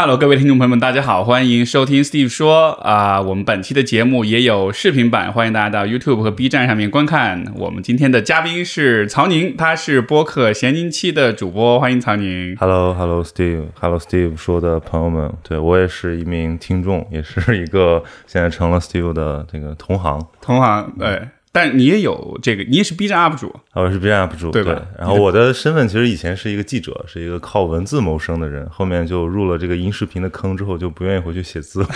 Hello，各位听众朋友们，大家好，欢迎收听 Steve 说啊、我们本期的节目也有视频版，欢迎大家到 YouTube 和 B 站上面观看。我们今天的嘉宾是曹宁，他是播客闲宁期的主播，欢迎曹宁。Hello，Hello，Steve，Hello Steve 说的朋友们，对我也是一名听众，也是一个现在成了 Steve 的这个同行，同行，对，但你也有这个，你也是 B 站 UP 主，啊我是 B 站 UP 主，对吧然后我的身份其实以前是一个记者，是一个靠文字谋生的人，后面就入了这个音视频的坑之后，就不愿意回去写字了。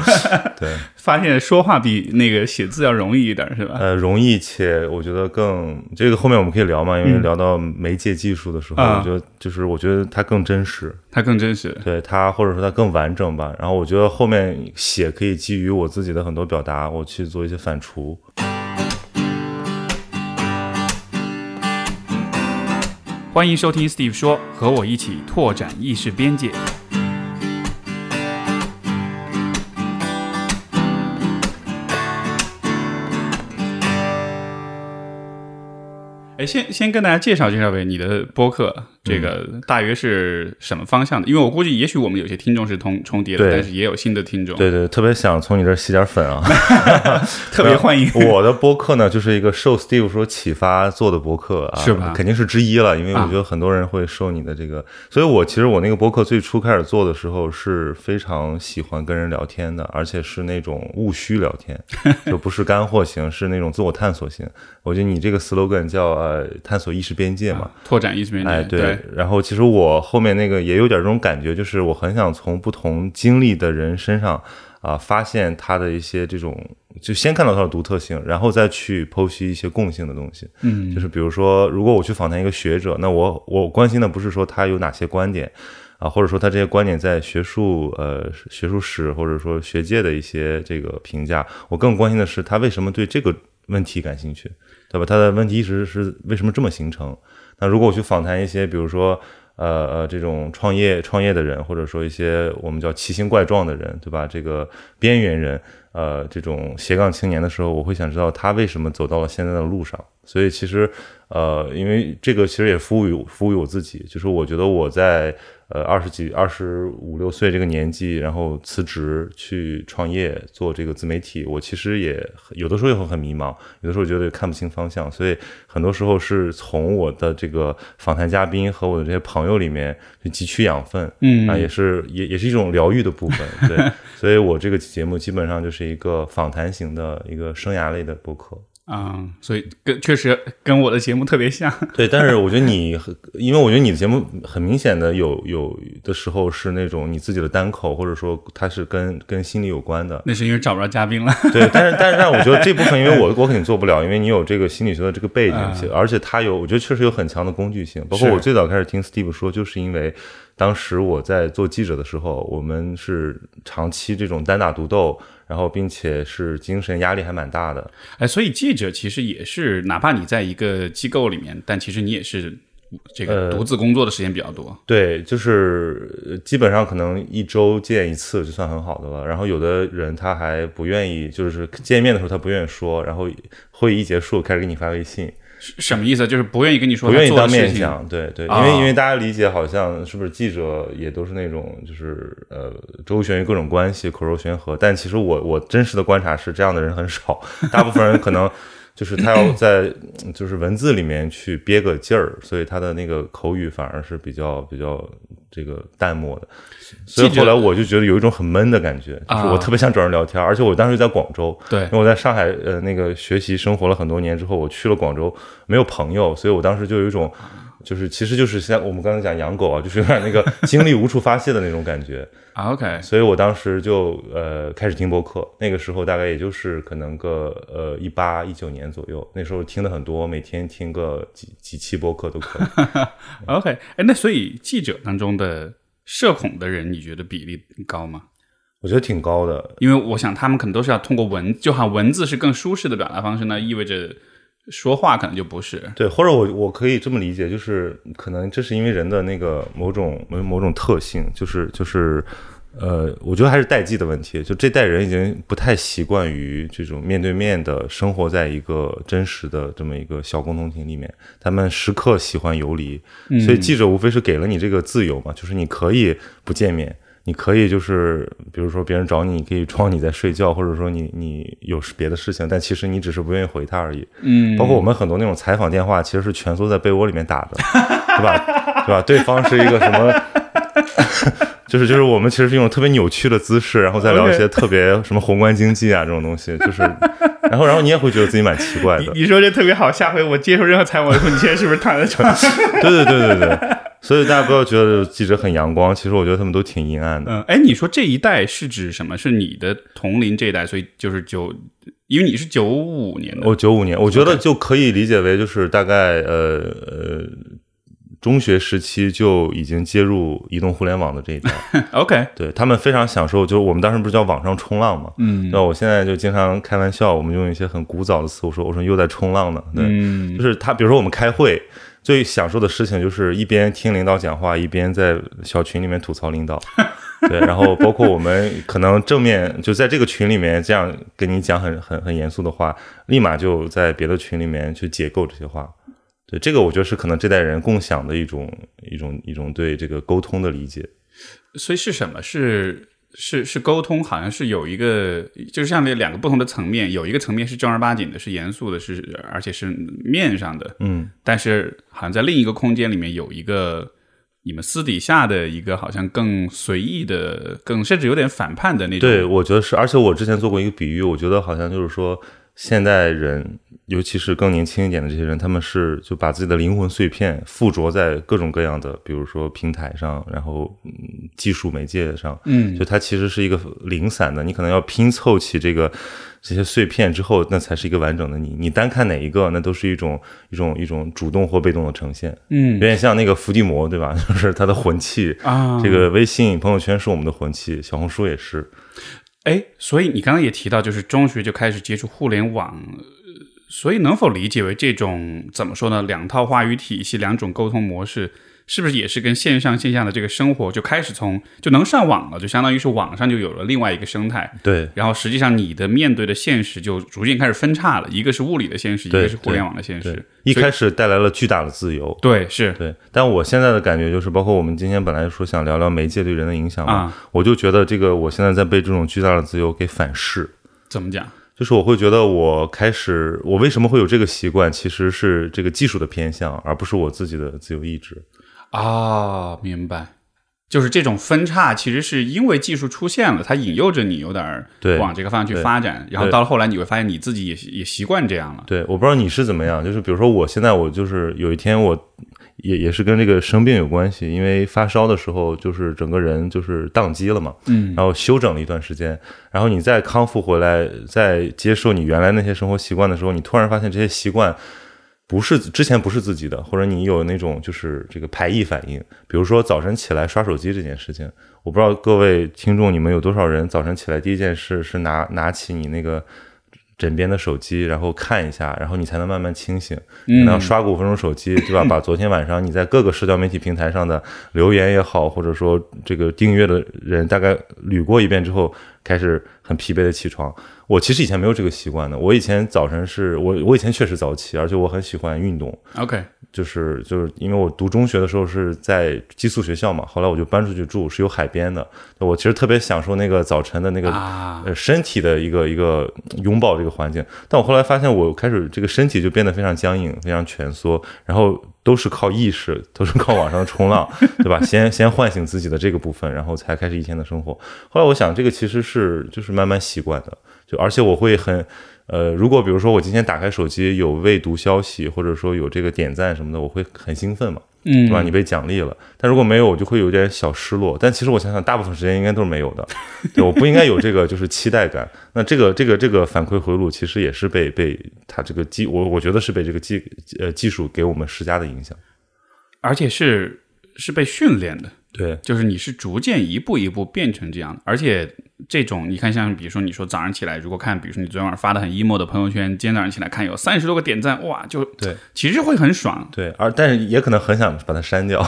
对，发现说话比那个写字要容易一点，是吧？呃，容易且我觉得更这个后面我们可以聊嘛，因为聊到媒介技术的时候，啊我觉得就是我觉得它更真实。它更真实。对它，或者说它更完整吧。然后我觉得后面写可以基于我自己的很多表达，我去做一些反刍。欢迎收听 Steve 说，和我一起拓展意识边界。哎，先先跟大家介绍介绍呗，你的播客这个大约是什么方向的？因为我估计，也许我们有些听众是重重叠的，但是也有新的听众，对对，特别想从你这儿吸点粉啊！特别欢迎。我的播客呢，就是一个受 Steve 说启发做的播客啊，是吧肯定是之一了，因为我觉得很多人会受你的这个，所以我其实我那个播客最初开始做的时候是非常喜欢跟人聊天的，而且是那种务虚聊天，就不是干货型，是那种自我探索型。我觉得你这个 slogan 叫呃探索意识边界嘛，拓展意识边界，哎，对，然后其实我后面那个也有点这种感觉，就是我很想从不同经历的人身上啊、发现他的一些这种，就先看到他的独特性，然后再去剖析一些共性的东西。嗯，就是比如说，如果我去访谈一个学者，那我我关心的不是说他有哪些观点啊，或者说他这些观点在学术呃学术史或者说学界的一些这个评价，我更关心的是他为什么对这个问题感兴趣，对吧？他的问题意识是为什么这么形成？那如果我去访谈一些，比如说。呃呃，这种创业创业的人，或者说一些我们叫奇形怪状的人，对吧？这个边缘人，呃，这种斜杠青年的时候，我会想知道他为什么走到了现在的路上。所以其实，呃，因为这个其实也服务于服务于我自己，就是我觉得我在呃二十几、二十五六岁这个年纪，然后辞职去创业做这个自媒体，我其实也有的时候也会很迷茫，有的时候觉得看不清方向，所以很多时候是从我的这个访谈嘉宾和我的这些朋友里面去汲取养分，嗯啊，也是也也是一种疗愈的部分，对，所以我这个节目基本上就是一个访谈型的一个生涯类的播客。啊、所以跟确实跟我的节目特别像。对，但是我觉得你，因为我觉得你的节目很明显的有有的时候是那种你自己的单口，或者说它是跟跟心理有关的。那是因为找不着嘉宾了。对，但是但是但是我觉得这部分，因为我 我肯定做不了，因为你有这个心理学的这个背景，啊而且它有，我觉得确实有很强的工具性。包括我最早开始听 Steve 说，就是因为当时我在做记者的时候，我们是长期这种单打独斗，然后并且是精神压力还蛮大的。哎，所以记者其实也是，哪怕你在一个机构里面，但其实你也是这个呃独自工作的时间比较多。对，就是呃基本上可能一周见一次就算很好的了。然后有的人他还不愿意，就是见面的时候他不愿意说，然后会议一结束开始给你发微信，是什么意思？就是不愿意跟你说不愿意当。面讲。对对，因啊为因为大家理解好像是不是记者也都是那种就是呃周旋于各种关系，口若悬河。但其实我我真实的观察是，这样的人很少，大部分人可能。就是他要在就是文字里面去憋个劲儿，所以他的那个口语反而是比较比较这个淡漠的。所以后来我就觉得有一种很闷的感觉，就是啊我特别想找人聊天，而且我当时在广州，对因为我在上海呃那个学习生活了很多年之后，我去了广州，没有朋友，所以我当时就有一种，就是其实就是像我们刚才讲养狗啊，就是有点那个 精力无处发泄的那种感觉。啊，OK，所以我当时就呃开始听播客，那个时候大概也就是可能个呃一八一九年左右，那时候听的很多，每天听个几几期播客都可以。OK，哎，那所以记者当中的社恐的人，你觉得比例高吗？我觉得挺高的，因为我想他们可能都是要通过文，就好文字是更舒适的表达方式，那意味着说话可能就不是。对，或者我我可以这么理解，就是可能这是因为人的那个某种某某种特性，就是就是呃，我觉得还是代际的问题。就这代人已经不太习惯于这种面对面的生活在一个真实的这么一个小共同体里面，他们时刻喜欢游离，所以记者无非是给了你这个自由嘛，就是你可以不见面。你可以就是比如说别人找你，你可以装你在睡觉，或者说你 你有别的事情，但其实你只是不愿意回他而已。嗯，包括我们很多那种采访电话，其实是蜷缩在被窝里面打的，对吧？对吧？对方是一个什么？就是就是我们其实是用特别扭曲的姿势，然后再聊一些特别什么宏观经济啊这种东西，就是，然后然后你也会觉得自己蛮奇怪的。你说这特别好，下回我接受任何采访的时候，你现在是不是躺在床上？对对对对对，所以大家不要觉得记者很阳光，其实我觉得他们都挺阴暗的。嗯，哎，你说这一代是指什么？是你的同龄这一代，所以就是九，因为你是九五年的，我九五年，我觉得就可以理解为就是大概呃呃。中学时期就已经接入移动互联网的这一代，OK，对他们非常享受，就是我们当时不是叫网上冲浪嘛，嗯，那我现在就经常开玩笑，我们用一些很古早的词，我说我说又在冲浪呢，对，就是他，比如说我们开会最享受的事情就是一边听领导讲话，一边在小群里面吐槽领导，对，然后包括我们可能正面就在这个群里面这样跟你讲很很很严肃的话，立马就在别的群里面去解构这些话。对，这个我觉得是可能这代人共享的一种一种一种对这个沟通的理解。所以是什么？是是是沟通，好像是有一个，就是像那两个不同的层面，有一个层面是正儿八经的，是严肃的，是而且是面上的，嗯。但是好像在另一个空间里面有一个你们私底下的一个，好像更随意的，更甚至有点反叛的那种。对，我觉得是。而且我之前做过一个比喻，我觉得好像就是说。现代人，尤其是更年轻一点的这些人，他们是就把自己的灵魂碎片附着在各种各样的，比如说平台上，然后嗯，技术媒介上，嗯，就它其实是一个零散的，你可能要拼凑起这个这些碎片之后，那才是一个完整的你。你单看哪一个，那都是一种一种一种主动或被动的呈现，嗯，有点像那个伏地魔，对吧？就是他的魂器啊，这个微信朋友圈是我们的魂器，小红书也是。哎，所以你刚刚也提到，就是中学就开始接触互联网，所以能否理解为这种怎么说呢？两套话语体系，两种沟通模式。是不是也是跟线上线下的这个生活就开始从就能上网了，就相当于是网上就有了另外一个生态。对，然后实际上你的面对的现实就逐渐开始分叉了，一个是物理的现实，一个是互联网的现实。一开始带来了巨大的自由。对，是对。但我现在的感觉就是，包括我们今天本来说想聊聊媒介对人的影响嘛，我就觉得这个我现在在被这种巨大的自由给反噬。怎么讲？就是我会觉得我开始，我为什么会有这个习惯，其实是这个技术的偏向，而不是我自己的自由意志。啊，明白，就是这种分叉，其实是因为技术出现了，它引诱着你有点往这个方向去发展，然后到了后来你会发现你自己也也习惯这样了。对，我不知道你是怎么样，就是比如说我现在我就是有一天我也也是跟这个生病有关系，因为发烧的时候就是整个人就是宕机了嘛，嗯，然后休整了一段时间，然后你再康复回来，再接受你原来那些生活习惯的时候，你突然发现这些习惯。不是之前不是自己的，或者你有那种就是这个排异反应，比如说早晨起来刷手机这件事情，我不知道各位听众你们有多少人早晨起来第一件事是拿拿起你那个枕边的手机，然后看一下，然后你才能慢慢清醒。可能要刷个五分钟手机，对吧？把昨天晚上你在各个社交媒体平台上的留言也好，或者说这个订阅的人大概捋过一遍之后，开始很疲惫的起床。我其实以前没有这个习惯的。我以前早晨是我，我以前确实早起，而且我很喜欢运动。OK，就是就是因为我读中学的时候是在寄宿学校嘛，后来我就搬出去住，是有海边的。我其实特别享受那个早晨的那个呃身体的一个一个拥抱这个环境。但我后来发现，我开始这个身体就变得非常僵硬，非常蜷缩，然后都是靠意识，都是靠网上冲浪，对吧？先先唤醒自己的这个部分，然后才开始一天的生活。后来我想，这个其实是就是慢慢习惯的。就而且我会很，呃，如果比如说我今天打开手机有未读消息，或者说有这个点赞什么的，我会很兴奋嘛，嗯，对吧？你被奖励了，但如果没有，我就会有点小失落。但其实我想想，大部分时间应该都是没有的，对，我不应该有这个就是期待感。那这个这个这个反馈回路，其实也是被被它这个技，我我觉得是被这个技呃技术给我们施加的影响，而且是是被训练的。对，就是你是逐渐一步一步变成这样的，而且这种你看，像比如说你说早上起来，如果看，比如说你昨天晚上发的很 emo 的朋友圈，今天早上起来看有三十多个点赞，哇，就对，其实会很爽。对，而但是也可能很想把它删掉。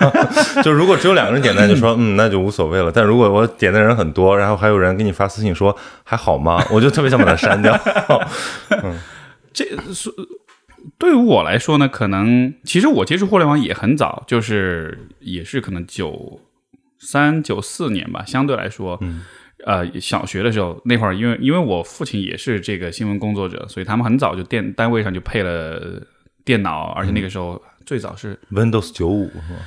就如果只有两个人点赞，就说嗯，那就无所谓了。但如果我点的人很多，然后还有人给你发私信说还好吗？我就特别想把它删掉。嗯，这是。对于我来说呢，可能其实我接触互联网也很早，就是也是可能九三九四年吧，相对来说，嗯呃，小学的时候那会儿，因为因为我父亲也是这个新闻工作者，所以他们很早就电单位上就配了电脑，而且那个时候最早是 Windows 九五是吧？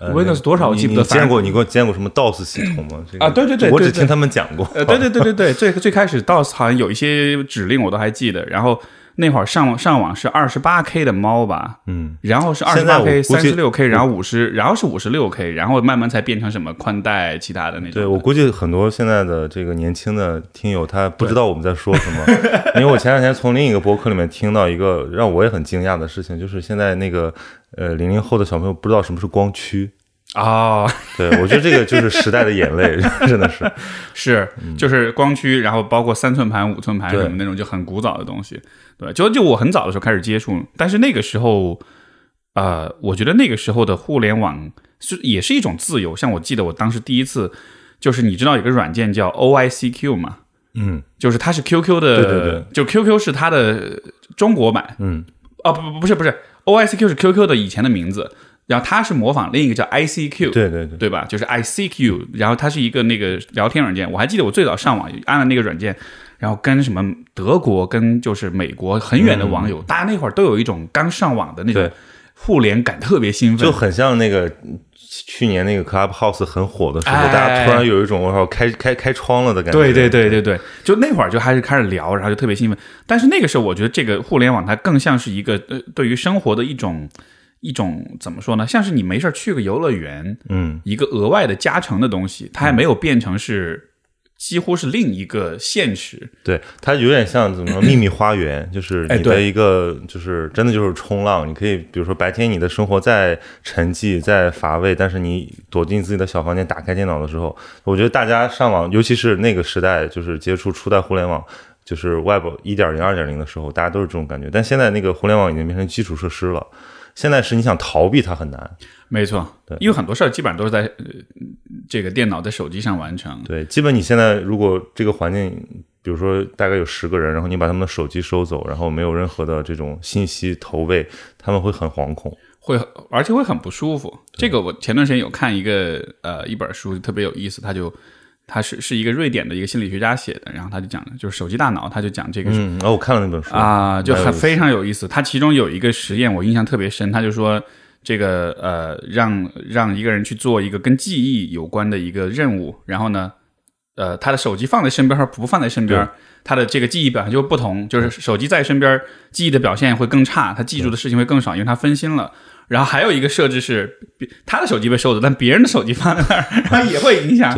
呃 Windows 多少我你记不得你见过你给我见过什么 DOS 系统吗？啊对对对对对我只听他们讲过。呃，对对对对对，最最开始 DOS 好像有一些指令我都还记得，然后那会儿上网上网是二十八 K 的猫吧，嗯，然后是二十八我 K、三十六 K，然后五十，然后是五十六 K，然后慢慢才变成什么宽带其他的那种。对我估计很多现在的这个年轻的听友他不知道我们在说什么，因为我前两天从另一个博客里面听到一个让我也很惊讶的事情，就是现在那个呃零零后的小朋友不知道什么是光驱。哦，对，我觉得这个就是时代的眼泪，真的是。是，就是光驱，然后包括三寸盘、五寸盘什么那种就很古早的东西。对，就就我很早的时候开始接触，但是那个时候，呃，我觉得那个时候的互联网是也是一种自由。像我记得我当时第一次，就是你知道有个软件叫 OICQ 嘛，嗯就是它是 QQ 的，对对对就 QQ 是它的中国版，嗯哦不不不是不是，OICQ 是 QQ 的以前的名字，然后它是模仿另一个叫 ICQ，对对对，对吧？就是 ICQ，然后它是一个那个聊天软件。我还记得我最早上网按了那个软件，然后跟什么德国跟就是美国很远的网友，大家那会儿都有一种刚上网的那种对互联感，特别兴奋就。很像那个去年那个 Clubhouse 很火的时候，哎大家突然有一种我操开开开窗了的感觉。对对对对对，就那会儿就还是开始聊，然后就特别兴奋。但是那个时候，我觉得这个互联网它更像是一个呃，对于生活的一种一种怎么说呢？像是你没事儿去个游乐园，嗯，一个额外的加成的东西，它还没有变成是几乎是另一个现实。对，它有点像怎么说秘密花园，就是你的一个，就是真的就是冲浪。你可以比如说白天你的生活再沉寂、再乏味，但是你躲进自己的小房间，打开电脑的时候，我觉得大家上网，尤其是那个时代，就是接触初代互联网。就是 Web 一点零、二点零的时候，大家都是这种感觉。但现在那个互联网已经变成基础设施了，现在是你想逃避它很难。没错，对因为很多事儿基本上都是在呃这个电脑在手机上完成。对，基本你现在如果这个环境，比如说大概有十个人，然后你把他们的手机收走，然后没有任何的这种信息投喂，他们会很惶恐。会，而且会很不舒服。这个我前段时间有看一个呃一本书，特别有意思，他就他是是一个瑞典的一个心理学家写的，然后他就讲的就是手机大脑，他就讲这个嗯，然后我看了那本书啊，就很非常有意思。他其中有一个实验，我印象特别深。他就说，这个呃，让让一个人去做一个跟记忆有关的一个任务，然后呢，呃，他的手机放在身边和不放在身边，他的这个记忆表现就会不同。就是手机在身边，记忆的表现会更差，他记住的事情会更少，因为他分心了。然后还有一个设置是，他的手机被收走，但别人的手机放在那儿，然后也会影响。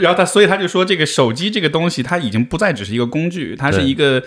然后他所以他就说，这个手机这个东西，它已经不再只是一个工具，它是一个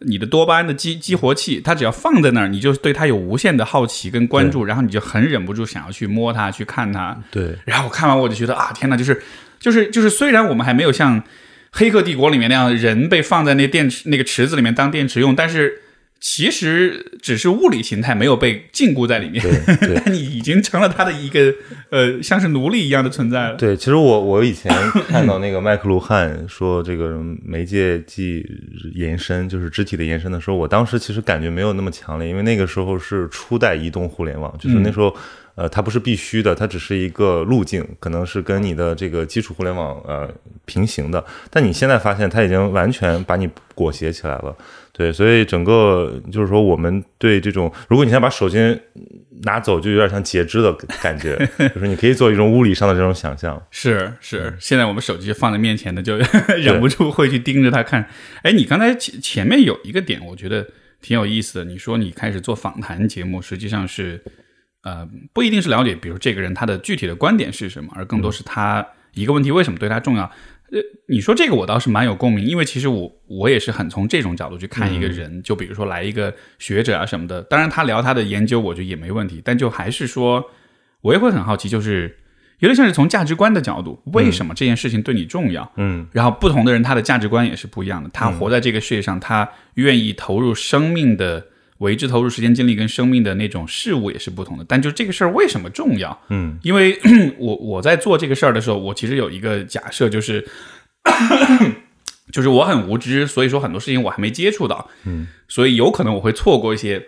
你的多巴胺的激激活器。它只要放在那儿，你就对它有无限的好奇跟关注，然后你就很忍不住想要去摸它、去看它。对然后我看完我就觉得啊，天哪，就是就是就是，虽然我们还没有像《黑客帝国》里面那样，人被放在那电池那个池子里面当电池用，但是其实只是物理形态没有被禁锢在里面，但你已经成了他的一个呃，像是奴隶一样的存在了。对，其实我我以前 看到那个麦克卢汉说这个媒介即延伸，就是肢体的延伸的时候，我当时其实感觉没有那么强烈，因为那个时候是初代移动互联网，就是那时候。呃，它不是必须的，它只是一个路径，可能是跟你的这个基础互联网呃平行的。但你现在发现，它已经完全把你裹挟起来了。对，所以整个就是说，我们对这种，如果你想把手机拿走，就有点像截肢的感觉，就是你可以做一种物理上的这种想象。是是，现在我们手机放在面前的，就忍不住会去盯着它看。哎，你刚才前前面有一个点，我觉得挺有意思的。你说你开始做访谈节目，实际上是呃，不一定是了解，比如这个人他的具体的观点是什么，而更多是他一个问题为什么对他重要。呃，你说这个我倒是蛮有共鸣，因为其实我我也是很从这种角度去看一个人，就比如说来一个学者啊什么的，当然他聊他的研究，我觉得也没问题，但就还是说，我也会很好奇，就是有点像是从价值观的角度，为什么这件事情对你重要？嗯。然后不同的人他的价值观也是不一样的，他活在这个世界上，他愿意投入生命的为之投入时间精力跟生命的那种事物也是不同的。但就这个事儿为什么重要？嗯因为 我我在做这个事儿的时候，我其实有一个假设，就是 就是我很无知，所以说很多事情我还没接触到，嗯，所以有可能我会错过一些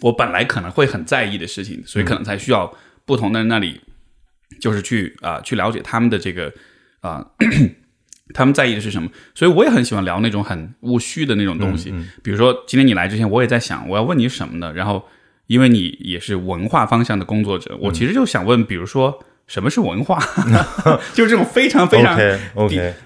我本来可能会很在意的事情，所以可能才需要不同的人那里就是去啊、去了解他们的这个啊。他们在意的是什么？所以我也很喜欢聊那种很务虚的那种东西。比如说，今天你来之前，我也在想我要问你什么呢？然后，因为你也是文化方向的工作者，我其实就想问，比如说什么是文化？就是这种非常非常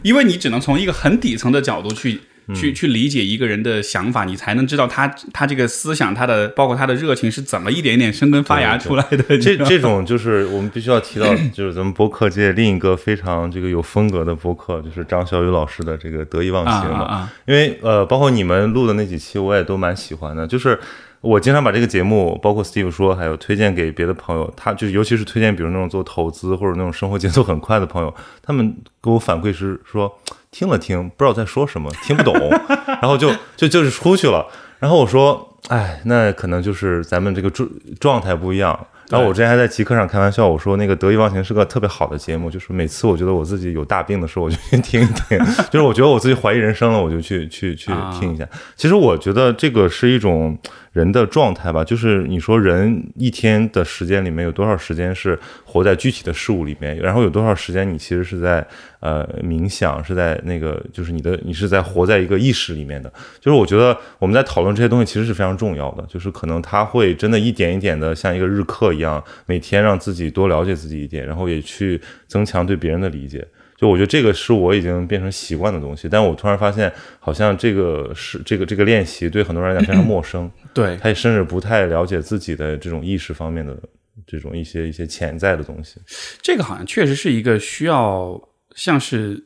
因为你只能从一个很底层的角度去。嗯去去理解一个人的想法，你才能知道他他这个思想，他的包括他的热情是怎么一点一点生根发芽出来的。这你知道吗这种就是我们必须要提到，就是咱们播客界另一个非常这个有风格的播客，就是张小雨老师的这个得意忘啊形嘛。因为呃，包括你们录的那几期，我也都蛮喜欢的。就是我经常把这个节目，包括 Steve 说，还有推荐给别的朋友，他就是尤其是推荐，比如那种做投资或者那种生活节奏很快的朋友，他们给我反馈是说听了听，不知道在说什么，听不懂，然后就就就是出去了。然后我说，哎，那可能就是咱们这个状状态不一样。然后我之前还在极客上开玩笑，我说那个得意忘形是个特别好的节目，就是每次我觉得我自己有大病的时候，我就去听一听，就是我觉得我自己怀疑人生了，我就去去去啊听一下。其实我觉得这个是一种人的状态吧，就是你说人一天的时间里面有多少时间是活在具体的事物里面，然后有多少时间你其实是在呃冥想，是在那个就是你的你是在活在一个意识里面的。就是我觉得我们在讨论这些东西其实是非常重要的，就是可能他会真的一点一点的像一个日课一样，每天让自己多了解自己一点，然后也去增强对别人的理解。就我觉得这个是我已经变成习惯的东西，但我突然发现，好像这个是这个这个练习对很多人来讲非常陌生，对，他也甚至不太了解自己的这种意识方面的这种一些一些潜在的东西。这个好像确实是一个需要像是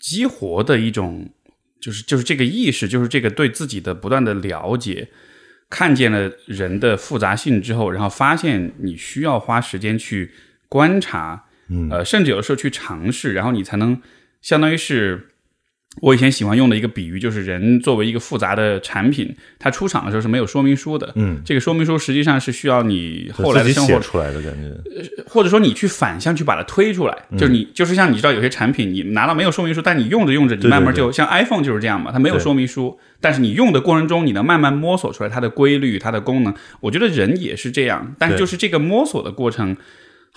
激活的一种，就是就是这个意识，就是这个对自己的不断的了解，看见了人的复杂性之后，然后发现你需要花时间去观察，嗯呃，甚至有的时候去尝试，然后你才能相当于是。我以前喜欢用的一个比喻就是，人作为一个复杂的产品，它出厂的时候是没有说明书的。嗯，这个说明书实际上是需要你后来的生活写出来的感觉，或者说你去反向去把它推出来，就是你就是像你知道有些产品你拿到没有说明书，但你用着用着，你对慢慢对就像 iPhone 就是这样嘛，它没有说明书，但是你用的过程中，你能慢慢摸索出来它的规律、它的功能。我觉得人也是这样，但是就是这个摸索的过程。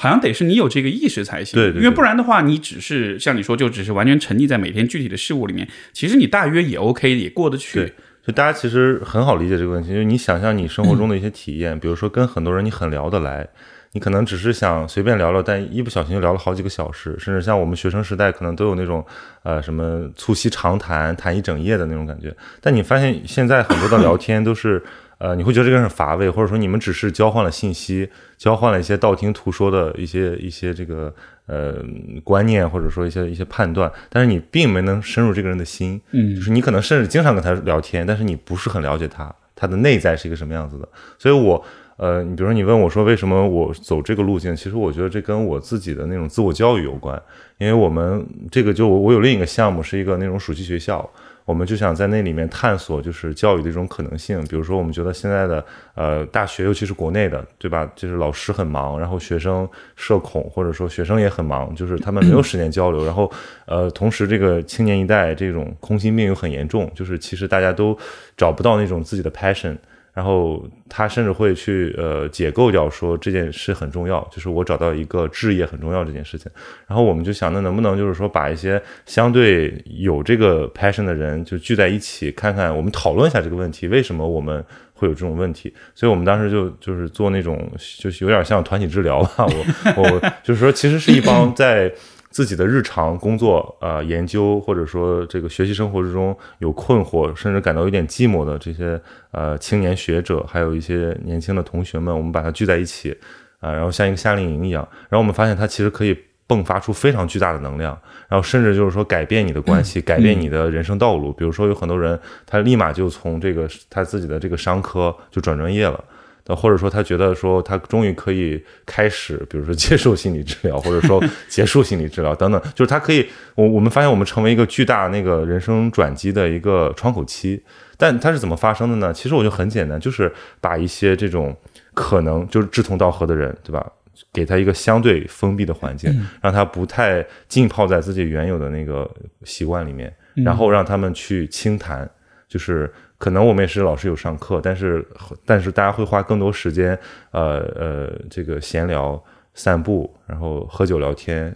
好像得是你有这个意识才行，对对对因为不然的话，你只是像你说，就只是完全沉溺在每天具体的事物里面，其实你大约也 OK，也过得去对。就大家其实很好理解这个问题，就是你想象你生活中的一些体验，比如说跟很多人你很聊得来，你可能只是想随便聊聊，但一不小心就聊了好几个小时，甚至像我们学生时代可能都有那种呃什么促膝长谈，谈一整夜的那种感觉。但你发现现在很多的聊天都是。呃，你会觉得这个人很乏味，或者说你们只是交换了信息，交换了一些道听途说的一些一些这个呃观念，或者说一些一些判断，但是你并没能深入这个人的心，嗯就是你可能甚至经常跟他聊天，但是你不是很了解他，他的内在是一个什么样子的。所以我呃，你比如说你问我说为什么我走这个路径，其实我觉得这跟我自己的那种自我教育有关，因为我们这个就我我有另一个项目是一个那种暑期学校。我们就想在那里面探索，就是教育的一种可能性。比如说，我们觉得现在的呃大学，尤其是国内的，对吧？就是老师很忙，然后学生社恐，或者说学生也很忙，就是他们没有时间交流。然后呃，同时这个青年一代这种空心病又很严重，就是其实大家都找不到那种自己的 passion。然后他甚至会去呃解构掉说这件事很重要，就是我找到一个置业很重要这件事情。然后我们就想，那能不能就是说把一些相对有这个 passion 的人就聚在一起，看看我们讨论一下这个问题，为什么我们会有这种问题？所以我们当时就就是做那种就是有点像团体治疗吧，我我就是说其实是一帮在。自己的日常工作、呃研究，或者说这个学习生活之中有困惑，甚至感到有点寂寞的这些呃青年学者，还有一些年轻的同学们，我们把它聚在一起，啊、然后像一个夏令营一样，然后我们发现它其实可以迸发出非常巨大的能量，然后甚至就是说改变你的关系，改变你的人生道路。比如说有很多人，他立马就从这个他自己的这个商科就转专业了。或者说他觉得说他终于可以开始，比如说接受心理治疗，或者说 结束心理治疗等等，就是他可以，我我们发现我们成为一个巨大那个人生转机的一个窗口期，但它是怎么发生的呢？其实我就很简单，就是把一些这种可能就是志同道合的人，对吧？给他一个相对封闭的环境，让他不太浸泡在自己原有的那个习惯里面，然后让他们去倾谈，就是。可能我们也是老师有上课，但是但是大家会花更多时间，呃呃，这个闲聊散步，然后喝酒聊天，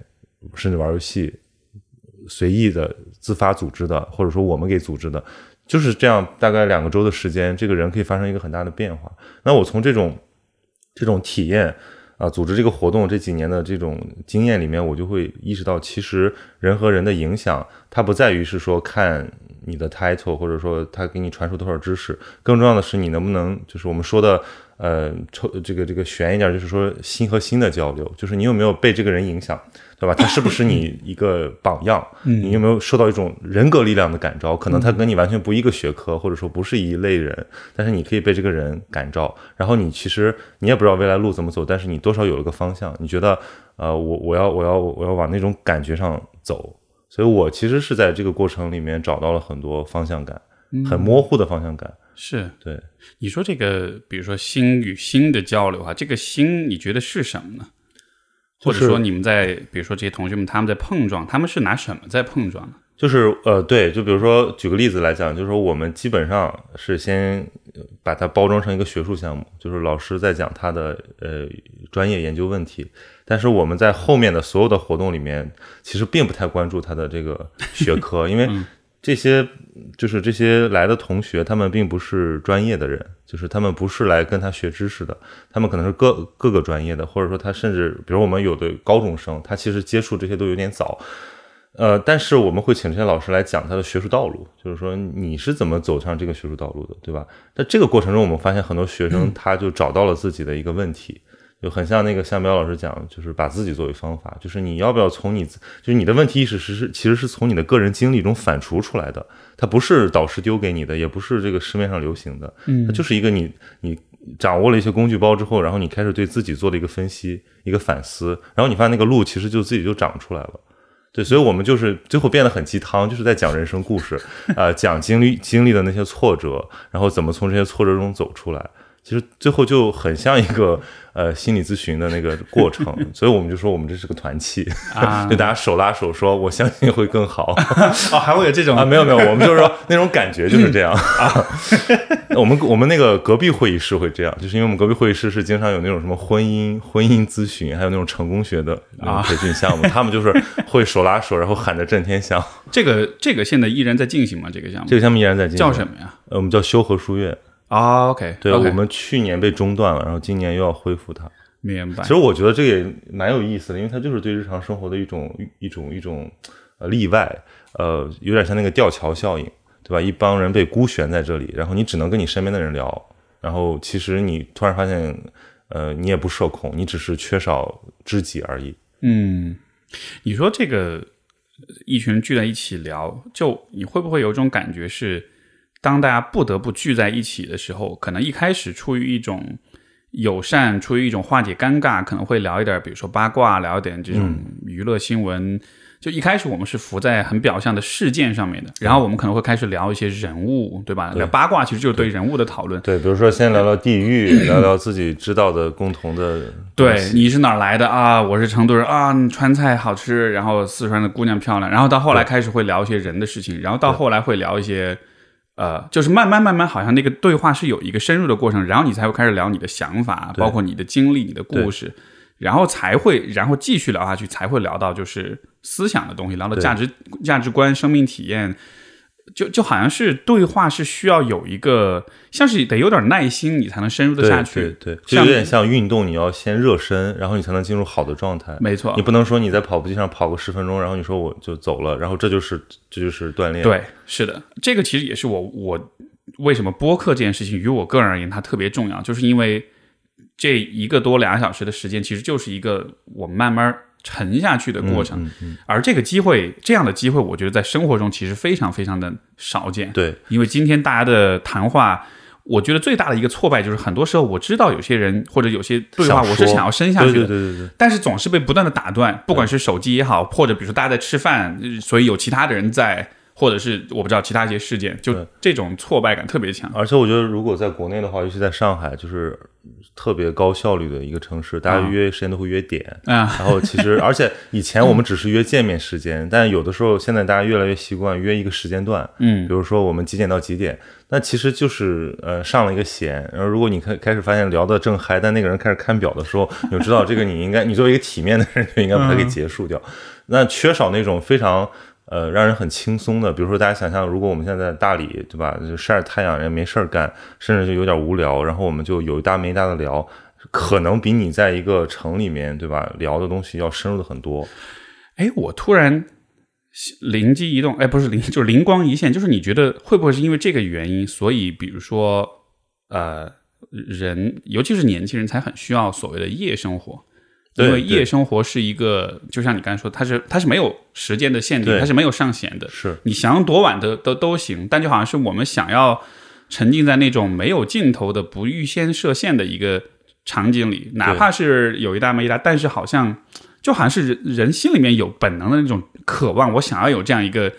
甚至玩游戏，随意的、自发组织的，或者说我们给组织的，就是这样，大概两个周的时间，这个人可以发生一个很大的变化。那我从这种这种体验啊，组织这个活动这几年的这种经验里面，我就会意识到，其实人和人的影响，它不在于是说看你的 title，或者说他给你传输多少知识，更重要的是你能不能，就是我们说的。呃，抽这个这个悬一点，就是说心和心的交流，就是你有没有被这个人影响，对吧？他是不是你一个榜样？你有没有受到一种人格力量的感召？可能他跟你完全不一个学科，或者说不是一类人，但是你可以被这个人感召。然后你其实你也不知道未来路怎么走，但是你多少有了个方向。你觉得，呃，我我要我要我要往那种感觉上走。所以我其实是在这个过程里面找到了很多方向感，很模糊的方向感。是对，你说这个，比如说心与心的交流啊，这个心你觉得是什么呢？或者说你们在，比如说这些同学们他们在碰撞，他们是拿什么在碰撞呢？就是呃，对，就比如说举个例子来讲，就是说我们基本上是先把它包装成一个学术项目，就是老师在讲他的呃专业研究问题，但是我们在后面的所有的活动里面，其实并不太关注他的这个学科，因为。这些就是这些来的同学，他们并不是专业的人，就是他们不是来跟他学知识的，他们可能是各各个专业的，或者说他甚至，比如我们有的高中生，他其实接触这些都有点早，呃，但是我们会请这些老师来讲他的学术道路，就是说你是怎么走上这个学术道路的，对吧？在这个过程中，我们发现很多学生他就找到了自己的一个问题。就很像那个向彪老师讲，就是把自己作为方法，就是你要不要从你，就是你的问题意识是是其实是从你的个人经历中反刍出来的，它不是导师丢给你的，也不是这个市面上流行的，嗯，它就是一个你你掌握了一些工具包之后，然后你开始对自己做了一个分析，一个反思，然后你发现那个路其实就自己就长出来了，对，所以我们就是最后变得很鸡汤，就是在讲人生故事，呃，讲经历经历的那些挫折，然后怎么从这些挫折中走出来。其实最后就很像一个呃心理咨询的那个过程，所以我们就说我们这是个团契，就大家手拉手说，我相信会更好。哦，还会有这种啊？没有没有，我们就是说那种感觉就是这样啊。我们我们那个隔壁会议室会这样，就是因为我们隔壁会议室是经常有那种什么婚姻婚姻咨询，还有那种成功学的培训项目，他们就是会手拉手，然后喊着震天响。这个这个现在依然在进行吗？这个项目？这个项目依然在进行。叫什么呀？呃，我们叫修和书院。啊，OK，对，我们去年被中断了，然后今年又要恢复它。明白。其实我觉得这个也蛮有意思的，因为它就是对日常生活的一种一种一种呃例外，呃，有点像那个吊桥效应，对吧？一帮人被孤悬在这里，然后你只能跟你身边的人聊，然后其实你突然发现，呃，你也不社恐，你只是缺少知己而已。嗯，你说这个一群人聚在一起聊，就你会不会有一种感觉是？当大家不得不聚在一起的时候，可能一开始出于一种友善，出于一种化解尴尬，可能会聊一点，比如说八卦，聊一点这种娱乐新闻。就一开始我们是浮在很表象的事件上面的，然后我们可能会开始聊一些人物，对吧？聊八卦其实就是对人物的讨论。对，比如说先聊聊地域，聊聊自己知道的共同的。对，你是哪儿来的啊？我是成都人啊，川菜好吃，然后四川的姑娘漂亮，然后到后来开始会聊一些人的事情，然后到后来会聊一些。呃，就是慢慢慢慢，好像那个对话是有一个深入的过程，然后你才会开始聊你的想法，包括你的经历、你的故事，然后才会，然后继续聊下去，才会聊到就是思想的东西，聊到价值、价值观、生命体验。就就好像是对话是需要有一个，像是得有点耐心，你才能深入的下去。对对，就有点像运动，你要先热身，然后你才能进入好的状态。没错，你不能说你在跑步机上跑个十分钟，然后你说我就走了，然后这就是这就是锻炼。对，是的，这个其实也是我我为什么播客这件事情于我个人而言它特别重要，就是因为这一个多俩小时的时间，其实就是一个我慢慢。沉下去的过程，而这个机会，这样的机会，我觉得在生活中其实非常非常的少见。对，因为今天大家的谈话，我觉得最大的一个挫败就是，很多时候我知道有些人或者有些对话，我是想要深下去的，对对对对，但是总是被不断的打断，不管是手机也好，或者比如说大家在吃饭，所以有其他的人在，或者是我不知道其他一些事件，就这种挫败感特别强。而且我觉得，如果在国内的话，尤其在上海，就是特别高效率的一个城市，大家约时间都会约点。啊，然后其实，而且以前我们只是约见面时间，但有的时候现在大家越来越习惯约一个时间段，嗯比如说我们几点到几点，那其实就是呃上了一个弦。然后如果你开开始发现聊得正嗨，但那个人开始看表的时候，你就知道这个你应该，你作为一个体面的人就应该把它给结束掉。那缺少那种非常。呃，让人很轻松的，比如说大家想象，如果我们现在在大理，对吧？就晒着太阳，人没事儿干，甚至就有点无聊，然后我们就有一搭没一搭的聊，可能比你在一个城里面，对吧？聊的东西要深入的很多。哎，我突然灵机一动，哎，不是灵，就是灵光一现，就是你觉得会不会是因为这个原因，所以比如说，呃，人尤其是年轻人才很需要所谓的夜生活，因为夜生活是一个，就像你刚才说，它是它是没有时间的限定，它是没有上限的，是。你想要多晚的都都行，但就好像是我们想要沉浸在那种没有尽头的、不预先设限的一个场景里，哪怕是有一搭没一搭，但是好像就好像是人人心里面有本能的那种渴望，我想要有这样一个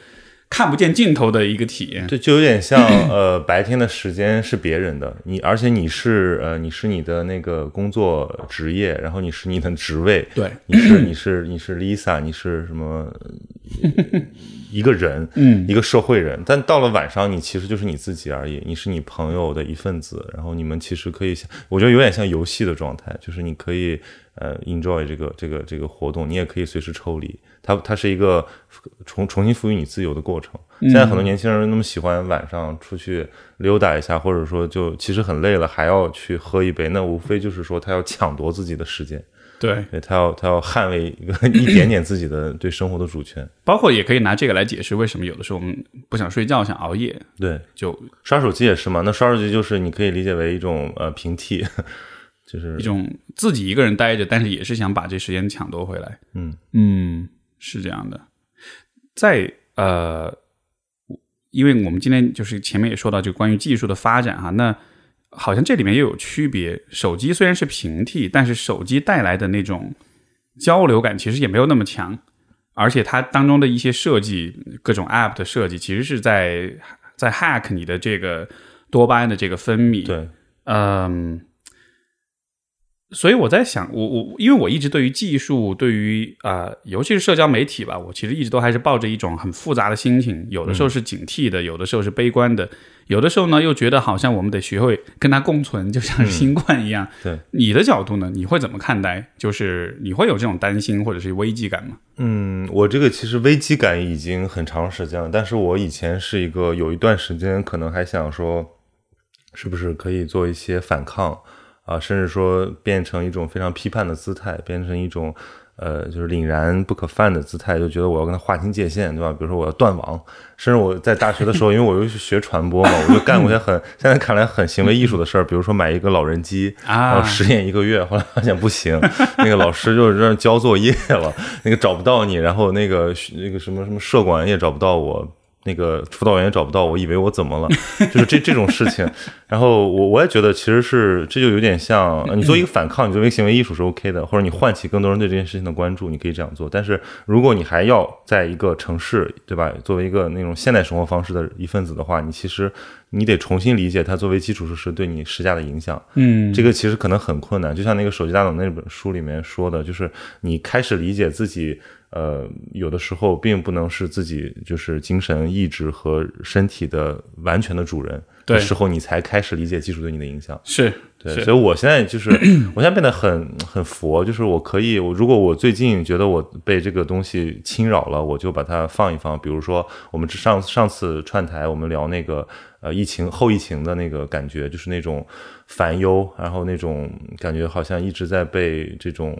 看不见尽头的一个体验。对，就有点像 呃，白天的时间是别人的，你而且你是呃，你是你的那个工作职业，然后你是你的职位，对，你是你是你是 Lisa，你是什么呃一个人，嗯，一个社会人，但到了晚上，你其实就是你自己而已，你是你朋友的一份子，然后你们其实可以，我觉得有点像游戏的状态，就是你可以呃 enjoy 这个这个这个活动，你也可以随时抽离，它它是一个重重新赋予你自由的过程。现在很多年轻人那么喜欢晚上出去溜达一下，或者说就其实很累了，还要去喝一杯，那无非就是说他要抢夺自己的时间。对，对他要他要捍卫一个一点点自己的对生活的主权。包括也可以拿这个来解释为什么有的时候我们不想睡觉，想熬夜，对，就刷手机也是嘛。那刷手机就是你可以理解为一种呃平替，就是一种自己一个人待着，但是也是想把这时间抢夺回来。嗯嗯，是这样的。在呃，因为我们今天就是前面也说到，就关于技术的发展哈，那好像这里面又有区别。手机虽然是平替，但是手机带来的那种交流感其实也没有那么强，而且它当中的一些设计，各种 App 的设计，其实是在在 hack 你的这个多巴胺的这个分泌。对，嗯，所以我在想，我我因为我一直对于技术，对于啊、呃尤其是社交媒体吧，我其实一直都还是抱着一种很复杂的心情，有的时候是警惕的，有的时候是悲观的，有的时候呢又觉得好像我们得学会跟它共存，就像是新冠一样。对，你的角度呢？你会怎么看待？就是你会有这种担心或者是危机感吗？嗯，我这个其实危机感已经很长时间了，但是我以前是一个有一段时间可能还想说，是不是可以做一些反抗啊，甚至说变成一种非常批判的姿态，变成一种呃就是凛然不可犯的姿态，就觉得我要跟他划清界限，对吧？比如说我要断网，甚至我在大学的时候，因为我又是学传播嘛，我就干过一些很现在看来很行为艺术的事儿，比如说买一个老人机，啊然后实验一个月，后来发现不行，那个老师就让交作业了，那个找不到你，然后那个那个什么什么社管也找不到我。那个辅导员也找不到我，以为我怎么了？就是这这种事情，然后我我也觉得其实是这就有点像呃你做一个反抗，你作为行为艺术是 OK 的，或者你唤起更多人对这件事情的关注，你可以这样做。但是如果你还要在一个城市，对吧？作为一个那种现代生活方式的一份子的话，你其实你得重新理解它作为基础设施对你施加的影响。嗯，这个其实可能很困难，就像那个手机大脑那本书里面说的，就是你开始理解自己，呃，有的时候并不能是自己就是精神意志和身体的完全的主人对的时候，你才开始理解技术对你的影响。是对，是所以我现在就是，我现在变得很很佛，就是我可以，我如果我最近觉得我被这个东西侵扰了，我就把它放一放。比如说，我们上上次串台，我们聊那个呃疫情后疫情的那个感觉，就是那种烦忧，然后那种感觉好像一直在被这种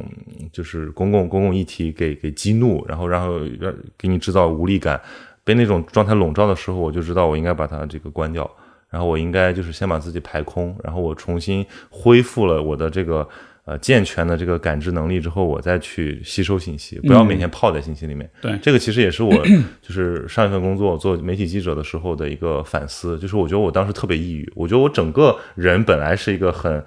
就是公共公共议题给给激怒，然后然后让给你制造无力感，被那种状态笼罩的时候，我就知道我应该把它这个关掉。然后我应该就是先把自己排空，然后我重新恢复了我的这个呃健全的这个感知能力之后，我再去吸收信息，不要每天泡在信息里面。对这个其实也是我 就是上一份工作做媒体记者的时候的一个反思，就是我觉得我当时特别抑郁，我觉得我整个人本来是一个很。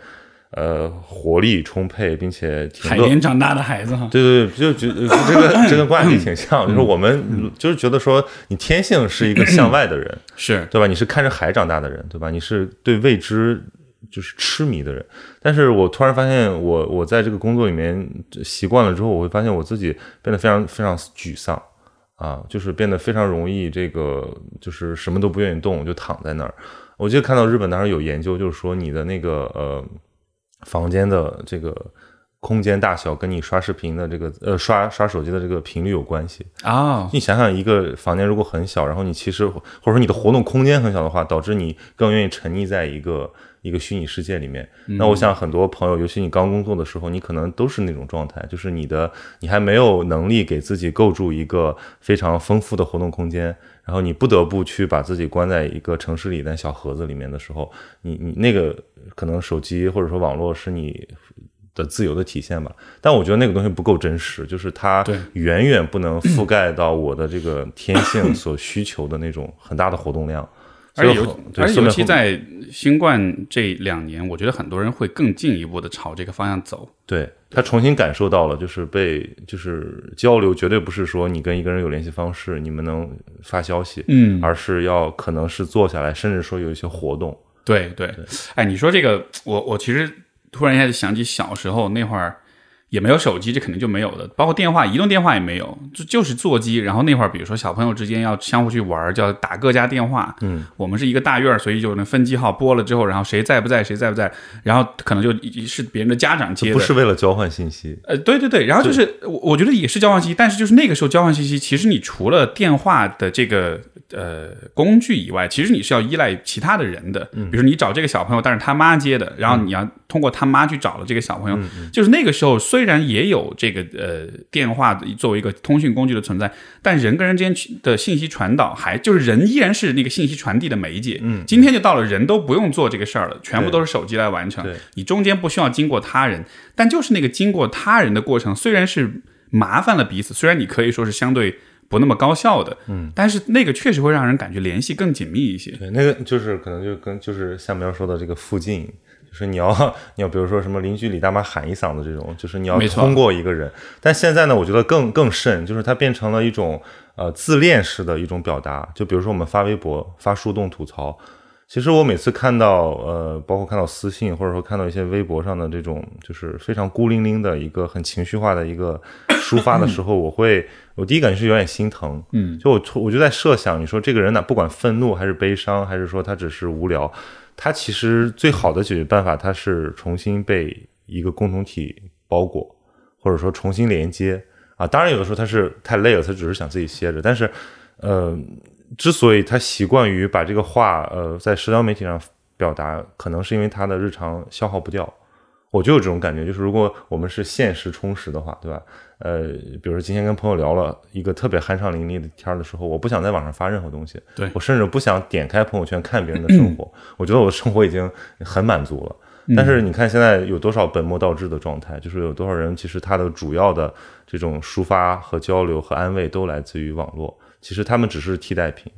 呃活力充沛，并且挺海乐边长大的孩子哈，对对对，就觉得这个 这个关系挺像，就是我们就是觉得说你天性是一个向外的人，是对吧？你是看着海长大的人，对吧？你是对未知就是痴迷的人。但是我突然发现我，我在这个工作里面习惯了之后，我会发现我自己变得非常非常沮丧啊，就是变得非常容易这个就是什么都不愿意动，就躺在那儿。我记得看到日本当时有研究，就是说你的那个呃房间的这个空间大小跟你刷视频的这个呃刷刷手机的这个频率有关系。啊，你想想，一个房间如果很小，然后你其实或者说你的活动空间很小的话，导致你更愿意沉溺在一个一个虚拟世界里面。那我想很多朋友，尤其你刚工作的时候，你可能都是那种状态，就是你的你还没有能力给自己构筑一个非常丰富的活动空间，然后你不得不去把自己关在一个城市里的小盒子里面的时候，你你那个可能手机或者说网络是你。的自由的体现吧，但我觉得那个东西不够真实，就是它远远不能覆盖到我的这个天性所需求的那种很大的活动量。而且尤而尤其在新冠这两年，我觉得很多人会更进一步的朝这个方向走。对他重新感受到了，就是被就是交流，绝对不是说你跟一个人有联系方式，你们能发消息，嗯而是要可能是坐下来，甚至说有一些活动。对对，哎，你说这个，我我其实突然一下就想起小时候那会儿。也没有手机，这肯定就没有的，包括电话，移动电话也没有，就就是座机。然后那会儿，比如说小朋友之间要相互去玩儿，叫打各家电话。嗯，我们是一个大院儿，所以就能分机号拨了之后，然后谁在不在，谁在不在，然后可能就是别人的家长接的，不是为了交换信息，呃，对对对，然后就是我我觉得也是交换信息，但是就是那个时候交换信息，其实你除了电话的这个呃工具以外，其实你是要依赖其他的人的，嗯。比如说你找这个小朋友，但是他妈接的，然后你要通过他妈去找了这个小朋友，就是那个时候虽然也有这个呃电话作为一个通讯工具的存在，但人跟人之间的信息传导还就是人依然是那个信息传递的媒介。嗯，今天就到了人都不用做这个事儿了，全部都是手机来完成对，你中间不需要经过他人，但就是那个经过他人的过程，虽然是麻烦了彼此，虽然你可以说是相对不那么高效的，嗯，但是那个确实会让人感觉联系更紧密一些。对，那个就是可能就跟就是下面要说的这个附近，就是你要你要比如说什么邻居李大妈喊一嗓子这种，就是你要通过一个人。但现在呢，我觉得更更甚，就是它变成了一种呃自恋式的一种表达。就比如说我们发微博、发树洞吐槽，其实我每次看到呃，包括看到私信，或者说看到一些微博上的这种就是非常孤零零的一个很情绪化的一个 抒发的时候，我会我第一感觉是有点心疼。嗯，就我我就在设想，你说这个人呢，不管愤怒还是悲伤，还是说他只是无聊，他其实最好的解决办法，他是重新被一个共同体包裹，或者说重新连接啊。当然，有的时候他是太累了，他只是想自己歇着。但是，呃，之所以他习惯于把这个话呃在社交媒体上表达，可能是因为他的日常消耗不掉。我就有这种感觉，就是如果我们是现实充实的话，对吧？呃，比如说今天跟朋友聊了一个特别酣畅淋漓的天儿的时候，我不想在网上发任何东西，对我甚至不想点开朋友圈看别人的生活，我觉得我的生活已经很满足了。但是你看现在有多少本末倒置的状态，就是有多少人其实他的主要的这种抒发和交流和安慰都来自于网络，其实他们只是替代品。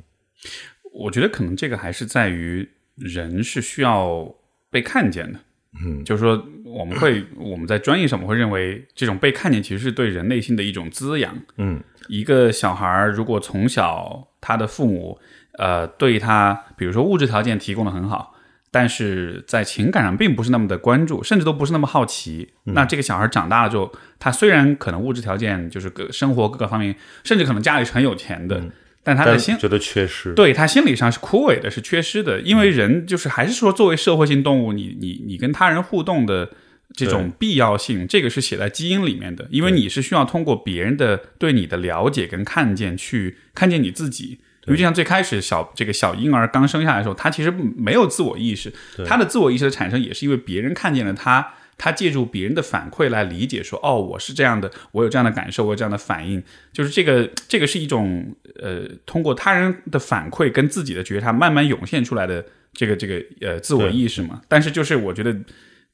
我觉得可能这个还是在于人是需要被看见的。嗯，就是说，我们会 我们在专业上我们会认为，这种被看见其实是对人内心的一种滋养。嗯，一个小孩儿如果从小他的父母呃对他，比如说物质条件提供的很好，但是在情感上并不是那么的关注，甚至都不是那么好奇，那这个小孩长大了之后，他虽然可能物质条件就是各生活各个方面，甚至可能家里是很有钱的，但他的心觉得缺失。对他心理上是枯萎的，是缺失的，因为人就是还是说作为社会性动物，你你你跟他人互动的这种必要性，这个是写在基因里面的，因为你是需要通过别人的对你的了解跟看见去看见你自己。因为就像最开始小这个小婴儿刚生下来的时候，他其实没有自我意识，他的自我意识的产生也是因为别人看见了他，他借助别人的反馈来理解说，哦，我是这样的，我有这样的感受，我有这样的反应，就是这个这个是一种呃，通过他人的反馈跟自己的觉察慢慢涌现出来的这个这个呃自我意识嘛。但是就是我觉得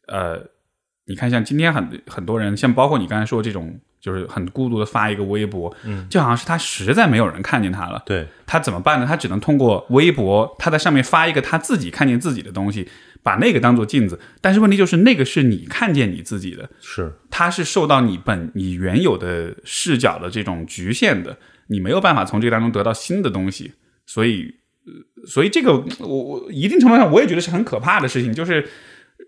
呃，你看像今天很很多人，像包括你刚才说这种。就是很孤独的发一个微博，嗯，就好像是他实在没有人看见他了，对他怎么办呢？他只能通过微博，他在上面发一个他自己看见自己的东西，把那个当做镜子，但是问题就是那个是你看见你自己的，是它是受到你本你原有的视角的这种局限的，你没有办法从这个当中得到新的东西，所以，呃所以这个我我一定程度上我也觉得是很可怕的事情，就是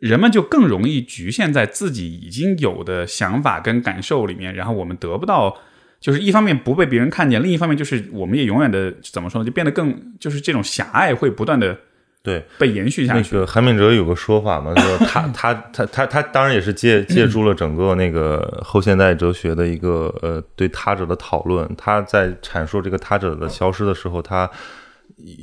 人们就更容易局限在自己已经有的想法跟感受里面，然后我们得不到。就是一方面不被别人看见，另一方面就是我们也永远的怎么说呢，就变得更就是这种狭隘会不断的对。被延续下去。那个韩敏哲有个说法嘛，就是他 他他他他当然也是借 借助了整个那个后现代哲学的一个呃对他者的讨论。他在阐述这个他者的消失的时候，他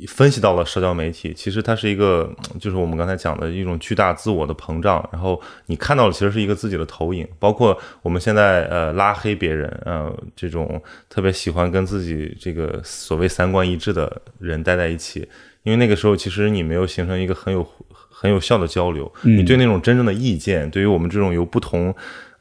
分析到了社交媒体，其实它是一个就是我们刚才讲的一种巨大自我的膨胀。然后你看到的其实是一个自己的投影，包括我们现在呃拉黑别人，呃这种特别喜欢跟自己这个所谓三观一致的人待在一起。因为那个时候，其实你没有形成一个很有很有效的交流，你对那种真正的意见，对于我们这种由不同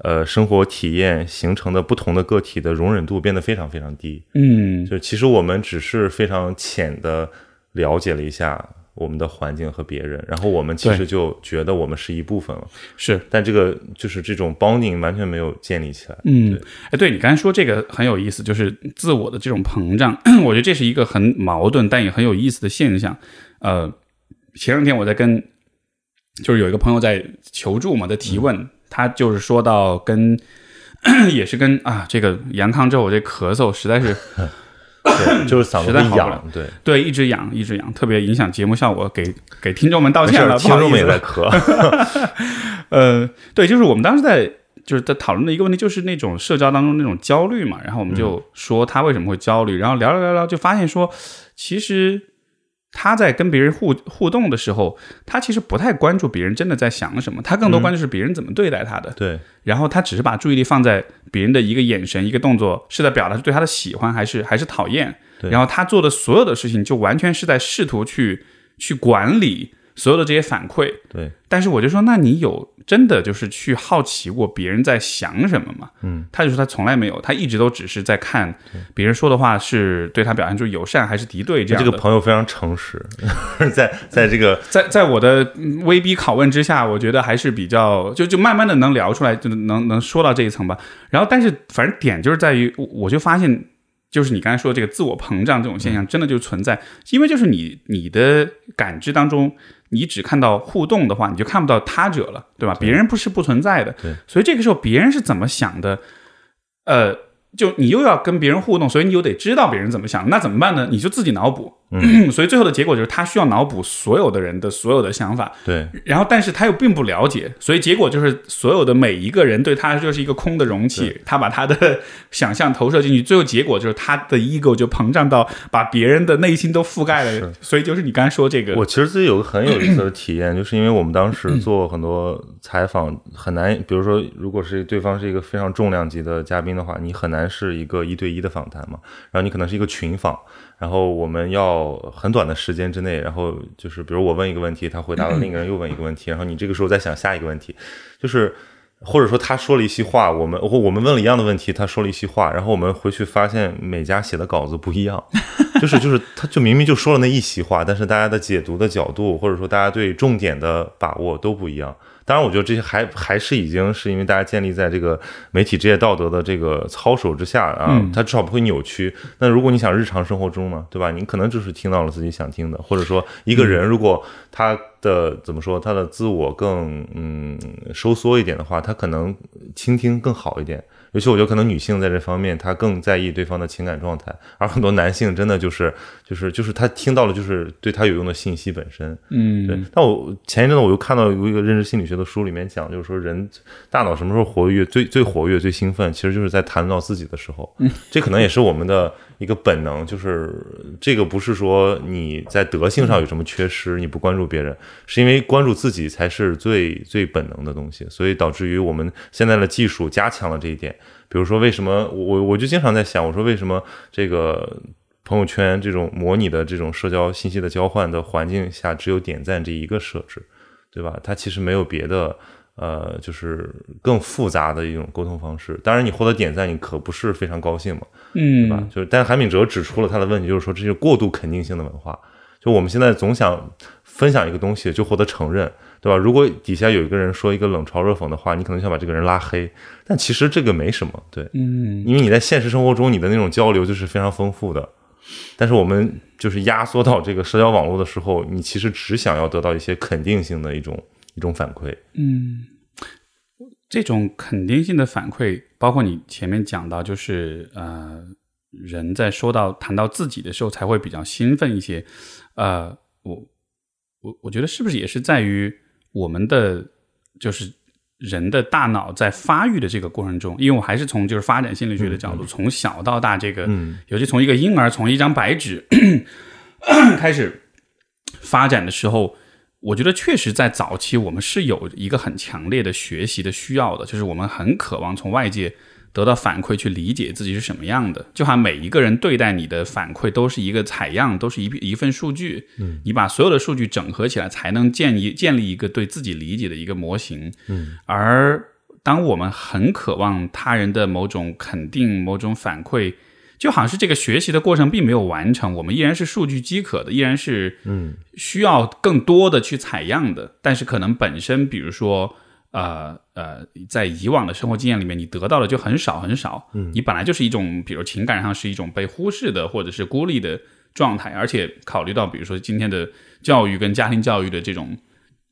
呃生活体验形成的不同的个体的容忍度变得非常非常低。嗯，就其实我们只是非常浅的了解了一下我们的环境和别人，然后我们其实就觉得我们是一部分了，是。但这个就是这种 bonding 完全没有建立起来。嗯，哎，对你刚才说这个很有意思，就是自我的这种膨胀，我觉得这是一个很矛盾但也很有意思的现象。呃，前两天我在跟，就是有一个朋友在求助嘛，在提问，他就是说到跟，也是跟啊这个阳康之后，我这咳嗽实在是对，就是嗓子会实在好不了痒，对，对一直痒一直痒，特别影响节目效果，给给听众们道歉了，不听众们也在咳。呃，对，就是我们当时在就是在讨论的一个问题，就是那种社交当中那种焦虑嘛。然后我们就说他为什么会焦虑，然后聊聊聊聊，就发现说，其实他在跟别人互互动的时候，他其实不太关注别人真的在想什么，他更多关注是别人怎么对待他的。对，然后他只是把注意力放在别人的一个眼神、一个动作是在表达是对他的喜欢还是还是讨厌。对然后他做的所有的事情，就完全是在试图去去管理所有的这些反馈。对，但是我就说，那你有真的就是去好奇过别人在想什么吗？嗯，他就说他从来没有，他一直都只是在看别人说的话是对他表现出友善还是敌对这样。这个朋友非常诚实，在在这个 在在我的嗯威逼拷问之下，我觉得还是比较就就慢慢的能聊出来，就能能说到这一层吧。然后，但是反正点就是在于，我我就发现，就是你刚才说的这个自我膨胀这种现象，真的就存在，因为就是你你的感知当中，你只看到互动的话，你就看不到他者了，对吧？别人不是不存在的，对。所以这个时候别人是怎么想的，呃。就你又要跟别人互动，所以你又得知道别人怎么想，那怎么办呢？你就自己脑补，所以最后的结果就是他需要脑补所有的人的所有的想法，对。然后但是他又并不了解，所以结果就是所有的每一个人对他就是一个空的容器，他把他的想象投射进去，最后结果就是他的 ego 就膨胀到把别人的内心都覆盖了，所以就是你刚才说这个，我其实自己有个很有意思的体验，就是因为我们当时做很多采访，很难，比如说，如果是对方是一个非常重量级的嘉宾的话，你很难是一个一对一的访谈嘛，然后你可能是一个群访，然后我们要很短的时间之内，然后就是比如我问一个问题，他回答了，另一个人又问一个问题，然后你这个时候再想下一个问题，就是。或者说他说了一席话，我们或我们问了一样的问题，他说了一席话，然后我们回去发现每家写的稿子不一样，就是 就是他就明明就说了那一席话，但是大家的解读的角度，或者说大家对重点的把握都不一样。当然，我觉得这些还还是已经是因为大家建立在这个媒体职业道德的这个操守之下啊，它至少不会扭曲。那如果你想日常生活中呢，对吧？你可能就是听到了自己想听的，或者说一个人如果他的怎么说，他的自我更嗯收缩一点的话，他可能倾听更好一点。尤其我觉得可能女性在这方面她更在意对方的情感状态，而很多男性真的就是就是就是他听到了就是对他有用的信息本身。嗯，对，但我前一阵子我又看到有一个认知心理学的书，里面讲，就是说人大脑什么时候活跃、最最活跃、最兴奋，其实就是在谈论到自己的时候。这可能也是我们的一个本能，就是这个不是说你在德性上有什么缺失，你不关注别人，是因为关注自己才是最最本能的东西，所以导致于我们现在的技术加强了这一点。比如说，为什么我我就经常在想，我说为什么这个朋友圈这种模拟的这种社交信息的交换的环境下，只有点赞这一个设置，对吧？它其实没有别的，呃，就是更复杂的一种沟通方式。当然，你获得点赞，你可不是非常高兴嘛，嗯对吧？嗯，就是，但是韩敏哲指出了他的问题，就是说这些过度肯定性的文化。就我们现在总想分享一个东西就获得承认，对吧？如果底下有一个人说一个冷嘲热讽的话，你可能想把这个人拉黑，但其实这个没什么，对，嗯，因为你在现实生活中你的那种交流就是非常丰富的。但是我们就是压缩到这个社交网络的时候，你其实只想要得到一些肯定性的一种一种反馈。嗯，这种肯定性的反馈，包括你前面讲到，就是呃，人在说到谈到自己的时候，才会比较兴奋一些。呃，我我我觉得是不是也是在于我们的就是人的大脑在发育的这个过程中，因为我还是从就是发展心理学的角度，从小到大这个，嗯尤其从一个婴儿从一张白纸 开始发展的时候，我觉得确实在早期我们是有一个很强烈的学习的需要的，就是我们很渴望从外界得到反馈，去理解自己是什么样的。就好像每一个人对待你的反馈都是一个采样，都是一一份数据。嗯，你把所有的数据整合起来，才能建立建立一个对自己理解的一个模型。嗯，而当我们很渴望他人的某种肯定、某种反馈，就好像是这个学习的过程并没有完成，我们依然是数据饥渴的，依然是嗯需要更多的去采样的。但是可能本身，比如说，呃呃，在以往的生活经验里面，你得到的就很少很少。嗯，你本来就是一种，比如情感上是一种被忽视的或者是孤立的状态，而且考虑到比如说今天的教育跟家庭教育的这种。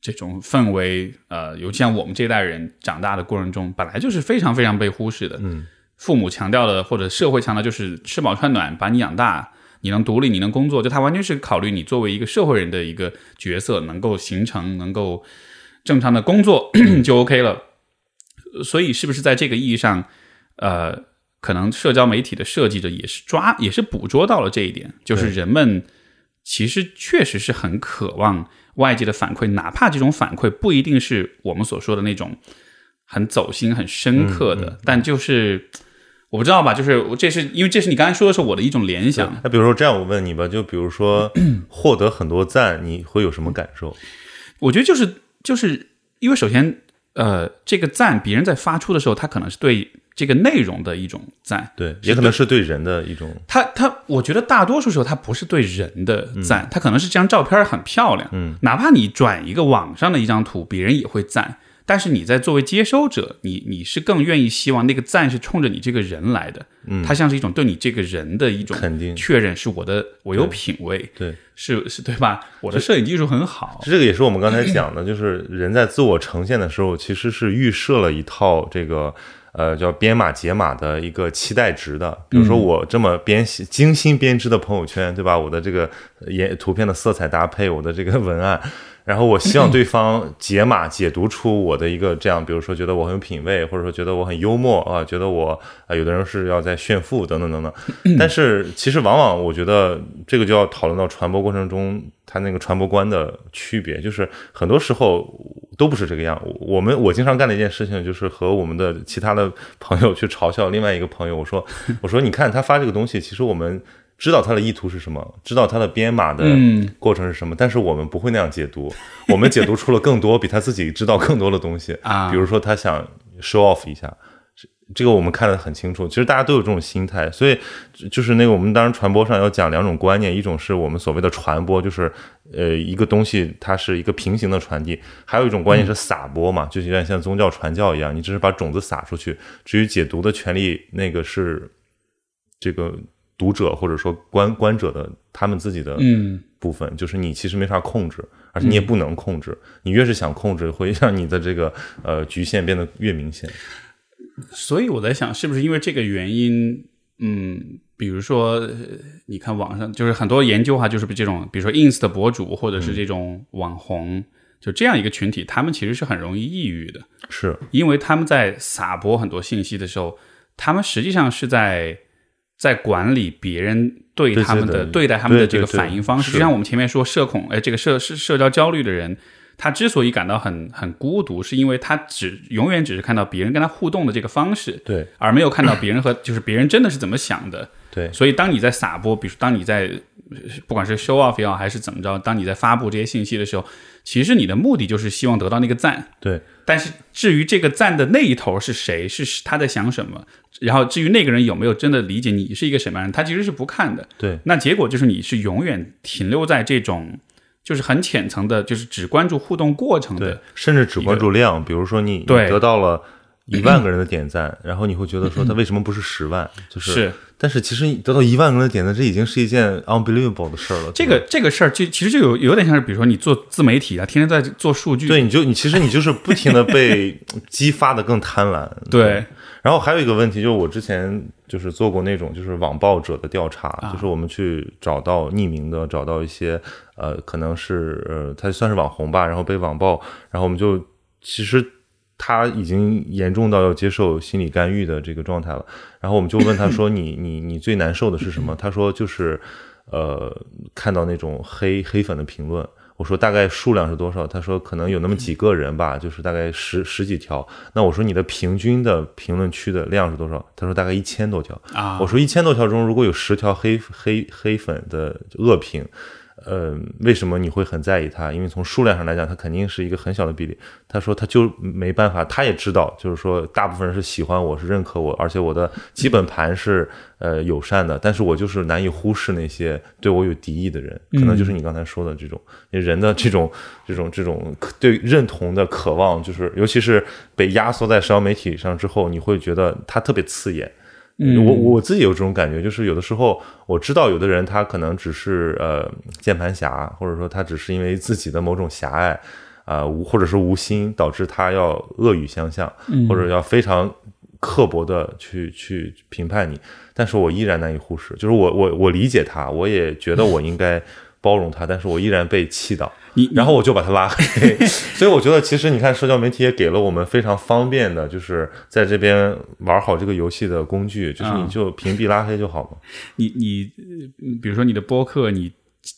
这种氛围，呃，尤其像我们这代人长大的过程中，本来就是非常非常被忽视的。嗯，父母强调的或者社会强调就是吃饱穿暖，把你养大，你能独立，你能工作，就他完全是考虑你作为一个社会人的一个角色能够形成，能够正常的工作 就 OK 了。所以，是不是在这个意义上，呃，可能社交媒体的设计者也是抓，也是捕捉到了这一点，就是人们其实确实是很渴望外界的反馈，哪怕这种反馈不一定是我们所说的那种很走心、很深刻的，但就是我不知道吧，就是我这是因为这是你刚才说的是我的一种联想。那比如说这样，我问你吧，就比如说 获得很多赞，你会有什么感受？我觉得就是就是因为首先，呃，这个赞别人在发出的时候，他可能是对这个内容的一种赞，对，也可能是对人的一种，他他，我觉得大多数时候他不是对人的赞，他可能是这张照片很漂亮，嗯，哪怕你转一个网上的一张图，别人也会赞。但是你在作为接收者，你你是更愿意希望那个赞是冲着你这个人来的，嗯它像是一种对你这个人的一种肯定确认，是我的我有品位，对。是是对吧？我的摄影技术很好，这个也是我们刚才讲的，就是人在自我呈现的时候，其实是预设了一套这个呃叫编码解码的一个期待值的。比如说我这么编精心编织的朋友圈，对吧？我的这个颜图片的色彩搭配，我的这个文案。然后我希望对方解码解读出我的一个这样，比如说觉得我很有品位，或者说觉得我很幽默啊，觉得我啊有的人是要在炫富等等等等。但是其实往往我觉得这个就要讨论到传播过程中他那个传播观的区别，就是很多时候都不是这个样。我们我经常干的一件事情就是和我们的其他的朋友去嘲笑另外一个朋友，我说我说你看他发这个东西，其实我们。知道他的意图是什么，知道他的编码的过程是什么，但是我们不会那样解读，我们解读出了更多比他自己知道更多的东西。啊。比如说他想 show off 一下，这个我们看得很清楚。其实大家都有这种心态，所以就是那个我们当然传播上要讲两种观念，一种是我们所谓的传播，就是呃一个东西它是一个平行的传递，还有一种观念是撒播嘛，就有点像宗教传教一样，你只是把种子撒出去，至于解读的权利，那个是这个。读者或者说观观者的他们自己的嗯部分，就是你其实没法控制，而且你也不能控制。你越是想控制，会让你的这个呃局限变得越明显。所以我在想，是不是因为这个原因？嗯，比如说，呃你看网上就是很多研究哈，就是这种，比如说 ins 的博主或者是这种网红，就这样一个群体，他们其实是很容易抑郁的，是因为他们在撒播很多信息的时候，他们实际上是在在管理别人对他们的对待他们的这个反应方式。就像我们前面说社恐，哎，这个社社社交焦虑的人，他之所以感到很很孤独，是因为他只永远只是看到别人跟他互动的这个方式，对而没有看到别人和 就是别人真的是怎么想的。对所以当你在撒播，比如说当你在不管是 show off 也好，还是怎么着，当你在发布这些信息的时候，其实你的目的就是希望得到那个赞。对，但是至于这个赞的那一头是谁，是他在想什么，然后至于那个人有没有真的理解你是一个什么样人，他其实是不看的。对，那结果就是你是永远停留在这种就是很浅层的，就是只关注互动过程的。，甚至只关注量，比如说你得到了一万个人的点赞，然后你会觉得说他为什么不是十万？就是，是但是其实得到一万个人的点赞，这已经是一件 unbelievable 的事儿了。这个这个事儿，就其实就有有点像是，比如说你做自媒体啊，天天在做数据，对，你就你其实你就是不停的被 激发的更贪婪。对然后还有一个问题，就是我之前就是做过那种就是网暴者的调查，啊就是我们去找到匿名的，找到一些呃可能是呃他算是网红吧，然后被网暴，然后我们就其实他已经严重到要接受心理干预的这个状态了，然后我们就问他说 你你你最难受的是什么？他说就是呃看到那种黑黑粉的评论。我说大概数量是多少？他说可能有那么几个人吧，就是大概十十几条。那我说你的平均的评论区的量是多少？他说大概一千多条。啊，我说一千多条中，如果有十条黑黑黑粉的恶评，呃，为什么你会很在意它？因为从数量上来讲，它肯定是一个很小的比例。他说他就没办法，他也知道，就是说大部分人是喜欢我，是认可我，而且我的基本盘是呃友善的，但是我就是难以忽视那些对我有敌意的人，可能就是你刚才说的这种人的这种这种这种对认同的渴望，就是尤其是被压缩在社交媒体上之后，你会觉得它特别刺眼。嗯。我我自己有这种感觉，就是有的时候我知道有的人他可能只是呃键盘侠，或者说他只是因为自己的某种狭隘啊、无或者是无心导致他要恶语相向，或者要非常刻薄的去去评判你，但是我依然难以忽视，就是我我我理解他，我也觉得我应该包容他，但是我依然被气到。你然后我就把他拉黑。所以我觉得，其实你看，社交媒体也给了我们非常方便的，就是在这边玩好这个游戏的工具，就是你就屏蔽拉黑就好了。你你呃比如说你的播客，你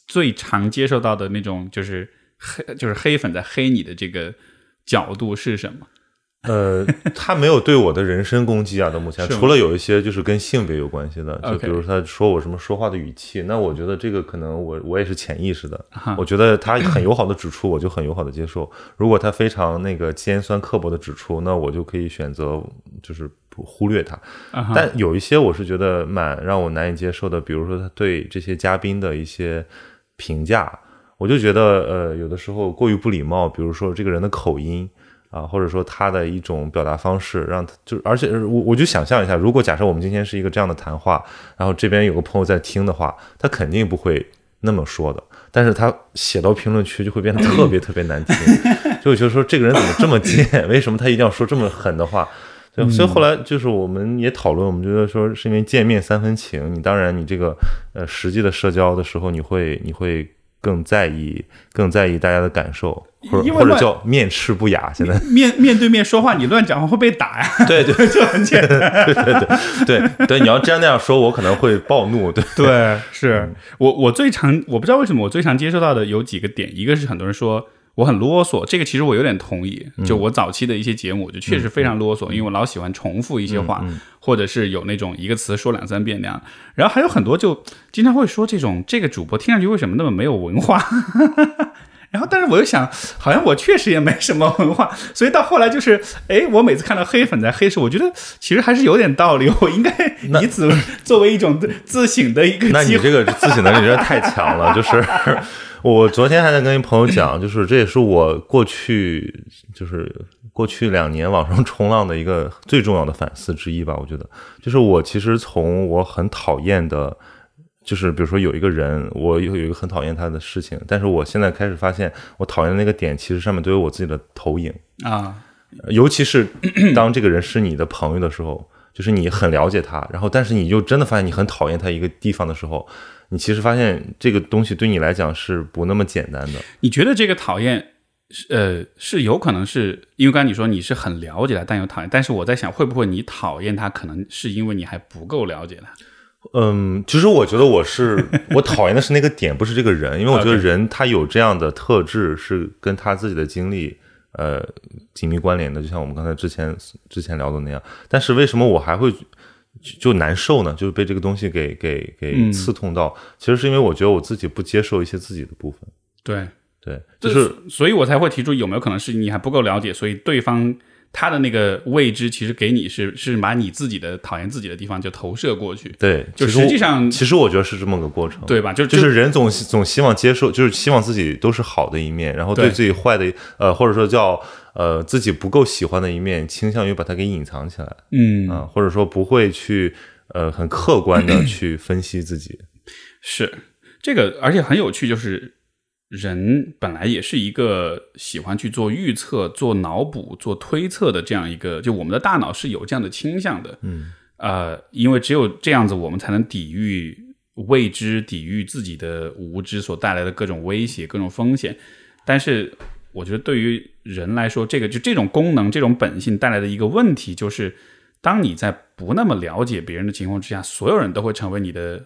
最常接受到的那种就是黑就是黑粉在黑你的这个角度是什么？呃，他没有对我的人身攻击啊，到目前除了有一些就是跟性别有关系的，就比如他说我什么说话的语气，那我觉得这个可能我我也是潜意识的，我觉得他很友好的指出，我就很友好的接受；如果他非常那个尖酸刻薄的指出，那我就可以选择就是不忽略他。但有一些我是觉得蛮让我难以接受的，比如说他对这些嘉宾的一些评价，我就觉得呃有的时候过于不礼貌，比如说这个人的口音。啊，或者说他的一种表达方式，让他就，而且我我就想象一下，如果假设我们今天是一个这样的谈话，然后这边有个朋友在听的话，他肯定不会那么说的，但是他写到评论区就会变得特别特别难听，就我就说这个人怎么这么贱，为什么他一定要说这么狠的话？所以，所以后来就是我们也讨论，我们觉得说是因为见面三分情，你当然你这个呃实际的社交的时候，你会你会更在意更在意大家的感受，或者或者叫面斥不雅。现在面面对面说话，你乱讲话会被打呀。对对 就很简单。对对对对，你要这样那样说，我可能会暴怒。对，对，是我我最常我不知道为什么我最常接受到的有几个点，一个是很多人说我很啰嗦，这个其实我有点同意。就我早期的一些节目，就确实非常啰嗦，因为我老喜欢重复一些话，或者是有那种一个词说两三遍那样。然后还有很多就经常会说这种这个主播听上去为什么那么没有文化？然后，但是我又想，好像我确实也没什么文化，所以到后来就是，哎，我每次看到黑粉在黑时，我觉得其实还是有点道理，我应该 以此作为一种自自省的一个那你。这个自省能力真的太强了。就是我昨天还在跟一朋友讲，就是这也是我过去就是过去两年网上冲浪的一个最重要的反思之一吧。我觉得，就是我其实从我很讨厌的。就是比如说有一个人，我有有一个很讨厌他的事情，但是我现在开始发现，我讨厌的那个点其实上面都有我自己的投影，啊，尤其是当这个人是你的朋友的时候，就是你很了解他，然后但是你就真的发现你很讨厌他一个地方的时候，你其实发现这个东西对你来讲是不那么简单的。你觉得这个讨厌，呃，是有可能是因为刚才你说你是很了解他，但又讨厌，但是我在想，会不会你讨厌他，可能是因为你还不够了解他？嗯，其实我觉得我是 我讨厌的是那个点，不是这个人，因为我觉得人他有这样的特质是跟他自己的经历呃紧密关联的，就像我们刚才之前之前聊的那样。但是为什么我还会就难受呢？就是被这个东西给给给刺痛到。其实是因为我觉得我自己不接受一些自己的部分。对对，就是所以，我才会提出有没有可能是你还不够了解，所以对方。他的那个未知，其实给你是是把你自己的讨厌自己的地方就投射过去。对，就实际上，其实我觉得是这么个过程，对吧？就就是人总总希望接受，就是希望自己都是好的一面，然后对自己坏的，呃，或者说叫呃自己不够喜欢的一面，倾向于把它给隐藏起来。嗯啊，或者说不会去呃很客观的去分析自己。是这个，而且很有趣，就是。人本来也是一个喜欢去做预测、做脑补、做推测的这样一个，就我们的大脑是有这样的倾向的。嗯，呃，因为只有这样子，我们才能抵御未知、抵御自己的无知所带来的各种威胁、各种风险。但是，我觉得对于人来说，这个就这种功能、这种本性带来的一个问题，就是当你在不那么了解别人的情况之下，所有人都会成为你的。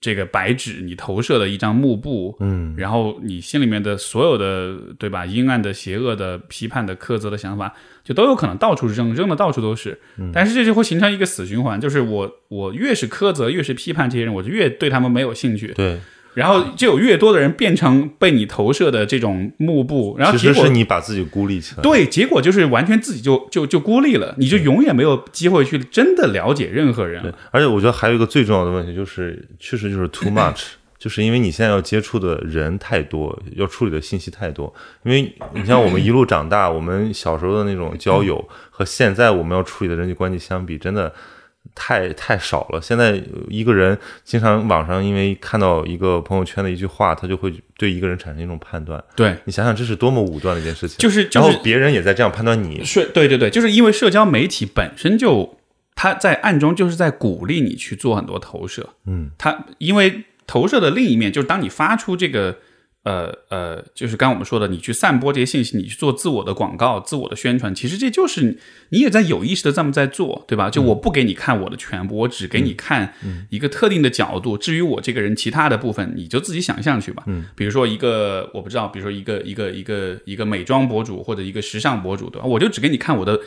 这个白纸，你投射的一张幕布，嗯，然后你心里面的所有的，对吧？阴暗的、邪恶的、批判的、苛责的想法，就都有可能到处扔，扔的到处都是。但是这就会形成一个死循环，就是我我越是苛责，越是批判这些人，我就越对他们没有兴趣。对。然后就有越多的人变成被你投射的这种幕布，然后其实是你把自己孤立起来。对，结果就是完全自己就就就孤立了，你就永远没有机会去真的了解任何人。对，而且我觉得还有一个最重要的问题就是，确实就是 too much，就是因为你现在要接触的人太多，要处理的信息太多。因为你像我们一路长大，我们小时候的那种交友和现在我们要处理的人际关系相比，真的。太太少了。现在一个人经常网上因为看到一个朋友圈的一句话，他就会对一个人产生一种判断。对你想想，这是多么武断的一件事情。就是，然后别人也在这样判断你。是，对对对，就是因为社交媒体本身就，他在暗中就是在鼓励你去做很多投射。嗯，他因为投射的另一面就是当你发出这个。呃呃，就是刚我们说的，你去散播这些信息，你去做自我的广告、自我的宣传，其实这就是你也在有意识的这么在做，对吧？就我不给你看我的全部，我只给你看一个特定的角度。至于我这个人其他的部分，你就自己想象去吧。嗯，比如说一个我不知道，比如说一个一个一个一个美妆博主或者一个时尚博主，对吧？我就只给你看我的。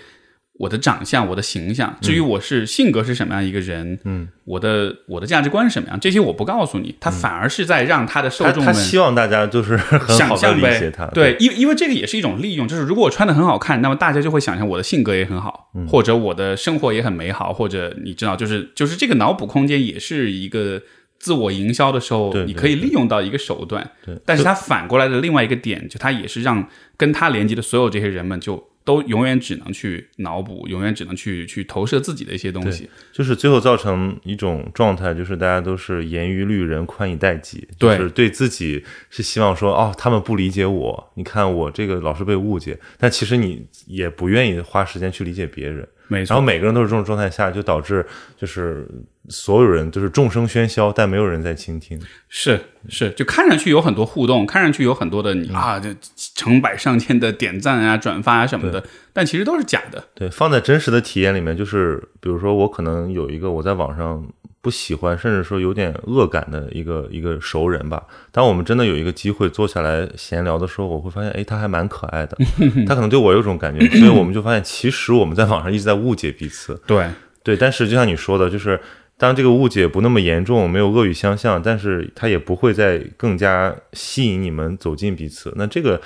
我的长相，我的形象，至于我是性格是什么样一个人，嗯，我的我的价值观是什么样，这些我不告诉你，他反而是在让他的受众们，他希望大家就是 想象呗，对，因因为这个也是一种利用，就是如果我穿的很好看，那么大家就会想象我的性格也很好，或者我的生活也很美好，或者你知道，就是就是这个脑补空间也是一个自我营销的时候，你可以利用到一个手段，对，但是它反过来的另外一个点，就它也是让跟他连接的所有这些人们就。都永远只能去脑补，永远只能去去投射自己的一些东西，就是最后造成一种状态，就是大家都是严于律人，宽以待己，对，是对自己是希望说，哦，他们不理解我，你看我这个老是被误解，但其实你也不愿意花时间去理解别人。没错，然后每个人都是这种状态下，就导致就是所有人就是众声喧嚣，但没有人在倾听。是是，就看上去有很多互动，看上去有很多的你啊，就成百上千的点赞啊、转发啊什么的，但其实都是假的。对，放在真实的体验里面，就是比如说我可能有一个我在网上。不喜欢，甚至说有点恶感的一个一个熟人吧。当我们真的有一个机会坐下来闲聊的时候，我会发现，哎，他还蛮可爱的。他可能对我有种感觉，所以我们就发现，其实我们在网上一直在误解彼此。对对，但是就像你说的，就是当这个误解不那么严重，没有恶语相向，但是他也不会再更加吸引你们走进彼此。那这个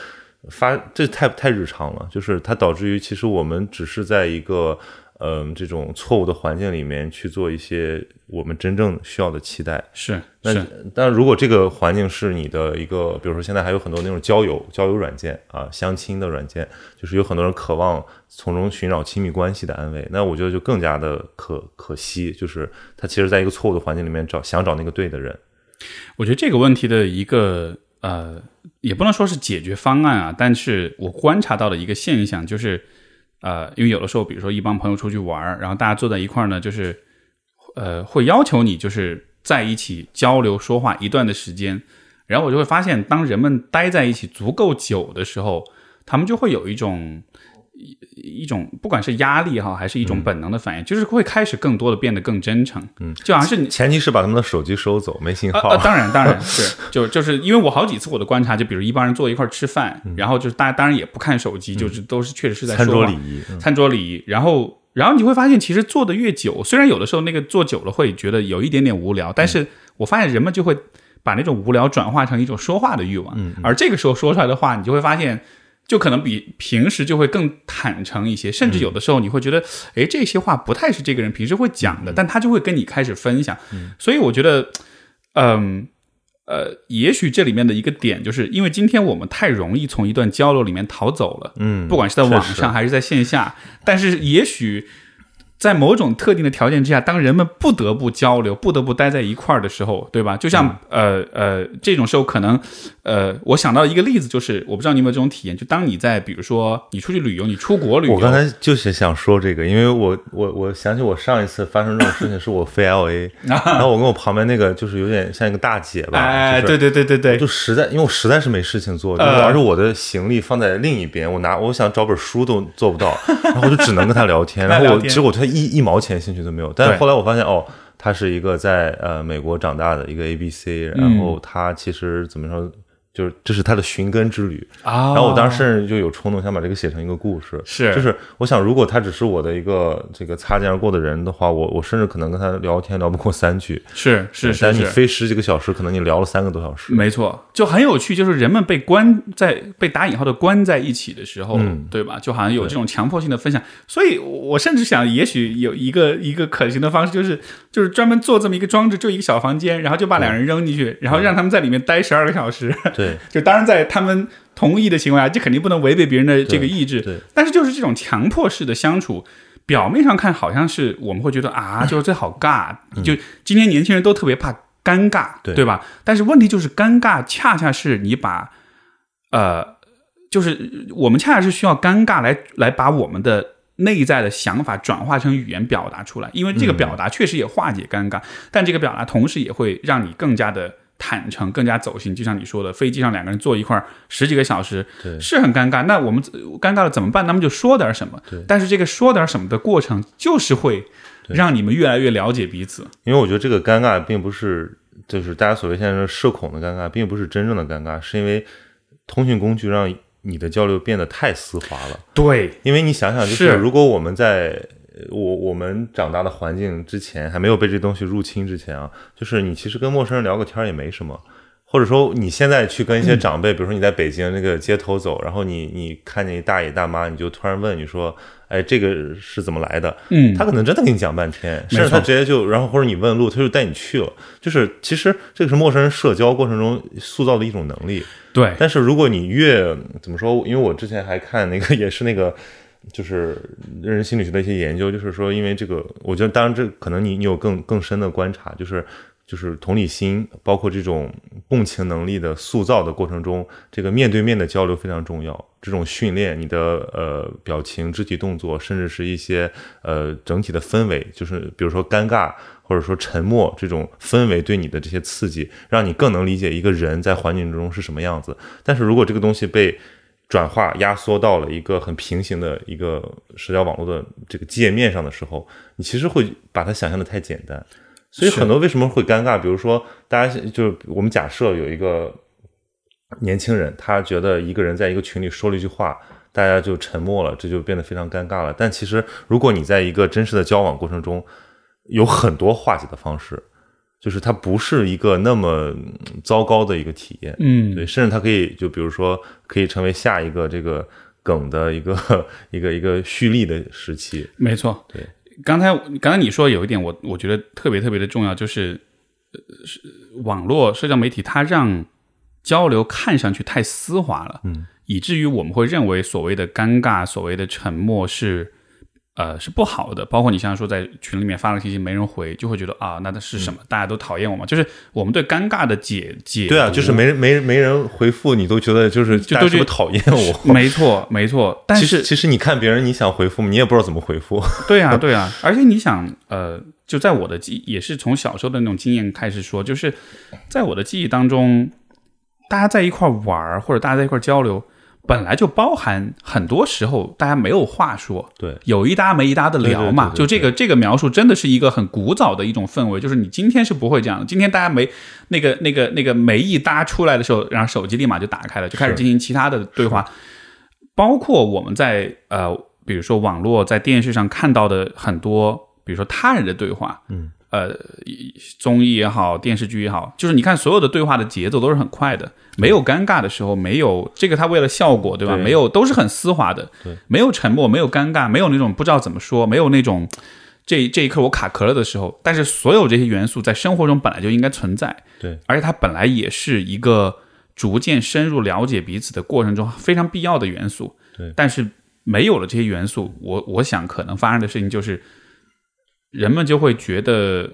发这太太日常了，就是它导致于其实我们只是在一个。嗯，这种错误的环境里面去做一些我们真正需要的期待是。那但如果这个环境是你的一个，比如说现在还有很多那种交友交友软件啊，相亲的软件，就是有很多人渴望从中寻找亲密关系的安慰，那我觉得就更加的可可惜，就是他其实在一个错误的环境里面找想找那个对的人。我觉得这个问题的一个呃，也不能说是解决方案啊，但是我观察到的一个现象就是。呃，因为有的时候，比如说一帮朋友出去玩然后大家坐在一块儿呢，就是，呃，会要求你就是在一起交流说话一段的时间，然后我就会发现，当人们待在一起足够久的时候，他们就会有一种。一一种不管是压力哈，还是一种本能的反应，就是会开始更多的变得更真诚。嗯，就好像是你前提是把他们的手机收走，没信号。当然，当然是 就就是因为我好几次我的观察，就比如一帮人坐一块吃饭，然后就是大家当然也不看手机，就是都是确实是在餐桌礼仪，餐桌礼仪。然后然后你会发现，其实坐的越久，虽然有的时候那个坐久了会觉得有一点点无聊，但是我发现人们就会把那种无聊转化成一种说话的欲望，嗯而这个时候说出来的话，你就会发现。就可能比平时就会更坦诚一些，甚至有的时候你会觉得，哎，这些话不太是这个人平时会讲的，但他就会跟你开始分享。所以我觉得，嗯，呃，也许这里面的一个点，就是因为今天我们太容易从一段交流里面逃走了，嗯，不管是在网上还是在线下，但是也许在某种特定的条件之下，当人们不得不交流、不得不待在一块儿的时候，对吧？就像、呃呃这种时候，可能呃，我想到一个例子，就是我不知道你有没有这种体验，就当你在比如说你出去旅游，你出国旅游，我刚才就是想说这个，因为我我我想起我上一次发生这种事情是我飞 L A，然后我跟我旁边那个就是有点像一个大姐吧，哎，就是对对对对对，就实在，因为我实在是没事情做，就是呃。而且我的行李放在另一边，我拿我想找本书都做不到，然后我就只能跟他 聊天，然后我其实我对他一一毛钱兴趣都没有，但是后来我发现哦，他是一个在呃美国长大的一个 A B C，然后他其实怎么说，就是这是他的寻根之旅，啊，然后我当时甚至就有冲动想把这个写成一个故事，是就是我想如果他只是我的一个这个擦肩而过的人的话，我我甚至可能跟他聊天聊不过三句，是是是是，但你飞十几个小时，可能你聊了三个多小时，没错，就很有趣，就是人们被关在被打引号的关在一起的时候，嗯对吧？就好像有这种强迫性的分享，所以我甚至想，也许有一个一个可行的方式，就是就是专门做这么一个装置，就一个小房间，然后就把两人扔进去，然后让他们在里面待十二个小时。对。就当然在他们同意的情况下，这肯定不能违背别人的这个意志。对，但是就是这种强迫式的相处，表面上看好像是我们会觉得啊，就是这好尬，就今天年轻人都特别怕尴尬，对对吧？但是问题就是尴尬，恰恰是你把呃，就是我们恰恰是需要尴尬来来把我们的。内在的想法转化成语言表达出来，因为这个表达确实也化解尴尬，但这个表达同时也会让你更加的坦诚、更加走心。就像你说的，飞机上两个人坐一块儿十几个小时，对是很尴尬。那我们尴尬了怎么办？那么就说点什么对。但是这个说点什么的过程，就是会让你们越来越了解彼此。因为我觉得这个尴尬并不是就是大家所谓现在说社恐的尴尬，并不是真正的尴尬，是因为通讯工具让你的交流变得太丝滑了。对，因为你想想，就是是如果我们在呃我我们长大的环境之前，还没有被这东西入侵之前啊，就是你其实跟陌生人聊个天也没什么。或者说你现在去跟一些长辈，比如说你在北京那个街头走，然后你你看见一大爷大妈，你就突然问你说，哎，这个是怎么来的？嗯他可能真的给你讲半天，甚至他直接就，然后或者你问路，他就带你去了。就是其实这个是陌生人社交过程中塑造的一种能力。对，但是如果你越怎么说，因为我之前还看那个 也是那个。就是认知心理学的一些研究，就是说，因为这个，我觉得当然这可能你你有更更深的观察，就是就是同理心，包括这种共情能力的塑造的过程中，这个面对面的交流非常重要。这种训练，你的呃表情、肢体动作，甚至是一些呃整体的氛围，就是比如说尴尬或者说沉默这种氛围对你的这些刺激，让你更能理解一个人在环境中是什么样子。但是如果这个东西被转化压缩到了一个很平行的一个社交网络的这个界面上的时候，你其实会把它想象的太简单，所以很多为什么会尴尬？比如说，大家就是我们假设有一个年轻人，他觉得一个人在一个群里说了一句话，大家就沉默了，这就变得非常尴尬了。但其实，如果你在一个真实的交往过程中，有很多化解的方式，就是它不是一个那么嗯糟糕的一个体验。嗯，对，甚至它可以就比如说可以成为下一个这个梗的一个一个一个蓄力的时期。没错。对，刚才刚才你说有一点我，我觉得特别特别的重要，就是呃是网络社交媒体它让交流看上去太丝滑了，嗯，以至于我们会认为所谓的尴尬、所谓的沉默是。呃，是不好的。包括你像说在群里面发了信息没人回，就会觉得啊，那它是什么？大家都讨厌我吗？就是我们对尴尬的解解对啊，就是没人没没人回复，你都觉得就是就都觉是不是讨厌我？没错没错。但是其实其实你看别人，你想回复，你也不知道怎么回复。对啊，对啊，而且你想，呃，就在我的记，也是从小时候的那种经验开始说，就是在我的记忆当中，大家在一块玩儿或者大家在一块交流，本来就包含很多时候大家没有话说，对，有一搭没一搭的聊嘛。就这个这个描述真的是一个很古早的一种氛围，就是你今天是不会这样的，今天大家没那个那个那个没一搭出来的时候，然后手机立马就打开了，就开始进行其他的对话，包括我们在呃。比如说网络在电视上看到的很多，比如说他人的对话，嗯，呃，综艺也好，电视剧也好，就是你看所有的对话的节奏都是很快的，没有尴尬的时候，没有这个他为了效果，对吧？对没有都是很丝滑的，对，没有沉默，没有尴尬，没有那种不知道怎么说，没有那种这这一刻我卡壳了的时候。但是所有这些元素在生活中本来就应该存在，对，而且它本来也是一个逐渐深入了解彼此的过程中非常必要的元素。对但是没有了这些元素，我我想可能发生的事情就是，人们就会觉得，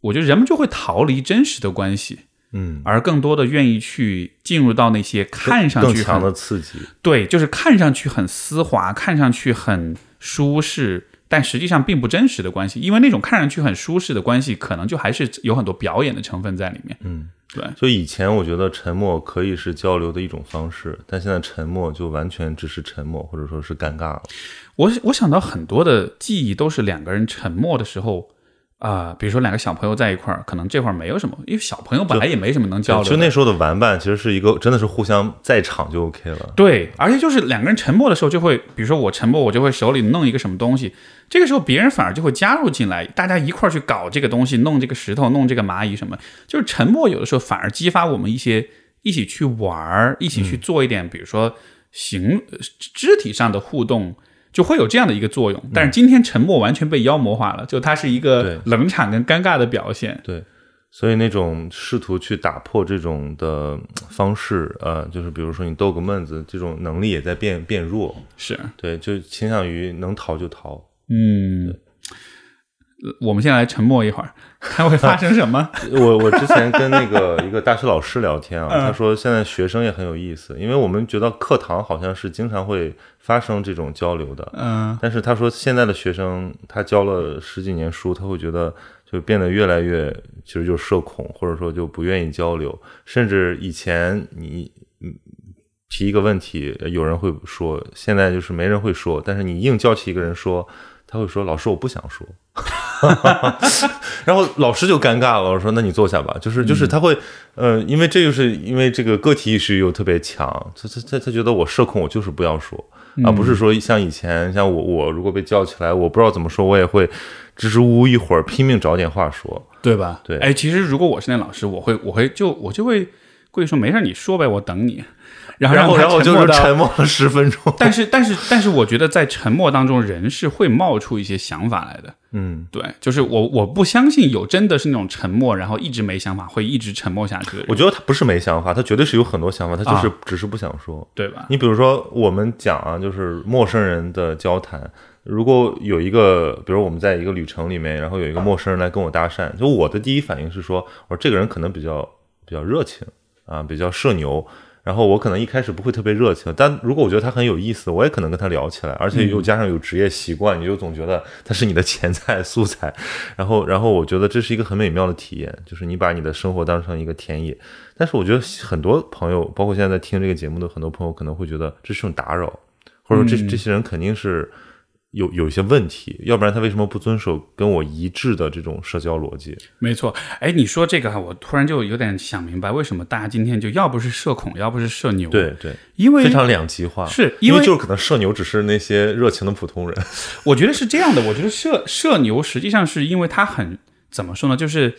我觉得人们就会逃离真实的关系，嗯，而更多的愿意去进入到那些看上去很更强的刺激，对，就是看上去很丝滑，看上去很舒适，但实际上并不真实的关系，因为那种看上去很舒适的关系，可能就还是有很多表演的成分在里面。嗯，对，就以前我觉得沉默可以是交流的一种方式，但现在沉默就完全只是沉默，或者说是尴尬了。我我想到很多的记忆都是两个人沉默的时候。啊、比如说两个小朋友在一块儿，可能这会儿没有什么，因为小朋友本来也没什么能交流的。就那时候的玩伴，其实是一个真的是互相在场就 OK 了。对，而且就是两个人沉默的时候，就会，比如说我沉默，我就会手里弄一个什么东西，这个时候别人反而就会加入进来，大家一块儿去搞这个东西，弄这个石头，弄这个蚂蚁什么，就是沉默有的时候反而激发我们一些一起去玩儿，一起去做一点，比如说形呃肢体上的互动。就会有这样的一个作用，但是今天沉默完全被妖魔化了，就它是一个冷场跟尴尬的表现。对，所以那种试图去打破这种的方式，呃，就是比如说你逗个闷子，这种能力也在变变弱。是，对，就倾向于能逃就逃。嗯，我们现在来沉默一会儿，还会发生什么。我我之前跟那个一个大学老师聊天啊，嗯他说现在学生也很有意思，因为我们觉得课堂好像是经常会发生这种交流的，嗯但是他说现在的学生他教了十几年书，他会觉得就变得越来越其实就是社恐，或者说就不愿意交流，甚至以前你嗯提一个问题，有人会说，现在就是没人会说，但是你硬叫起一个人说，他会说老师我不想说。然后老师就尴尬了，我说：“那你坐下吧。”就是就是他会，呃，因为这就是因为这个个体意识又特别强，他他他他觉得我社恐，我就是不要说，而不是说像以前像我我如果被叫起来，我不知道怎么说，我也会支支吾吾一会儿，拼命找点话说。对吧？对哎，其实如果我是那老师，我会，我会就我就会故意说没事，你说呗，我等你。然后然后就是沉默了十分钟。但是但是但是，我觉得在沉默当中，人是会冒出一些想法来的。嗯，对，就是我我不相信有真的是那种沉默，然后一直没想法，会一直沉默下去我觉得他不是没想法，他绝对是有很多想法，他就是只是不想说。对吧？你比如说，我们讲啊，就是陌生人的交谈。如果有一个，比如我们在一个旅程里面，然后有一个陌生人来跟我搭讪，就我的第一反应是说，我说这个人可能比较比较热情啊，比较社牛。然后我可能一开始不会特别热情，但如果我觉得他很有意思，我也可能跟他聊起来，而且又加上有职业习惯，你就总觉得他是你的潜在素材。然后，然后我觉得这是一个很美妙的体验，就是你把你的生活当成一个田野。但是我觉得很多朋友，包括现在在听这个节目的很多朋友，可能会觉得这是种打扰，或者说这这些人肯定是有有一些问题，要不然他为什么不遵守跟我一致的这种社交逻辑？没错，哎，你说这个哈，我突然就有点想明白，为什么大家今天就要不是社恐，要不是社牛？，对对，因为非常两极化，是因为因就是可能社牛只是那些热情的普通人。我觉得是这样的，我觉得社社牛实际上是因为他很怎么说呢，就是。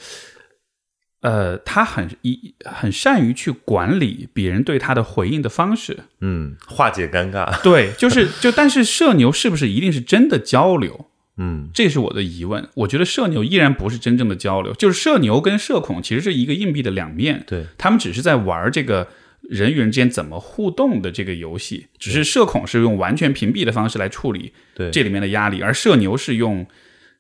呃，他很一很善于去管理别人对他的回应的方式，嗯，化解尴尬。对，就是就，但是社牛是不是一定是真的交流？嗯，这是我的疑问。我觉得社牛依然不是真正的交流，就是社牛跟社恐其实是一个硬币的两面，对，他们只是在玩这个人与人之间怎么互动的这个游戏，只是社恐是用完全屏蔽的方式来处理对，这里面的压力，而社牛是用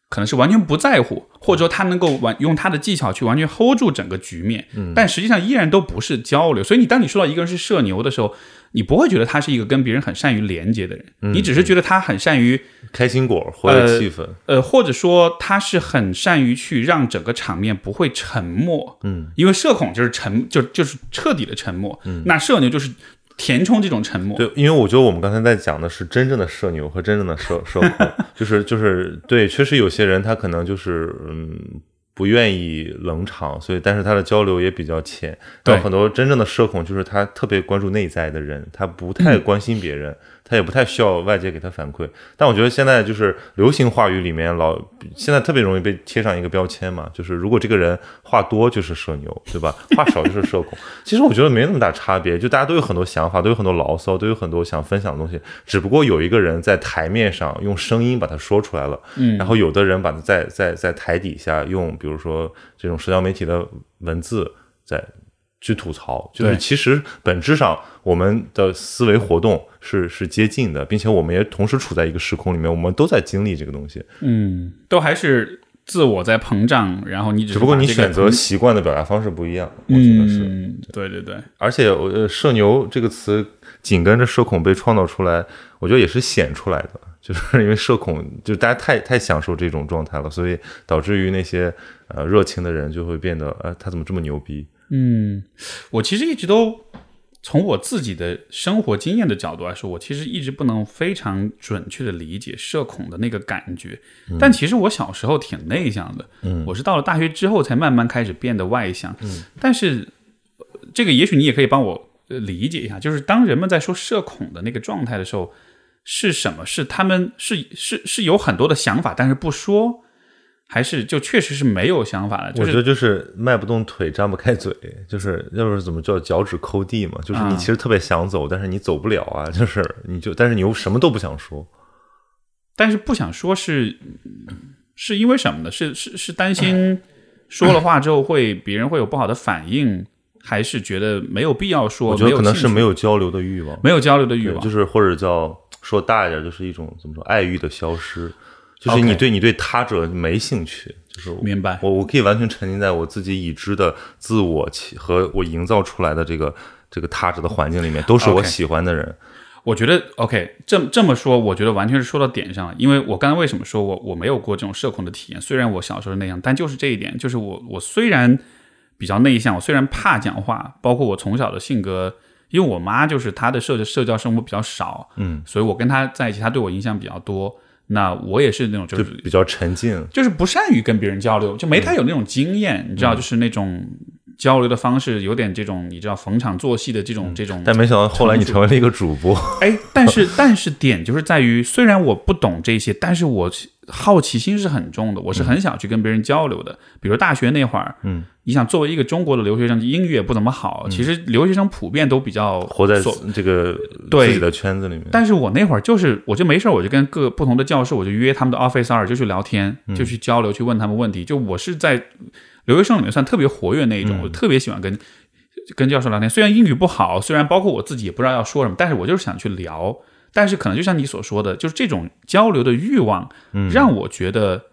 可能是完全不在乎，或者说他能够完用他的技巧去完全 hold 住整个局面，嗯但实际上依然都不是交流。所以你当你说到一个人是社牛的时候，你不会觉得他是一个跟别人很善于连接的人，嗯你只是觉得他很善于开心果活跃气氛。呃，或者说他是很善于去让整个场面不会沉默，嗯，因为社恐就是沉，就就是彻底的沉默，嗯，那社牛就是填充这种沉默，对，因为我觉得我们刚才在讲的是真正的社牛和真正的社 社恐，就是就是对，确实有些人他可能就是嗯不愿意冷场，所以但是他的交流也比较浅。对。很多真正的社恐就是他特别关注内在的人，他不太关心别人，他也不太需要外界给他反馈。但我觉得现在就是流行话语里面老现在特别容易被贴上一个标签嘛，就是如果这个人话多就是社牛，对吧？话少就是社恐。其实我觉得没那么大差别，就大家都有很多想法，都有很多牢骚，都有很多想分享的东西，只不过有一个人在台面上用声音把它说出来了，嗯，然后有的人把它在在在台底下用，比如说这种社交媒体的文字在。去吐槽，就是其实本质上我们的思维活动是是接近的，并且我们也同时处在一个时空里面，我们都在经历这个东西。嗯，都还是自我在膨胀，然后你只不过你选择习惯的表达方式不一样，我觉得是。对对对，而且呃，社牛这个词紧跟着社恐被创造出来，我觉得也是显出来的，就是 因为社恐，就大家太太享受这种状态了，所以导致于那些呃热情的人就会变得，呃，他怎么这么牛逼？嗯，我其实一直都从我自己的生活经验的角度来说，我其实一直不能非常准确的理解社恐的那个感觉。但其实我小时候挺内向的，嗯，我是到了大学之后才慢慢开始变得外向。嗯，但是这个也许你也可以帮我理解一下，就是当人们在说社恐的那个状态的时候，是什么？是他们是是是有很多的想法，但是不说。还是就确实是没有想法了。我觉得就是迈不动腿，张不开嘴，就是要不是怎么叫脚趾抠地嘛。就是你其实特别想走，但是你走不了啊。就是你就，但是你又什么都不想说。但是不想说是是因为什么呢？是是是担心说了话之后会别人会有不好的反应，还是觉得没有必要说？我觉得可能是没有交流的欲望，没有交流的欲望，就是或者叫说大一点，就是一种怎么说爱欲的消失。就是你对你对他者没兴趣，就是明白我我可以完全沉浸在我自己已知的自我和我营造出来的这个这个他者的环境里面，都是我喜欢的人。我觉得 OK，这这么说，我觉得完全是说到点上了。因为我刚才为什么说我我没有过这种社恐的体验？虽然我小时候那样，但就是这一点，就是我我虽然比较内向，我虽然怕讲话，包括我从小的性格，因为我妈就是她的社社交生活比较少，嗯，所以我跟她在一起，她对我影响比较多。那我也是那种，就是比较沉静，就是不善于跟别人交流，就没太有那种经验，你知道，就是那种交流的方式有点这种，你知道逢场作戏的这种这种。但没想到后来你成为了一个主播，哎，但是但是点就是在于，虽然我不懂这些，但是我。好奇心是很重的，我是很想去跟别人交流的。比如大学那会儿，嗯，你想作为一个中国的留学生，英语也不怎么好，其实留学生普遍都比较活在这个自己的圈子里面。但是我那会儿就是，我就没事我就跟各不同的教授，我就约他们的 office hour 就去聊天，就去交流，去问他们问题。就我是在留学生里面算特别活跃那一种，我特别喜欢跟跟教授聊天。虽然英语不好，虽然包括我自己也不知道要说什么，但是我就是想去聊。但是可能就像你所说的，就是这种交流的欲望，让我觉得，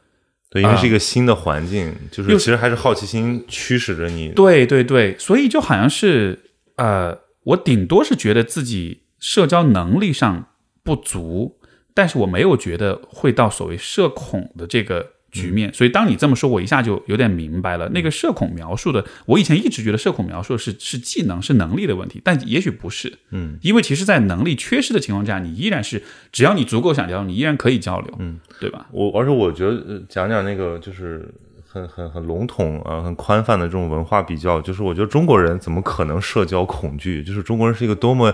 对，因为是一个新的环境，就是其实还是好奇心驱使着你。对对对，所以就好像是，呃，我顶多是觉得自己社交能力上不足，但是我没有觉得会到所谓社恐的这个。局面，所以当你这么说，我一下就有点明白了。那个社恐描述的，我以前一直觉得社恐描述是是技能是能力的问题，但也许不是。嗯，因为其实，在能力缺失的情况下，你依然是只要你足够想交流，你依然可以交流。嗯，对吧？我而且我觉得讲讲那个就是很很很笼统啊，很宽泛的这种文化比较，就是我觉得中国人怎么可能社交恐惧？就是中国人是一个多么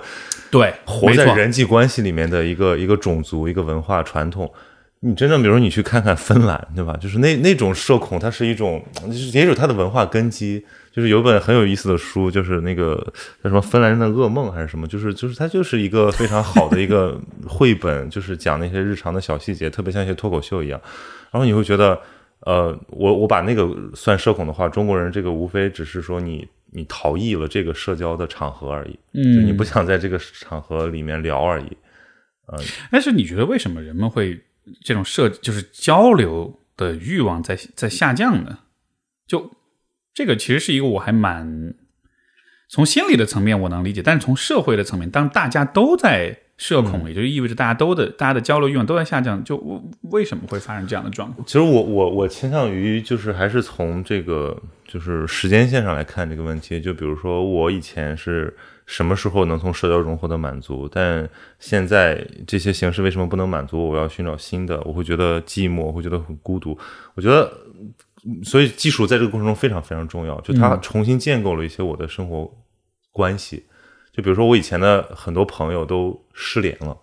对活在人际关系里面的一个一个种族，一个文化传统。你真正，比如你去看看芬兰，对吧？就是那那种社恐，它是一种，就是也有它的文化根基。就是有本很有意思的书，就是那个叫什么《芬兰人的噩梦》还是什么，就是就是它就是一个非常好的一个 绘本，就是讲那些日常的小细节，特别像一些脱口秀一样。然后你会觉得，呃，我我把那个算社恐的话，中国人这个无非只是说你你逃逸了这个社交的场合而已，嗯，你不想在这个场合里面聊而已。呃，但是你觉得为什么人们会？这种社就是交流的欲望在在下降呢，就这个其实是一个我还蛮从心理的层面我能理解，但是从社会的层面，当大家都在社恐，也就意味着大家都的大家的交流欲望都在下降，就为什么会发生这样的状况？其实我我我倾向于就是还是从这个就是时间线上来看这个问题，就比如说我以前是。什么时候能从社交中获得满足？但现在这些形式为什么不能满足？我要寻找新的，我会觉得寂寞，我会觉得很孤独。我觉得，所以技术在这个过程中非常非常重要，就它重新建构了一些我的生活关系。就比如说，我以前的很多朋友都失联了，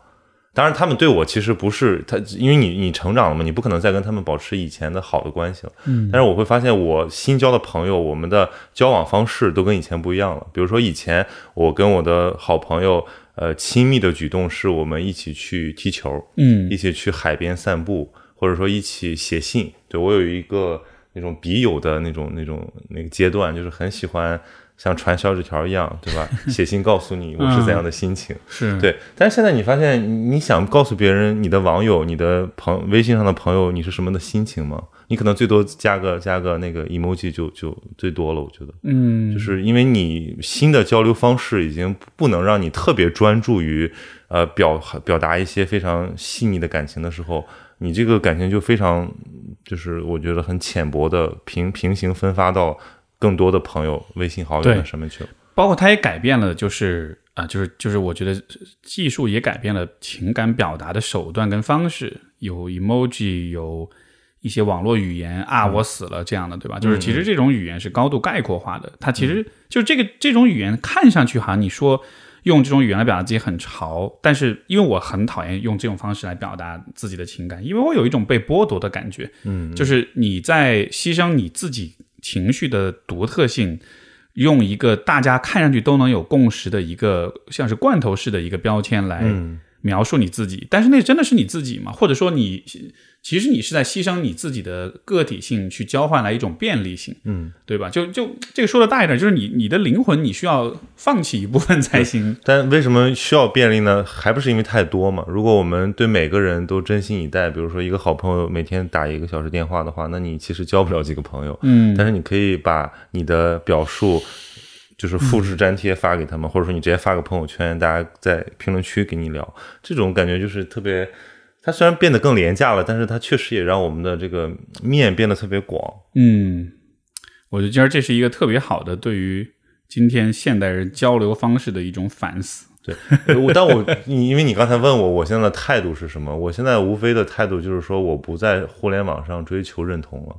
当然，他们对我其实不是他，因为你你成长了嘛，你不可能再跟他们保持以前的好的关系了。嗯，但是我会发现，我新交的朋友，我们的交往方式都跟以前不一样了。比如说，以前我跟我的好朋友，呃，亲密的举动是我们一起去踢球，嗯一起去海边散步，或者说一起写信。对我有一个那种笔友的那种那种那个阶段，就是很喜欢像传小纸条一样，对吧？写信告诉你我是怎样的心情。是，对，但是现在你发现，你你想告诉别人你的网友、你的朋微信上的朋友你是什么的心情吗？你可能最多加个加个那个 emoji 就就最多了，我觉得，嗯，就是因为你新的交流方式已经不能让你特别专注于呃表表达一些非常细腻的感情的时候，你这个感情就非常就是我觉得很浅薄的平平行分发到更多的朋友、微信好友上面去了。包括它也改变了，就是啊、就是就是，我觉得技术也改变了情感表达的手段跟方式，有 emoji，有一些网络语言啊，我死了这样的，对吧？就是其实这种语言是高度概括化的，它其实就这个这种语言看上去好像你说用这种语言来表达自己很潮，但是因为我很讨厌用这种方式来表达自己的情感，因为我有一种被剥夺的感觉，嗯，就是你在牺牲你自己情绪的独特性，用一个大家看上去都能有共识的一个像是罐头式的一个标签来嗯描述你自己，但是那真的是你自己吗？或者说你其实你是在牺牲你自己的个体性去交换来一种便利性，嗯。对吧？就就这个说的大一点，就是你你的灵魂你需要放弃一部分才行。但为什么需要便利呢？还不是因为太多嘛？如果我们对每个人都真心以待，比如说一个好朋友每天打一个小时电话的话，那你其实交不了几个朋友。嗯但是你可以把你的表述就是复制粘贴发给他们，或者说你直接发个朋友圈，大家在评论区给你聊，这种感觉就是特别。它虽然变得更廉价了，但是它确实也让我们的这个面变得特别广。嗯，我就觉得这是一个特别好的对于今天现代人交流方式的一种反思。对，但我你因为你刚才问我，我现在的态度是什么？我现在无非的态度就是说，我不在互联网上追求认同了，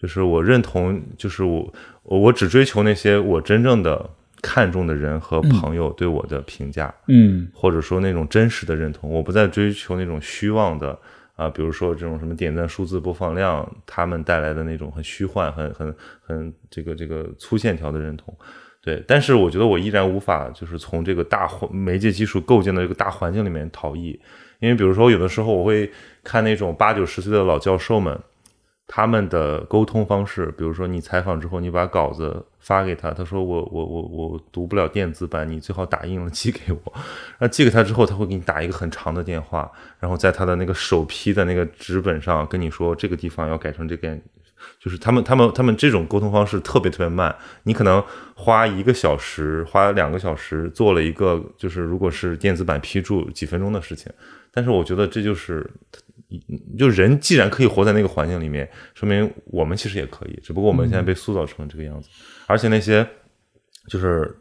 就是我认同，就是我我我只追求那些我真正的看重的人和朋友对我的评价，嗯或者说那种真实的认同。我不再追求那种虚妄的啊、比如说这种什么点赞数字、播放量，他们带来的那种很虚幻、很很很这个这个粗线条的认同。对，但是我觉得我依然无法就是从这个大环媒介技术构建的这个大环境里面逃逸，因为比如说有的时候我会看那种八九十岁的老教授们，他们的沟通方式，比如说你采访之后，你把稿子发给他，他说我我我我读不了电子版，你最好打印了寄给我。那寄给他之后，他会给你打一个很长的电话，然后在他的那个首批的那个纸本上跟你说这个地方要改成这个。就是他们，他们，他们这种沟通方式特别特别慢，你可能花一个小时、花两个小时做了一个，就是如果是电子版批注几分钟的事情，但是我觉得这就是，就人既然可以活在那个环境里面，说明我们其实也可以，只不过我们现在被塑造成这个样子，而且那些就是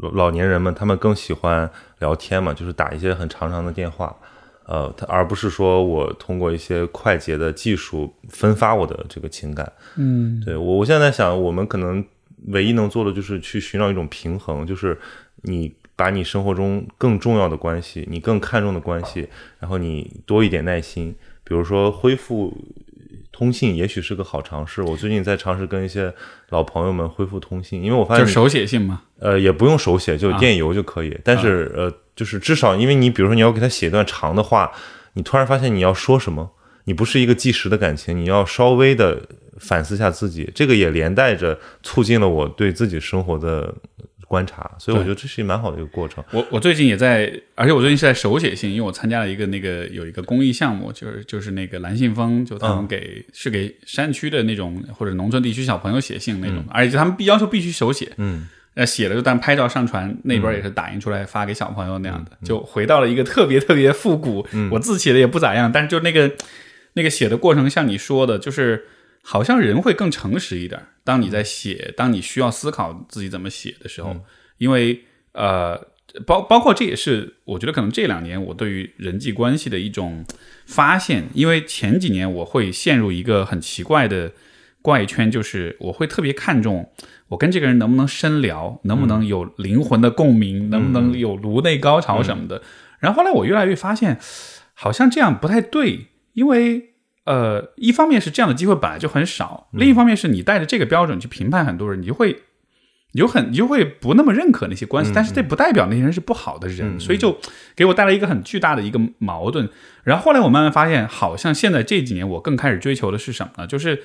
老老年人们，他们更喜欢聊天嘛，就是打一些很长长的电话。呃，他而不是说我通过一些快捷的技术分发我的这个情感。嗯对我，我现在在想，我们可能唯一能做的就是去寻找一种平衡，就是你把你生活中更重要的关系，你更看重的关系，然后你多一点耐心，比如说恢复通信，也许是个好尝试。我最近在尝试跟一些老朋友们恢复通信，因为我发现就是手写信嘛。呃，也不用手写，就啊电邮就可以。但是呃，就是至少，因为你比如说你要给他写一段长的话，你突然发现你要说什么，你不是一个即时的感情，你要稍微的反思一下自己，这个也连带着促进了我对自己生活的观察，所以我觉得这是一蛮好的一个过程。我我最近也在，而且我最近是在手写信，因为我参加了一个那个有一个公益项目，就是就是那个蓝信封，就他们给、是给山区的那种或者农村地区小朋友写信那种，而且他们必要求必须手写，嗯，呃，写了就当拍照上传，那边也是打印出来发给小朋友那样的，就回到了一个特别特别复古。我字写的也不咋样，但是就那个那个写的过程，像你说的，就是好像人会更诚实一点。当你在写，当你需要思考自己怎么写的时候，因为呃，包包括这也是我觉得可能这两年我对于人际关系的一种发现，因为前几年我会陷入一个很奇怪的怪圈，就是我会特别看重我跟这个人能不能深聊，能不能有灵魂的共鸣，能不能有颅内高潮什么的。然后后来我越来越发现，好像这样不太对，因为呃，一方面是这样的机会本来就很少，另一方面是你带着这个标准去评判很多人，你就会。你就很你就会不那么认可那些关系，但是这不代表那些人是不好的人，所以就给我带来一个很巨大的一个矛盾。然后后来我慢慢发现，好像现在这几年我更开始追求的是什么呢？就是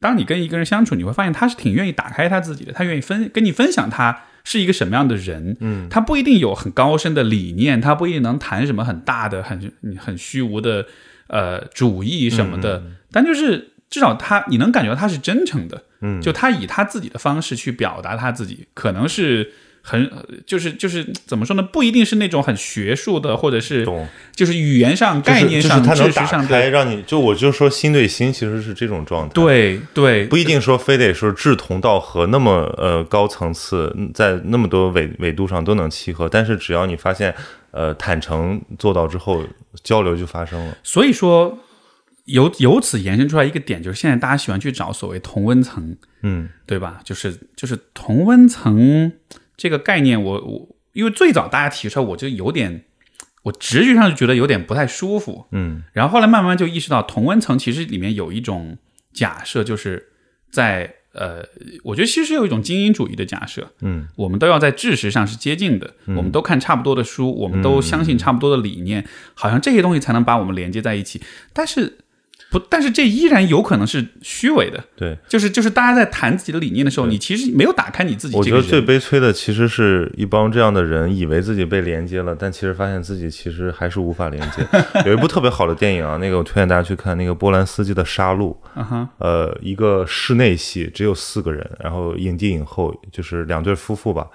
当你跟一个人相处，你会发现他是挺愿意打开他自己的，他愿意分跟你分享他是一个什么样的人。嗯，他不一定有很高深的理念，他不一定能谈什么很大的、很很虚无的呃主义什么的，但就是至少他你能感觉到他是真诚的。嗯，就他以他自己的方式去表达他自己，可能是很就是就是怎么说呢？不一定是那种很学术的，或者是就是语言上、概念上、知识上的，让你就我就说心对心，其实是这种状态。对对，不一定说非得说志同道合，那么呃高层次，在那么多纬纬度上都能契合，但是只要你发现呃坦诚做到之后，交流就发生了。所以说。由由此延伸出来一个点，就是现在大家喜欢去找所谓同温层，嗯，对吧？就是就是同温层这个概念，我我因为最早大家提出来，我就有点，我直觉上就觉得有点不太舒服，嗯。然后后来慢慢就意识到，同温层其实里面有一种假设，就是在呃，我觉得其实有一种精英主义的假设，嗯，我们都要在知识上是接近的，我们都看差不多的书，我们都相信差不多的理念，好像这些东西才能把我们连接在一起，但是。不，但是这依然有可能是虚伪的。对，就是就是大家在谈自己的理念的时候，你其实没有打开你自己。我觉得最悲催的其实是一帮这样的人，以为自己被连接了，但其实发现自己其实还是无法连接。有一部特别好的电影啊，那个我推荐大家去看，那个波兰斯基的《杀戮》。呃，一个室内戏，只有四个人，然后影帝影后就是两对夫妇吧，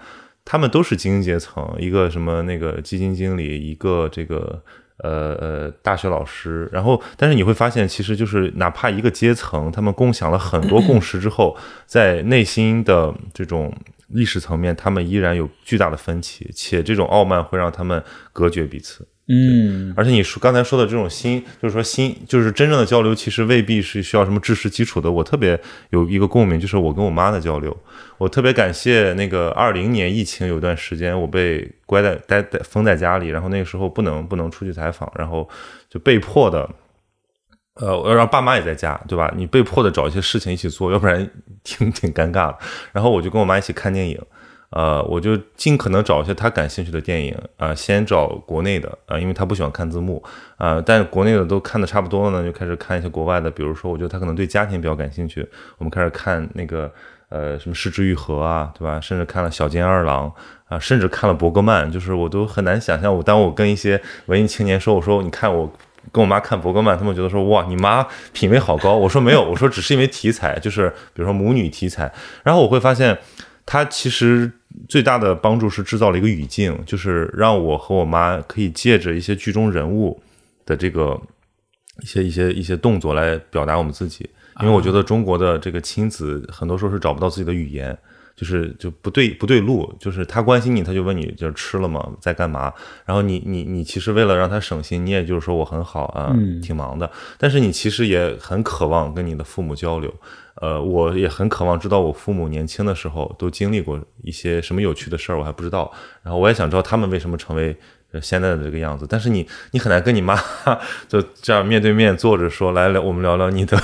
他们都是精英阶层，一个什么那个基金经理，一个这个。呃呃，大学老师，然后，但是你会发现，其实就是哪怕一个阶层，他们共享了很多共识之后，在内心的这种历史层面，他们依然有巨大的分歧，且这种傲慢会让他们隔绝彼此。嗯，而且你说刚才说的这种心，就是说心，就是真正的交流，其实未必是需要什么知识基础的。我特别有一个共鸣，就是我跟我妈的交流。我特别感谢那个二零年疫情有段时间，我被关在待待封在家里，然后那个时候不能不能出去采访，然后就被迫的，呃，让爸妈也在家，对吧？你被迫的找一些事情一起做，要不然 挺挺尴尬的。然后我就跟我妈一起看电影。呃，我就尽可能找一些他感兴趣的电影啊，先找国内的啊，因为他不喜欢看字幕啊，但国内的都看的差不多了呢，就开始看一些国外的，比如说，我觉得他可能对家庭比较感兴趣，我们开始看那个呃什么《失之愈合》啊，对吧？甚至看了《小津二郎》啊，甚至看了伯格曼，就是我都很难想象，我当我跟一些文艺青年说，我说你看我跟我妈看伯格曼，他们觉得说哇，你妈品味好高，我说没有，我说只是因为题材，就是比如说母女题材，然后我会发现。他其实最大的帮助是制造了一个语境，就是让我和我妈可以借着一些剧中人物的这个一些一些一些动作来表达我们自己。因为我觉得中国的这个亲子很多时候是找不到自己的语言，就是就不对不对路，就是他关心你，他就问你就是吃了吗，在干嘛？然后你你你其实为了让他省心，你也就是说我很好啊，挺忙的，但是你其实也很渴望跟你的父母交流。呃，我也很渴望知道我父母年轻的时候都经历过一些什么有趣的事儿，我还不知道。然后我也想知道他们为什么成为现在的这个样子。但是你，你很难跟你妈 就这样面对面坐着说，来聊，我们聊聊你的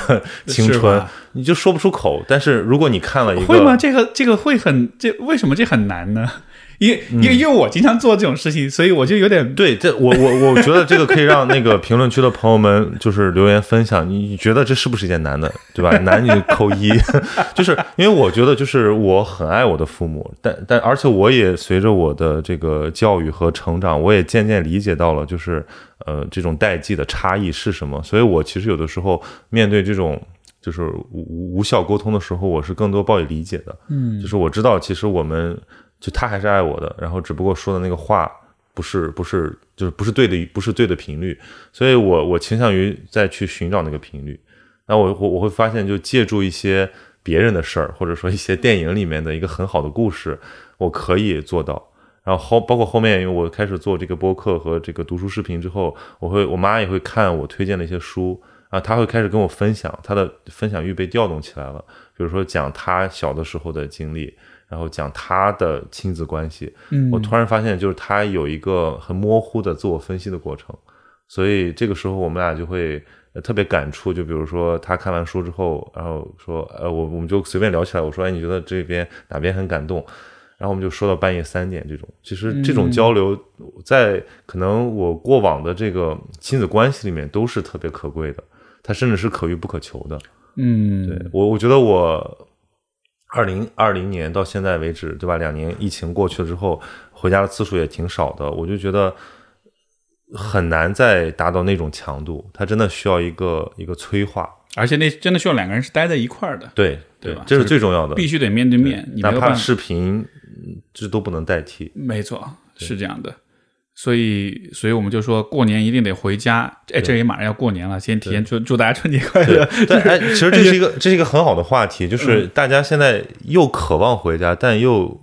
青春，你就说不出口。但是如果你看了一个，会吗？这个这个会很这为什么这很难呢？因因为因为我经常做这种事情，所以我就有点对这我我我觉得这个可以让那个评论区的朋友们就是留言分享，你觉得这是不是一件难的，对吧？难你就扣一，就是因为我觉得就是我很爱我的父母，但但而且我也随着我的这个教育和成长，我也渐渐理解到了就是呃这种代际的差异是什么，所以我其实有的时候面对这种就是无无效沟通的时候，我是更多抱以理解的，嗯，就是我知道其实我们。就他还是爱我的，然后只不过说的那个话不是不是就是不是对的不是对的频率，所以我我倾向于再去寻找那个频率。那我我我会发现，就借助一些别人的事儿，或者说一些电影里面的一个很好的故事，我可以做到。然后后包括后面，因为我开始做这个播客和这个读书视频之后，我会我妈也会看我推荐的一些书啊，她会开始跟我分享，她的分享欲被调动起来了。比如说讲她小的时候的经历。然后讲他的亲子关系，嗯我突然发现，就是他有一个很模糊的自我分析的过程，所以这个时候我们俩就会呃特别感触。就比如说他看完书之后，然后说，呃，我我们就随便聊起来，我说，哎，你觉得这边哪边很感动？然后我们就说到半夜三点这种。其实这种交流，在可能我过往的这个亲子关系里面都是特别可贵的，它甚至是可遇不可求的。嗯，对我，我觉得我二零二零年到现在为止，对吧？两年疫情过去了之后，回家的次数也挺少的，我就觉得很难再达到那种强度，它真的需要一个一个催化。而且那真的需要两个人是待在一块儿的，对对吧这是最重要的，必须得面对面。哪怕视频，嗯这都不能代替。没错，是这样的。所以，所以我们就说过年一定得回家。哎，这也马上要过年了，先提前祝祝大家春节快乐。但哎，其实这是一个 这是一个很好的话题，就是大家现在又渴望回家，但又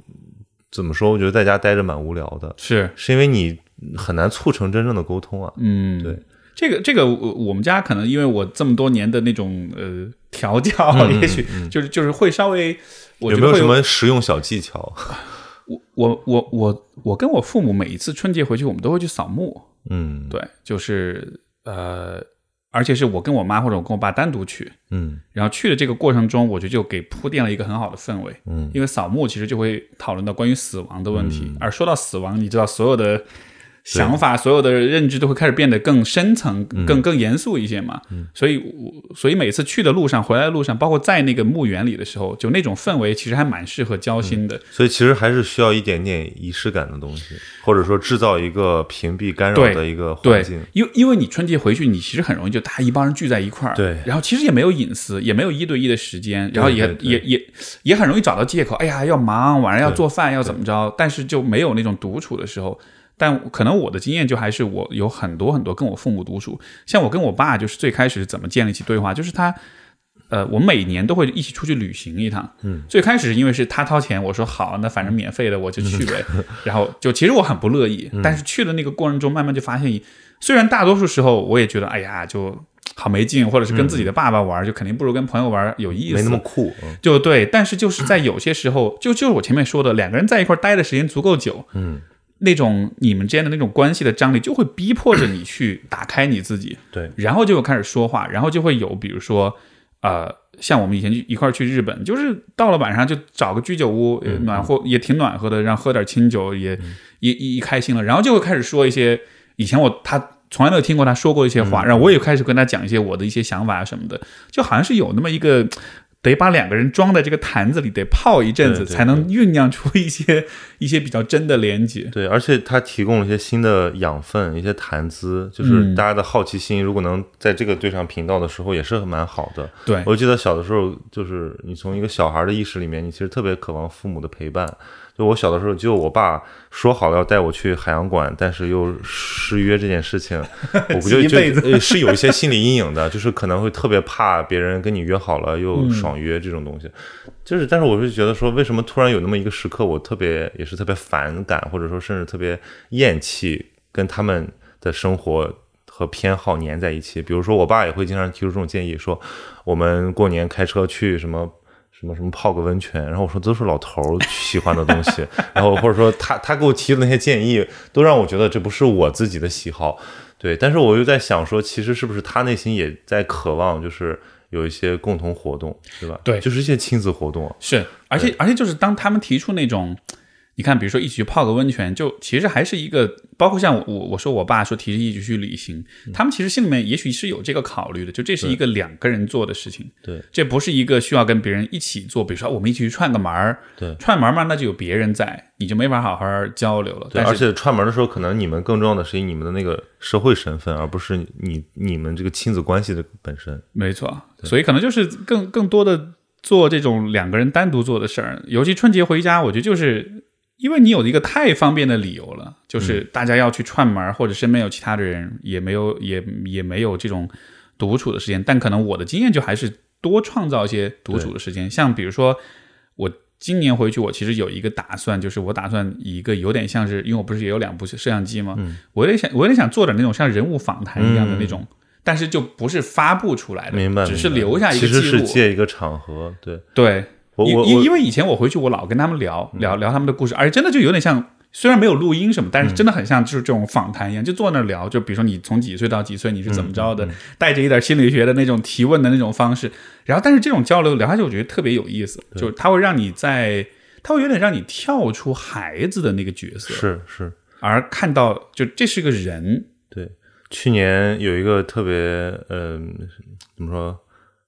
怎么说？我觉得在家待着蛮无聊的，是，是因为你很难促成真正的沟通啊。嗯，对，这个这个，我我们家可能因为我这么多年的那种呃调教，嗯也许就是就是会稍微，我觉得会有没有什么实用小技巧？我我我我我跟我父母每一次春节回去，我们都会去扫墓。嗯，对，就是呃，而且是我跟我妈或者我跟我爸单独去，嗯然后去的这个过程中，我觉得就给铺垫了一个很好的氛围。嗯，因为扫墓其实就会讨论到关于死亡的问题，而说到死亡，你知道所有的想法、所有的认知都会开始变得更深层、嗯更更严肃一些嘛。所以我，所以每次去的路上、回来的路上，包括在那个墓园里的时候，就那种氛围其实还蛮适合交心的。所以其实还是需要一点点仪式感的东西，或者说制造一个屏蔽干扰的一个环境。，因为因为你春节回去，你其实很容易就大家一帮人聚在一块儿，对然后其实也没有隐私，也没有一对一的时间，然后也也也也很容易找到借口，哎呀要忙，晚上要做饭，要怎么着，但是就没有那种独处的时候。但可能我的经验就还是我有很多很多跟我父母独处，像我跟我爸就是最开始是怎么建立起对话，就是他。呃，我每年都会一起出去旅行一趟。嗯，最开始是因为是他掏钱，我说好，那反正免费的我就去呗。然后就其实我很不乐意，但是去的那个过程中，慢慢就发现，虽然大多数时候我也觉得，哎呀，就好没劲，或者是跟自己的爸爸玩，就肯定不如跟朋友玩有意思，没那么酷，嗯就对。但是就是在有些时候，就就是我前面说的，两个人在一块儿待的时间足够久，嗯，那种你们之间的那种关系的张力，就会逼迫着你去 打开你自己。对，然后就会开始说话，然后就会有比如说，呃，像我们以前一块儿去日本，就是到了晚上就找个居酒屋，呃暖和也挺暖和的，然后喝点清酒也，也一一开心了，然后就会开始说一些以前我他。从来没有听过他说过一些话，然后我也开始跟他讲一些我的一些想法什么的，就好像是有那么一个，得把两个人装在这个坛子里，得泡一阵子，才能酝酿出一些 一些比较真的连接。对，而且它提供了一些新的养分，一些谈资，就是嗯大家的好奇心，如果能在这个对上频道的时候，也是蛮好的。对，我记得小的时候，就是你从一个小孩的意识里面，你其实特别渴望父母的陪伴。就我小的时候，就我爸说好了要带我去海洋馆，但是又失约这件事情，我不就辈子呃是有一些心理阴影的，就是可能会特别怕别人跟你约好了嗯又爽约这种东西。就是，但是我是觉得说，为什么突然有那么一个时刻，我特别也是特别反感，或者说甚至特别厌弃跟他们的生活和偏好粘在一起。比如说，我爸也会经常提出这种建议，说我们过年开车去什么。什么什么泡个温泉，然后我说都是老头儿喜欢的东西，然后或者说他他给我提的那些建议，都让我觉得这不是我自己的喜好，对。但是我又在想说，其实是不是他内心也在渴望，就是有一些共同活动，对吧？对就是一些亲子活动啊，是，而且而且就是当他们提出那种，你看，比如说一起去泡个温泉，就其实还是一个，包括像我我我说我爸说提着一起去旅行，嗯他们其实心里面也许是有这个考虑的，就这是一个两个人做的事情，对，这不是一个需要跟别人一起做，比如说我们一起去串个门儿，对串门儿嘛，那就有别人在，你就没法好好交流了。对，而且串门的时候，可能你们更重要的是以你们的那个社会身份，而不是你你们这个亲子关系的本身。没错，所以可能就是更更多的做这种两个人单独做的事儿，尤其春节回家，我觉得就是因为你有一个太方便的理由了，就是大家要去串门，或者身边有其他的人，也没有也也没有这种独处的时间。但可能我的经验就还是多创造一些独处的时间，像比如说我。今年回去，我其实有一个打算，就是我打算以一个有点像是，因为我不是也有两部摄像机吗？我有点想，我有点想做点那种像人物访谈一样的那种，但是就不是发布出来的，明白？只是留下一个其实记录。是借一个场合，对对，因我我我因因为以前我回去，我老跟他们聊聊聊他们的故事，而且真的就有点像，虽然没有录音什么，但是真的很像就是这种访谈一样，就坐那儿聊。就比如说你从几岁到几岁，你是怎么着的，带着一点心理学的那种提问的那种方式。然后，但是这种交流聊下去，我觉得特别有意思，就是它会让你在，它会有点让你跳出孩子的那个角色，是是，而看到就这是个人。对，去年有一个特别，嗯、怎么说，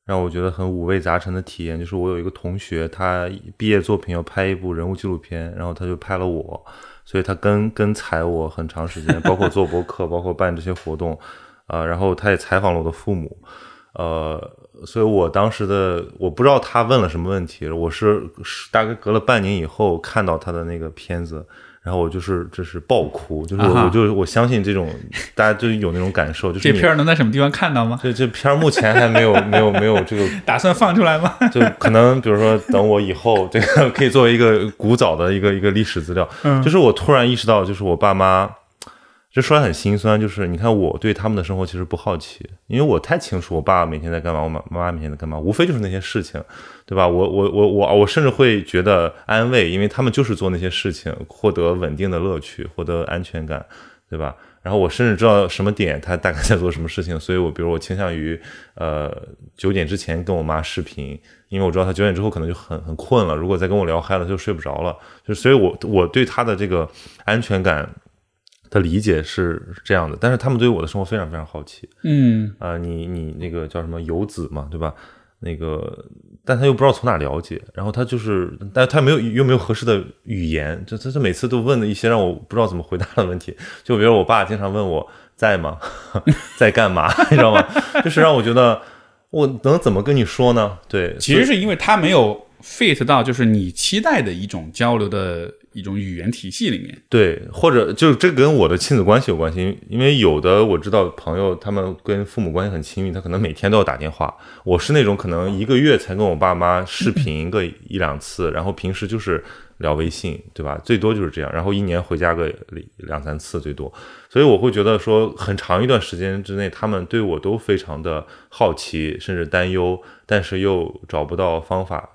让我觉得很五味杂陈的体验，就是我有一个同学，他毕业作品要拍一部人物纪录片，然后他就拍了我，所以他跟跟采我很长时间，包括做博客，包括办这些活动，啊、然后他也采访了我的父母，呃，所以我当时的我不知道他问了什么问题，我是是大概隔了半年以后看到他的那个片子。然后我就是就是爆哭，就是我、啊我就我相信这种大家就有那种感受，就是这片儿能在什么地方看到吗？这这片儿目前还没有没有没有这个，打算放出来吗？就可能比如说等我以后这个可以作为一个古早的一个一个历史资料。嗯就是我突然意识到，就是我爸妈，这说来很心酸，就是你看我对他们的生活其实不好奇，因为我太清楚我爸每天在干嘛，我妈妈妈每天在干嘛，无非就是那些事情，对吧？我我我我我甚至会觉得安慰，因为他们就是做那些事情，获得稳定的乐趣，获得安全感，对吧？然后我甚至知道什么点他大概在做什么事情，所以我比如我倾向于呃九点之前跟我妈视频，因为我知道她九点之后可能就很很困了，如果再跟我聊嗨了就睡不着了，就所以我我对她的这个安全感的理解是这样的，但是他们对我的生活非常非常好奇嗯啊、你你那个叫什么游子嘛，对吧？那个，但他又不知道从哪了解，然后他就是，但是他没有又没有合适的语言，就他他每次都问的一些让我不知道怎么回答的问题，就比如我爸经常问我在吗，在干嘛，你知道吗？就是让我觉得我能怎么跟你说呢？对，其实是因为他没有 fit 到就是你期待的一种交流的一种语言体系里面。对，或者就是这跟我的亲子关系有关系，因为有的我知道朋友他们跟父母关系很亲密，他可能每天都要打电话。我是那种可能一个月才跟我爸妈视频个一两次，然后平时就是聊微信，对吧？最多就是这样，然后一年回家个两三次最多。所以我会觉得说，很长一段时间之内，他们对我都非常的好奇，甚至担忧，但是又找不到方法。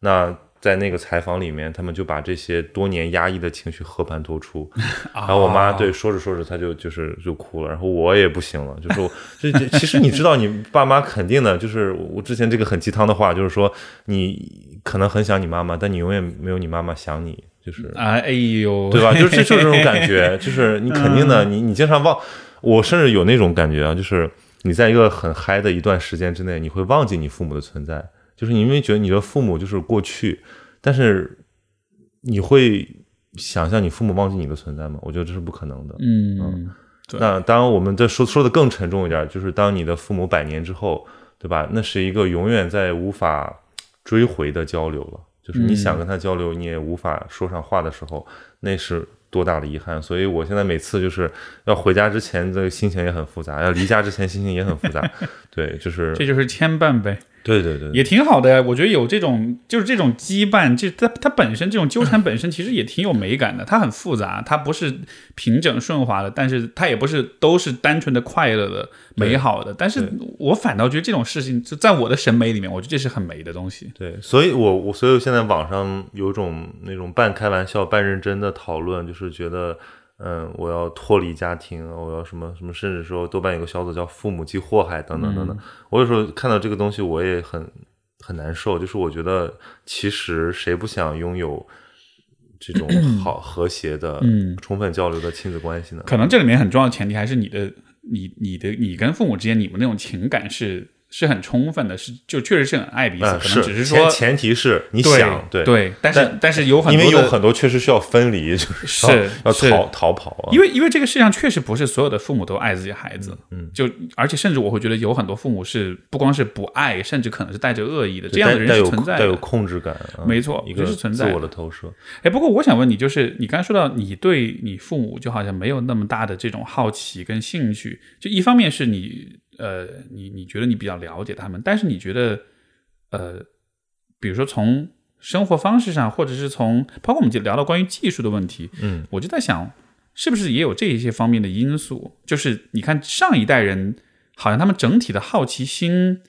那在那个采访里面，他们就把这些多年压抑的情绪和盘托出。然后我妈对说着说着，她就就是就哭了，然后我也不行了，就说这这其实你知道，你爸妈肯定的，就是我之前这个很鸡汤的话，就是说你可能很想你妈妈，但你永远没有你妈妈想你，就是啊，哎呦，对吧？就是这就是这种感觉，就是你肯定的，你你经常忘，我甚至有那种感觉啊，就是你在一个很嗨的一段时间之内，你会忘记你父母的存在，就是你因为觉得你的父母就是过去，但是你会想象你父母忘记你的存在吗？我觉得这是不可能的。嗯，嗯那当，我们再说说的更沉重一点，就是当你的父母百年之后，对吧？那是一个永远在无法追回的交流了。就是你想跟他交流，你也无法说上话的时候，那是多大的遗憾。所以我现在每次就是要回家之前，这个心情也很复杂；要离家之前，心情也很复杂。对，就是这就是牵绊呗，对对对，也挺好的呀。我觉得有这种就是这种羁绊，这它它本身这种纠缠本身其实也挺有美感的。它很复杂，它不是平整顺滑的，但是它也不是都是单纯的快乐的、美好的。但是我反倒觉得这种事情，就在我的审美里面，我觉得这是很美的东西。对，所以我我所以现在网上有种那种半开玩笑半认真的讨论，就是觉得，嗯，我要脱离家庭，我要什么什么，甚至说豆瓣有个小组叫“父母即祸害”等等等等。我有时候看到这个东西，我也很很难受，就是我觉得其实谁不想拥有这种 好和谐的、嗯充分交流的亲子关系呢？可能这里面很重要的前提还是你的、你、你的、你跟父母之间，你们那种情感是是很充分的，是就确实是很爱彼此，啊，可能只是说前前提是你想对对，但是但但是有很因多因为有很多确实需要分离，就是要要逃逃跑啊，因为因为这个世界上确实不是所有的父母都爱自己孩子，嗯，就而且甚至我会觉得有很多父母是不光是不爱，甚至可能是带着恶意的，这样的人是存在带有的。控制感，啊没错一个这是存在自我的投射。哎，不过我想问你，就是你刚才说到你对你父母就好像没有那么大的这种好奇跟兴趣，就一方面是你呃，你你觉得你比较了解他们，但是你觉得呃，比如说从生活方式上，或者是从包括我们就聊到关于技术的问题，嗯，我就在想，是不是也有这一些方面的因素？就是你看上一代人，好像他们整体的好奇心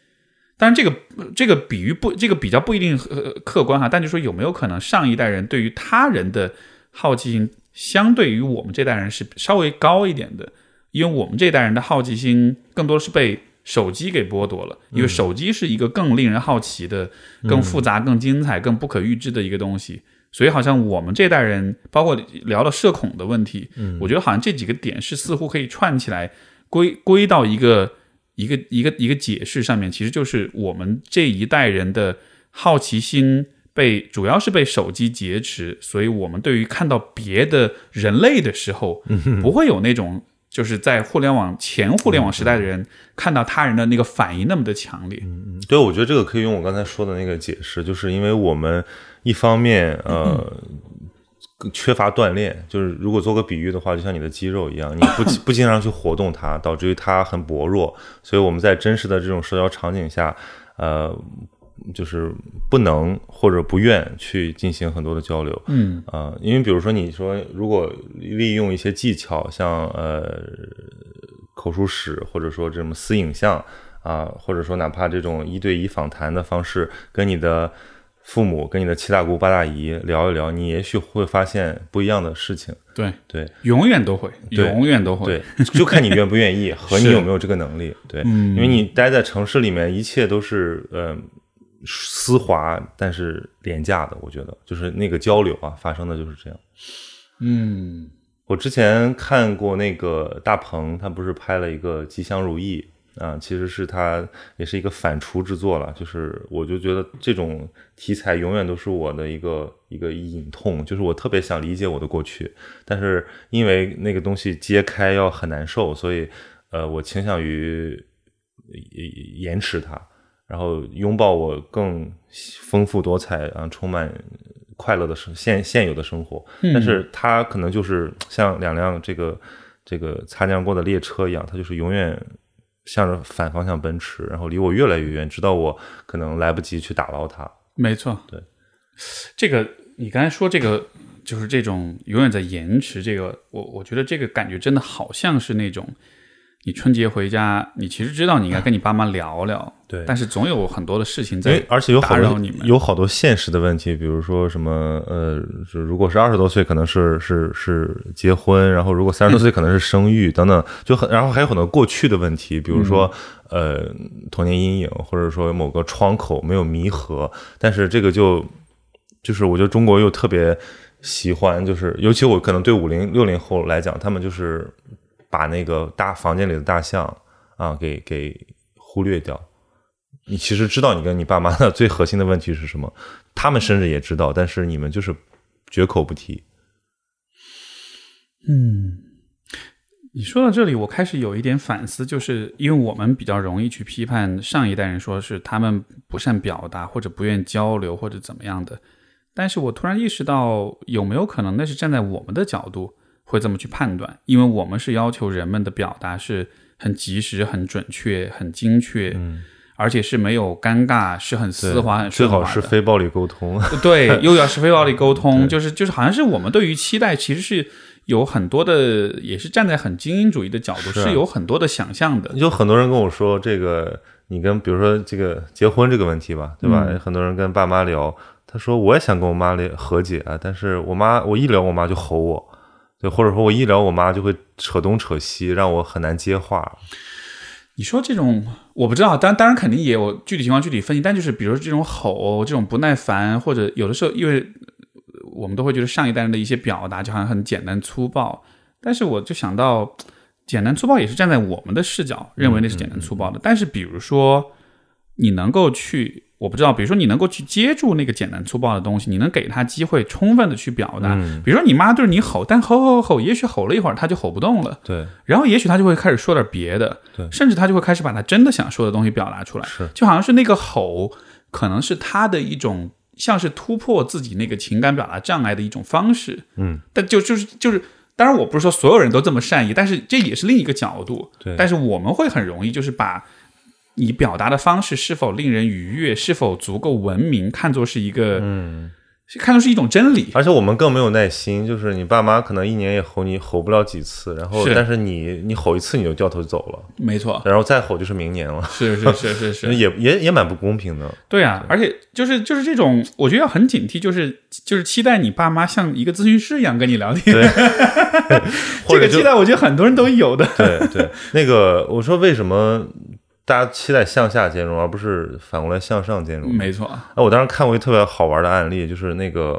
当然，这个这个比喻不，这个比较不一定呃客观哈，但就说有没有可能上一代人对于他人的好奇心，相对于我们这代人是稍微高一点的，因为我们这代人的好奇心更多是被手机给剥夺了，因为手机是一个更令人好奇的、更复杂、更精彩、更不可预知的一个东西，所以好像我们这代人，包括聊了社恐的问题，我觉得好像这几个点是似乎可以串起来归归到一个。一个一个一个解释上面，其实就是我们这一代人的好奇心被主要是被手机劫持，所以我们对于看到别的人类的时候，不会有那种就是在互联网前互联网时代的人看到他人的那个反应那么的强烈。嗯嗯，对，我觉得这个可以用我刚才说的那个解释，就是因为我们一方面呃。缺乏锻炼，就是如果做个比喻的话，就像你的肌肉一样，你不 不经常去活动它，导致于它很薄弱。所以我们在真实的这种社交场景下，呃，就是不能或者不愿去进行很多的交流。嗯啊，因为比如说你说，如果利用一些技巧，像呃口述史，或者说这种私影像啊，或者说哪怕这种一对一访谈的方式，跟你的。父母跟你的七大姑八大姨聊一聊，你也许会发现不一样的事情。对对，永远都会，永远都会。对，就看你愿不愿意和你有没有这个能力。对，因为你待在城市里面，一切都是呃丝滑但是廉价的。我觉得就是那个交流啊，发生的就是这样。嗯，我之前看过那个大鹏，他不是拍了一个《吉祥如意》。啊，其实是他也是一个反刍之作了，就是我就觉得这种题材永远都是我的一个一个隐痛，就是我特别想理解我的过去，但是因为那个东西揭开要很难受，所以呃，我倾向于延迟它，然后拥抱我更丰富多彩啊，充满快乐的生现现有的生活，但是它可能就是像两辆这个这个擦肩过的列车一样，它就是永远。向着反方向奔驰，然后离我越来越远，直到我可能来不及去打捞它。没错，对，这个你刚才说这个就是这种永远在延迟，这个我我觉得这个感觉真的好像是那种。你春节回家，你其实知道你应该跟你爸妈聊聊，对，但是总有很多的事情在，而且有打扰你们，有好多现实的问题，比如说什么，呃，如果是二十多岁，可能是是是结婚，然后如果三十多岁，可能是生育等等，就很，然后还有很多过去的问题，比如说呃童年阴影，或者说某个窗口没有弥合，但是这个就就是我觉得中国又特别喜欢，就是尤其我可能对五零六零后来讲，他们就是。把那个大房间里的大象啊给给忽略掉，你其实知道你跟你爸妈的最核心的问题是什么，他们甚至也知道，但是你们就是绝口不提。嗯，你说到这里，我开始有一点反思，就是因为我们比较容易去批判上一代人，说是他们不善表达，或者不愿交流，或者怎么样的。但是我突然意识到，有没有可能那是站在我们的角度？会这么去判断，因为我们是要求人们的表达是很及时、很准确、很精确，嗯，而且是没有尴尬，是很丝滑、很最好是非暴力沟通。对，又要是非暴力沟通，就是就是好像是我们对于期待其实是有很多的，也是站在很精英主义的角度，是有很多的想象的。有很多人跟我说，这个你跟比如说这个结婚这个问题吧，对吧？很多人跟爸妈聊，他说我也想跟我妈聊和解啊，但是我妈我一聊我妈就吼我。对，或者说我一聊，我妈就会扯东扯西，让我很难接话。你说这种我不知道，当当然肯定也有具体情况具体分析。但就是比如这种吼，这种不耐烦，或者有的时候，因为我们都会觉得上一代人的一些表达就好像很简单粗暴。但是我就想到，简单粗暴也是站在我们的视角认为那是简单粗暴的。但是比如说，你能够去。我不知道，比如说你能够去接住那个简单粗暴的东西，你能给他机会充分的去表达。比如说你妈对着你吼，但吼吼吼，也许吼了一会儿，他就吼不动了。对。然后也许他就会开始说点别的。对。甚至他就会开始把他真的想说的东西表达出来。是。就好像是那个吼，可能是他的一种像是突破自己那个情感表达障碍的一种方式。嗯。但就就是就是，当然我不是说所有人都这么善意，但是这也是另一个角度。对。但是我们会很容易就是把。你表达的方式是否令人愉悦，是否足够文明，看作是一个嗯看作是一种真理。而且我们更没有耐心，就是你爸妈可能一年也吼你吼不了几次，然后是但是你你吼一次你就掉头走了，没错，然后再吼就是明年了，是是是是是，也也也蛮不公平的。对啊，而且就是就是这种，我觉得要很警惕，就是就是期待你爸妈像一个咨询师一样跟你聊天。对 这个期待，我觉得很多人都有的。对对，那个我说为什么大家期待向下兼容，而不是反过来向上兼容？没错，啊，我当时看过一个特别好玩的案例，就是那个，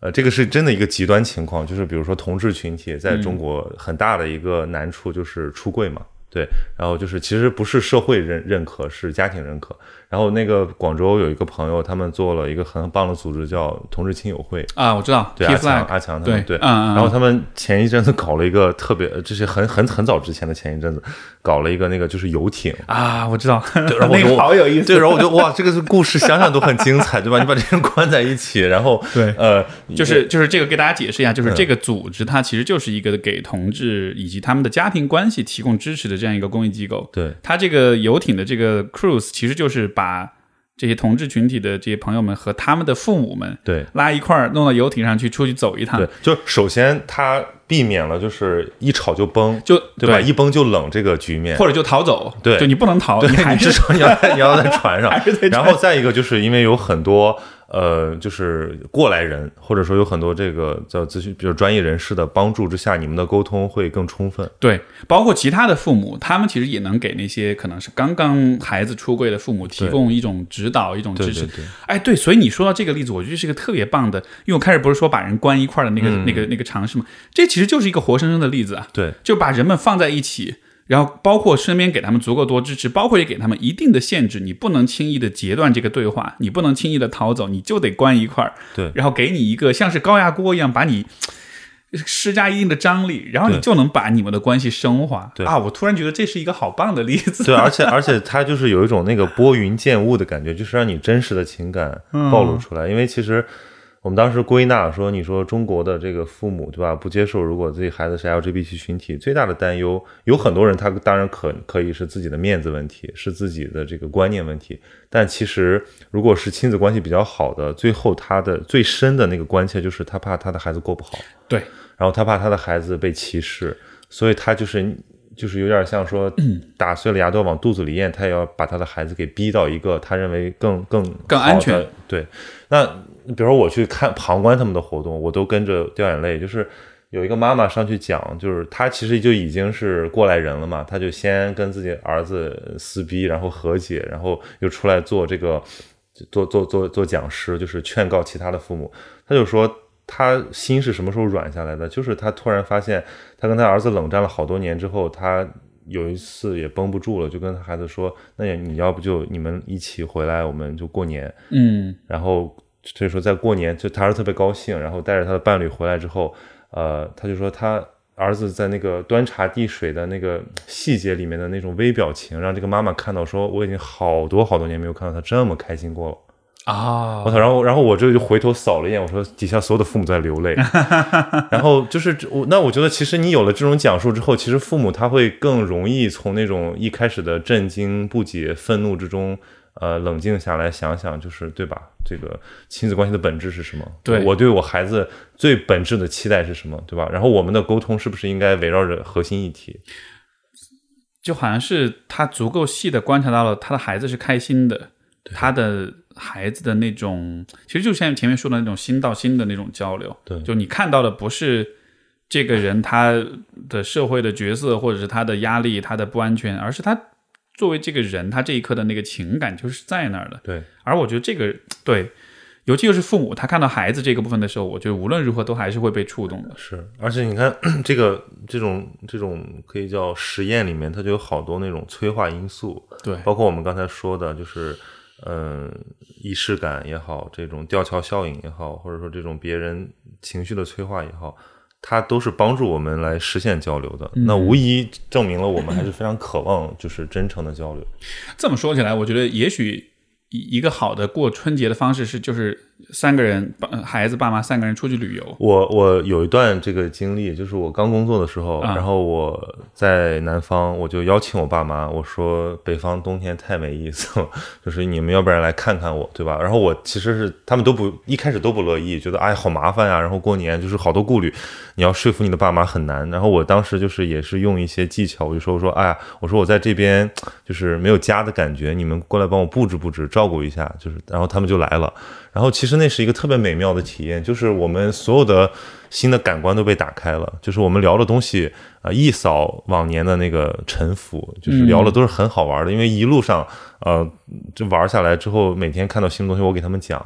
呃，这个是真的一个极端情况，就是比如说同志群体在中国很大的一个难处就是出柜嘛，对，然后就是其实不是社会认认可，是家庭认可。然后那个广州有一个朋友，他们做了一个很棒的组织，叫同志亲友会。啊，我知道，对阿强阿强他对们对，嗯嗯嗯然后他们前一阵子搞了一个特别，呃这是很很很早之前的前一阵子搞了一个那个就是游艇，啊，我知道，然后我 那个就好有意思。对，然后我就哇，这个是故事，想想都很精彩，对吧？你把这人关在一起，然后 对呃，就是就是这个给大家解释一下，嗯就是这个组织它其实就是一个给同志以及他们的家庭关系提供支持的这样一个公益机构。对它这个游艇的这个 cruise 其实就是把这些同志群体的这些朋友们和他们的父母们对拉一块儿弄到游艇上去出去走一趟对，，就首先他避免了就是一吵就崩，就对吧？一崩就冷这个局面。或者就逃走，对就你不能逃，你还是至少你要在 你要在船上 然后再一个就是因为有很多呃，就是过来人，或者说有很多这个叫咨询，比如专业人士的帮助之下，你们的沟通会更充分。对，包括其他的父母，他们其实也能给那些可能是刚刚孩子出柜的父母提供一种指导、一种支持。对对对哎，对，所以你说到这个例子，我觉得是一个特别棒的，因为我开始不是说把人关一块儿的那个、那个那个尝试吗？这其实就是一个活生生的例子啊，对就把人们放在一起。然后包括身边给他们足够多支持，包括也给他们一定的限制，你不能轻易的截断这个对话，你不能轻易的逃走，你就得关一块儿。对然后给你一个像是高压锅一样把你施加一定的张力，然后你就能把你们的关系升华。对啊，我突然觉得这是一个好棒的例子。对，而且而且它就是有一种那个拨云见雾的感觉，就是让你真实的情感暴露出来。因为其实我们当时归纳说，你说中国的这个父母对吧，不接受如果自己孩子是 LGBT 群体，最大的担忧有很多人，他当然可可以是自己的面子问题，是自己的这个观念问题。但其实如果是亲子关系比较好的，最后他的最深的那个关切就是他怕他的孩子过不好。对，然后他怕他的孩子被歧视，所以他就是就是有点像说 打碎了牙都要往肚子里咽，他也要把他的孩子给逼到一个他认为更更更安全。对，那比如说我去看旁观他们的活动，我都跟着掉眼泪，就是。有一个妈妈上去讲，就是她其实就已经是过来人了嘛，她就先跟自己儿子撕逼，然后和解，然后又出来做这个做做做做讲师，就是劝告其他的父母。她就说，他心是什么时候软下来的？就是他突然发现，他跟他儿子冷战了好多年之后，他有一次也绷不住了，就跟他孩子说：“那你要不就你们一起回来，我们就过年。嗯，”然后所以说在过年，就他儿子特别高兴，然后带着他的伴侣回来之后，呃，他就说他儿子在那个端茶递水的那个细节里面的那种微表情，让这个妈妈看到说，我已经好多好多年没有看到他这么开心过了。啊我，操！然后，然后我这就回头扫了一眼，我说底下所有的父母在流泪。然后就是我，那我觉得其实你有了这种讲述之后，其实父母他会更容易从那种一开始的震惊、不解、愤怒之中，呃，冷静下来想想，就是对吧？这个亲子关系的本质是什么？对我对我孩子最本质的期待是什么？对吧？然后我们的沟通是不是应该围绕着核心议题？就好像是他足够细的观察到了他的孩子是开心的，他的孩子的那种，其实就像前面说的那种心到心的那种交流。对就你看到的不是这个人他的社会的角色，或者是他的压力、他的不安全，而是他作为这个人，他这一刻的那个情感就是在那儿的。对，而我觉得这个对，尤其又是父母，他看到孩子这个部分的时候，我觉得无论如何都还是会被触动的。是，而且你看 这个这种这种可以叫实验里面，它就有好多那种催化因素，对，包括我们刚才说的，就是嗯，仪式感也好，这种吊桥效应也好，或者说这种别人情绪的催化也好，它都是帮助我们来实现交流的。那无疑证明了我们还是非常渴望就是真诚的交流。这么说起来，我觉得也许一一个好的过春节的方式是，就是三个人，爸孩子爸妈三个人出去旅游。我我有一段这个经历，就是我刚工作的时候，啊然后我在南方，我就邀请我爸妈，我说北方冬天太没意思了，就是你们要不然来看看我，对吧？然后我其实是他们都不一开始都不乐意，觉得哎好麻烦呀、然后过年就是好多顾虑，你要说服你的爸妈很难。然后我当时就是也是用一些技巧，我就说我说哎呀，我说我在这边就是没有家的感觉，你们过来帮我布置布置，照顾一下，就是然后他们就来了。然后其实那是一个特别美妙的体验，就是我们所有的新的感官都被打开了，就是我们聊的东西啊、一扫往年的那个沉浮，就是聊的都是很好玩的，因为一路上呃就玩下来之后，每天看到新东西，我给他们讲。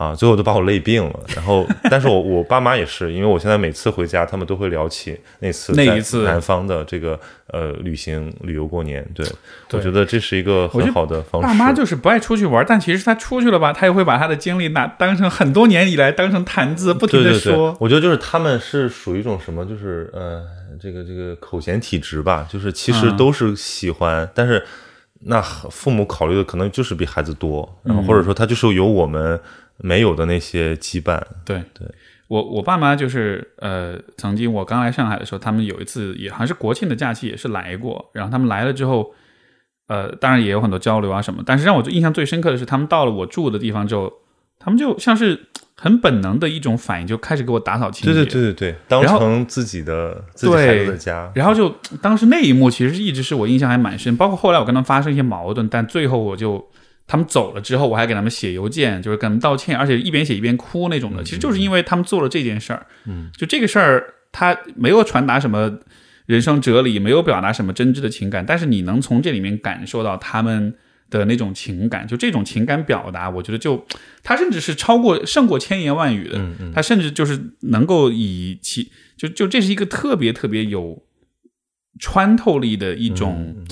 啊，最后都把我累病了。然后，但是我我爸妈也是，因为我现在每次回家，他们都会聊起那次在那一次南方的这个呃旅行旅游过年。对，对我觉得这是一个很好的方式。爸妈就是不爱出去玩，但其实他出去了吧，他也会把他的经历拿当成很多年以来当成谈资，不停对对对的说。，我觉得就是他们是属于一种什么，就是呃，这个这个口嫌体直吧，就是其实嗯都是喜欢，但是那父母考虑的可能就是比孩子多，然后或者说他就是有我们没有的那些羁绊。对对，我我爸妈就是呃，曾经我刚来上海的时候，他们有一次也好像是国庆的假期也是来过，然后他们来了之后，呃，当然也有很多交流啊什么，但是让我印象最深刻的是，他们到了我住的地方之后，他们就像是很本能的一种反应，就开始给我打扫清洁。对对对对对，当成自己的自己孩子的家。然后就当时那一幕，其实一直是我印象还蛮深，包括后来我跟他们发生一些矛盾，但最后我就他们走了之后，我还给他们写邮件，就是跟他们道歉，而且一边写一边哭那种的。其实就是因为他们做了这件事儿，嗯，就这个事儿，他没有传达什么人生哲理，没有表达什么真挚的情感，但是你能从这里面感受到他们。的那种情感，就这种情感表达，我觉得就他甚至是超过胜过千言万语的，他甚至就是能够以其就就这是一个特别特别有穿透力的一种，嗯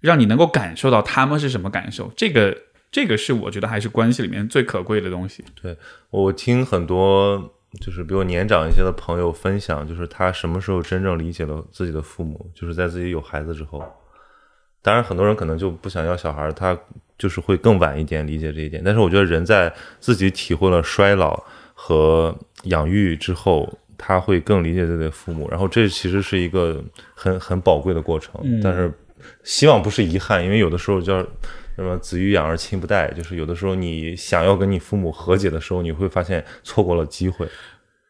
让你能够感受到他们是什么感受。这个这个是我觉得还是关系里面最可贵的东西。对我听很多就是比我年长一些的朋友分享，就是他什么时候真正理解了自己的父母，就是在自己有孩子之后。当然，很多人可能就不想要小孩，他就是会更晚一点理解这一点。但是我觉得人在自己体会了衰老和养育之后，他会更理解自己的父母。然后这其实是一个很很宝贵的过程。但是希望不是遗憾，因为有的时候叫什么“子欲养而亲不待”，就是有的时候你想要跟你父母和解的时候，你会发现错过了机会。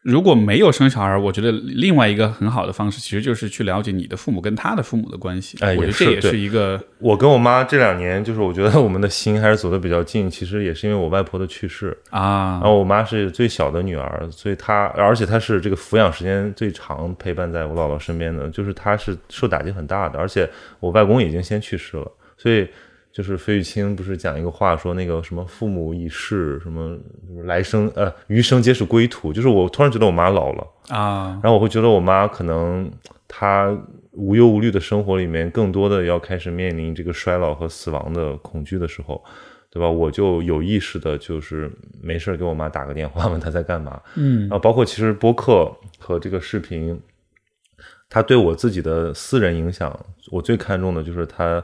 如果没有生小孩，我觉得另外一个很好的方式，其实就是去了解你的父母跟他的父母的关系。哎我觉得这也是一个我跟我妈这两年，就是我觉得我们的心还是走得比较近，其实也是因为我外婆的去世。啊然，后我妈是最小的女儿，所以她而且她是这个抚养时间最长，陪伴在我姥姥身边的，就是她是受打击很大的。而且我外公已经先去世了，所以就是费玉清不是讲一个话说那个什么父母已逝，什么就是来生呃余生皆是归途，就是我突然觉得我妈老了。啊，然后我会觉得我妈可能她无忧无虑的生活里面，更多的要开始面临这个衰老和死亡的恐惧的时候，对吧？我就有意识的，就是没事给我妈打个电话，问她在干嘛。嗯然后包括其实播客和这个视频，它对我自己的私人影响，我最看重的就是它，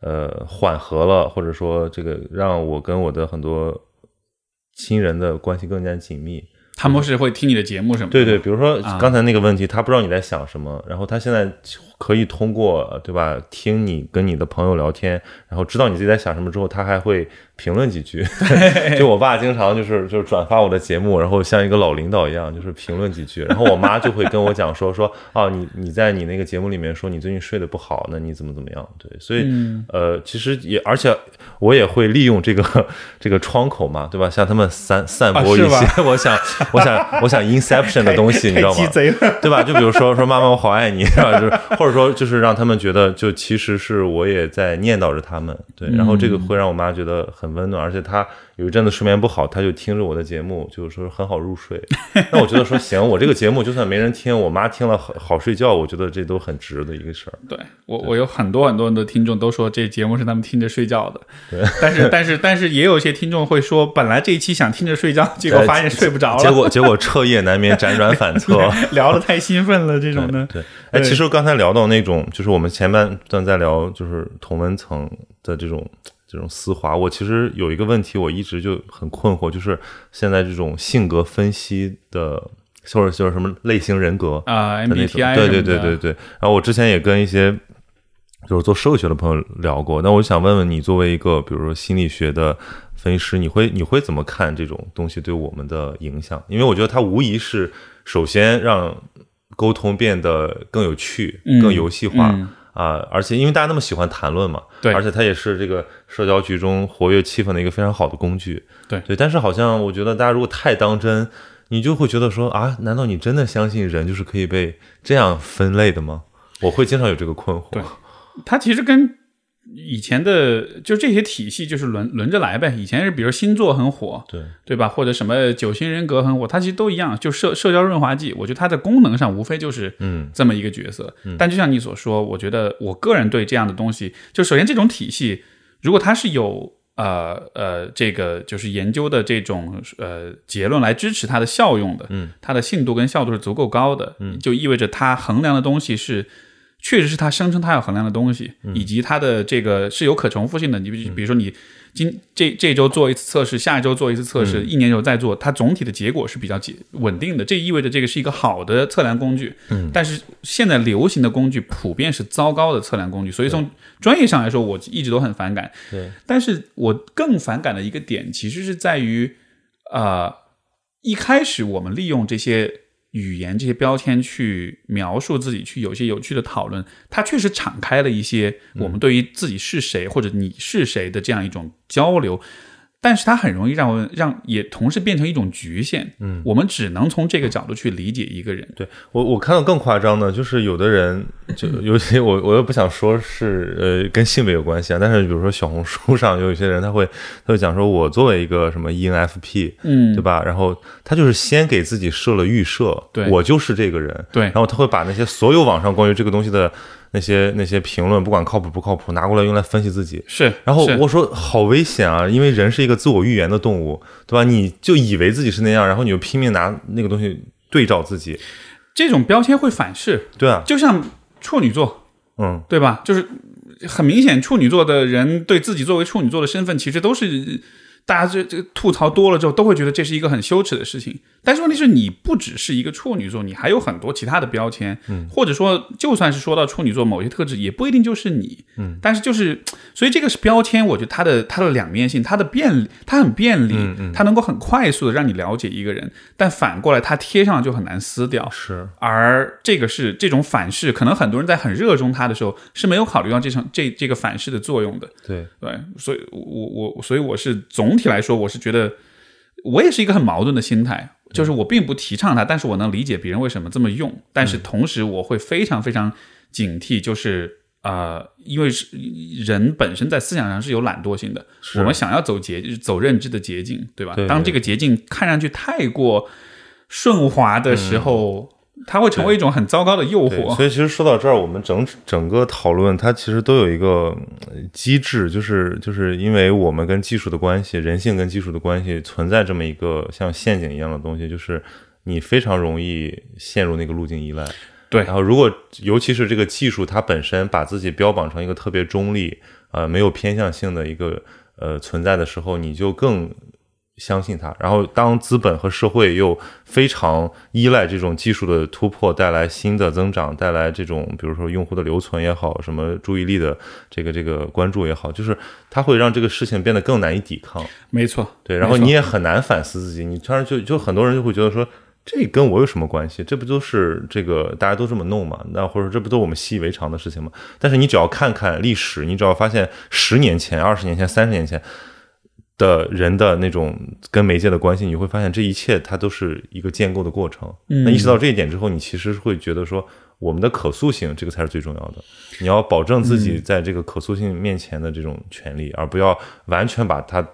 呃，缓和了，或者说这个让我跟我的很多亲人的关系更加紧密。他们是会听你的节目什么的。对对，比如说啊刚才那个问题，他不知道你在想什么，然后他现在可以通过对吧，听你跟你的朋友聊天，然后知道你自己在想什么之后，他还会评论几句。就我爸经常就是 就是转发我的节目，然后像一个老领导一样，就是评论几句，然后我妈就会跟我讲说说啊，你你在你那个节目里面说你最近睡得不好，那你怎么怎么样？对，所以、嗯呃，其实也而且我也会利用这个这个窗口嘛，对吧？向他们散散播一些、我想我想我想 Inception 的东西，你知道吗？对吧？就比如说说妈妈我好爱你，是吧？就是或者说就是让他们觉得，就其实是我也在念叨着他们，对。然后这个会让我妈觉得很温暖，而且她有一阵子睡眠不好，他就听着我的节目，就是说很好入睡。那我觉得说行，我这个节目就算没人听，我妈听了好好睡觉，我觉得这都很值的一个事儿。对我，我有很多很多很多听众都说这节目是他们听着睡觉的，对 但是但是但是也有一些听众会说，本来这一期想听着睡觉，结果发现睡不着了，结果结果彻夜难眠，辗转反侧。聊得太兴奋了，这种的，对，哎，其实刚才聊到那种，就是我们前半段在聊，就是同温层的这种这种丝滑。我其实有一个问题，我一直就很困惑，就是现在这种性格分析的，或者就是什么类型人格啊，MBTI 对对对对对。然后我之前也跟一些就是做社会学的朋友聊过，那我想问问你，作为一个比如说心理学的分析师，你会你会怎么看这种东西对我们的影响？因为我觉得它无疑是首先让沟通变得更有趣、嗯更游戏化。嗯啊，而且因为大家那么喜欢谈论嘛，对而且它也是这个社交局中活跃气氛的一个非常好的工具，对对。但是好像我觉得大家如果太当真，你就会觉得说啊，难道你真的相信人就是可以被这样分类的吗？我会经常有这个困惑。对它其实跟以前的就这些体系就是轮轮着来呗。以前是比如星座很火，对对吧？或者什么九型人格很火，它其实都一样，就社社交润滑剂。我觉得它的功能上无非就是嗯这么一个角色。但就像你所说，我觉得我个人对这样的东西，就首先这种体系，如果它是有呃呃这个就是研究的这种呃结论来支持它的效用的，嗯，它的信度跟效度是足够高的，嗯，就意味着它衡量的东西是。确实是它声称它要衡量的东西，以及它的这个是有可重复性的。你比比如说，你今这这周做一次测试，下一周做一次测试，一年以后再做，它总体的结果是比较稳稳定的。这意味着这个是一个好的测量工具。嗯，但是现在流行的工具普遍是糟糕的测量工具，所以从专业上来说，我一直都很反感。对，但是我更反感的一个点，其实是在于，呃，一开始我们利用这些语言、这些标签去描述自己，去有一些有趣的讨论，它确实敞开了一些我们对于自己是谁、或者你是谁的这样一种交流。但是它很容易让我让也同时变成一种局限，嗯，我们只能从这个角度去理解一个人，对我我看到更夸张的，就是有的人就 尤其我我又不想说是呃跟性别有关系啊，但是比如说小红书上有一些人他会他会讲说我作为一个什么 E ENFP，嗯。对吧？然后他就是先给自己设了预设，对。我就是这个人，对。然后他会把那些所有网上关于这个东西的那些那些评论，不管靠谱不靠谱，拿过来用来分析自己。是，然后我说好危险啊，因为人是一个自我预言的动物，对吧？你就以为自己是那样，然后你就拼命拿那个东西对照自己，这种标签会反噬，对啊，就像处女座，嗯，对吧？就是很明显，处女座的人对自己作为处女座的身份，其实都是大家这这吐槽多了之后，都会觉得这是一个很羞耻的事情。但是问题是你不只是一个处女座，你还有很多其他的标签，嗯，或者说，就算是说到处女座某些特质，也不一定就是你，嗯。但是就是，所以这个是标签，我觉得它的它的两面性，它的便利它很便利，嗯它能够很快速的让你了解一个人，但反过来它贴上就很难撕掉，是，而这个是这种反噬，可能很多人在很热衷它的时候是没有考虑到这场这这个反噬的作用的。对，对，所以我我所以我是总体来说，我是觉得我也是一个很矛盾的心态，就是我并不提倡它，但是我能理解别人为什么这么用，但是同时我会非常非常警惕，就是。呃，因为是人本身在思想上是有懒惰性的，我们想要走捷走认知的捷径，对吧？当这个捷径看上去太过顺滑的时候，它会成为一种很糟糕的诱，惑。所以其实说到这儿，我们整整个讨论它其实都有一个呃机制，就是就是因为我们跟技术的关系，人性跟技术的关系存在这么一个像陷阱一样的东西，就是你非常容易陷入那个路径依赖。对然后如果尤其是这个技术它本身把自己标榜成一个特别中立、呃没有偏向性的一个呃存在的时候，你就更相信它。然后当资本和社会又非常依赖这种技术的突破带来新的增长，带来这种比如说用户的留存也好，什么注意力的这个这个关注也好，就是它会让这个事情变得更难以抵抗。没错，对，然后你也很难反思自己，你突然就就很多人就会觉得说，这跟我有什么关系？这不都是这个大家都这么弄嘛？那或者这不都我们习以为常的事情吗？但是你只要看看历史，你只要发现十年前、二十年前、三十年前的人的那种跟媒介的关系，你会发现这一切它都是一个建构的过程。那意识到这一点之后，你其实会觉得说，我们的可塑性这个才是最重要的。你要保证自己在这个可塑性面前的这种权利，而不要完全把它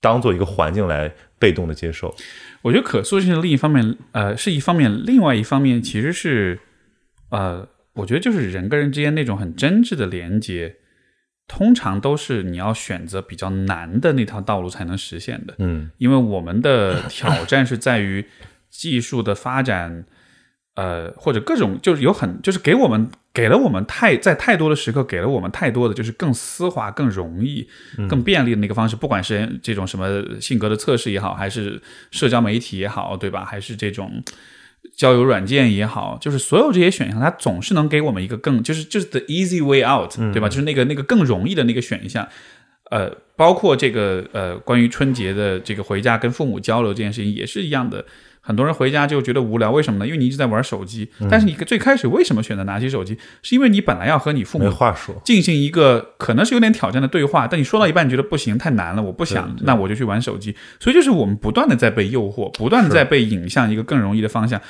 当做一个环境来被动的接受。我觉得可塑性的另一方面，呃，是一方面，另外一方面其实是，呃，我觉得就是人跟人之间那种很真挚的连接，通常都是你要选择比较难的那条道路才能实现的。嗯因为我们的挑战是在于技术的发展，呃，或者各种就是有很就是给我们给了我们太在太多的时刻给了我们太多的就是更丝滑、更容易、更便利的那个方式，不管是这种什么性格的测试也好，还是社交媒体也好，对吧？还是这种交友软件也好，就是所有这些选项，它总是能给我们一个更就是就是 the easy way out，对吧？就是那个那个更容易的那个选项。呃，包括这个呃，关于春节的这个回家跟父母交流这件事情也是一样的。很多人回家就觉得无聊，为什么呢？因为你一直在玩手机。但是你最开始为什么选择拿起手机？是因为你本来要和你父母没话说，进行一个可能是有点挑战的对话。但你说到一半，你觉得不行，太难了，我不想，那我就去玩手机。所以就是我们不断的在被诱惑，不断的在被引向一个更容易的方向。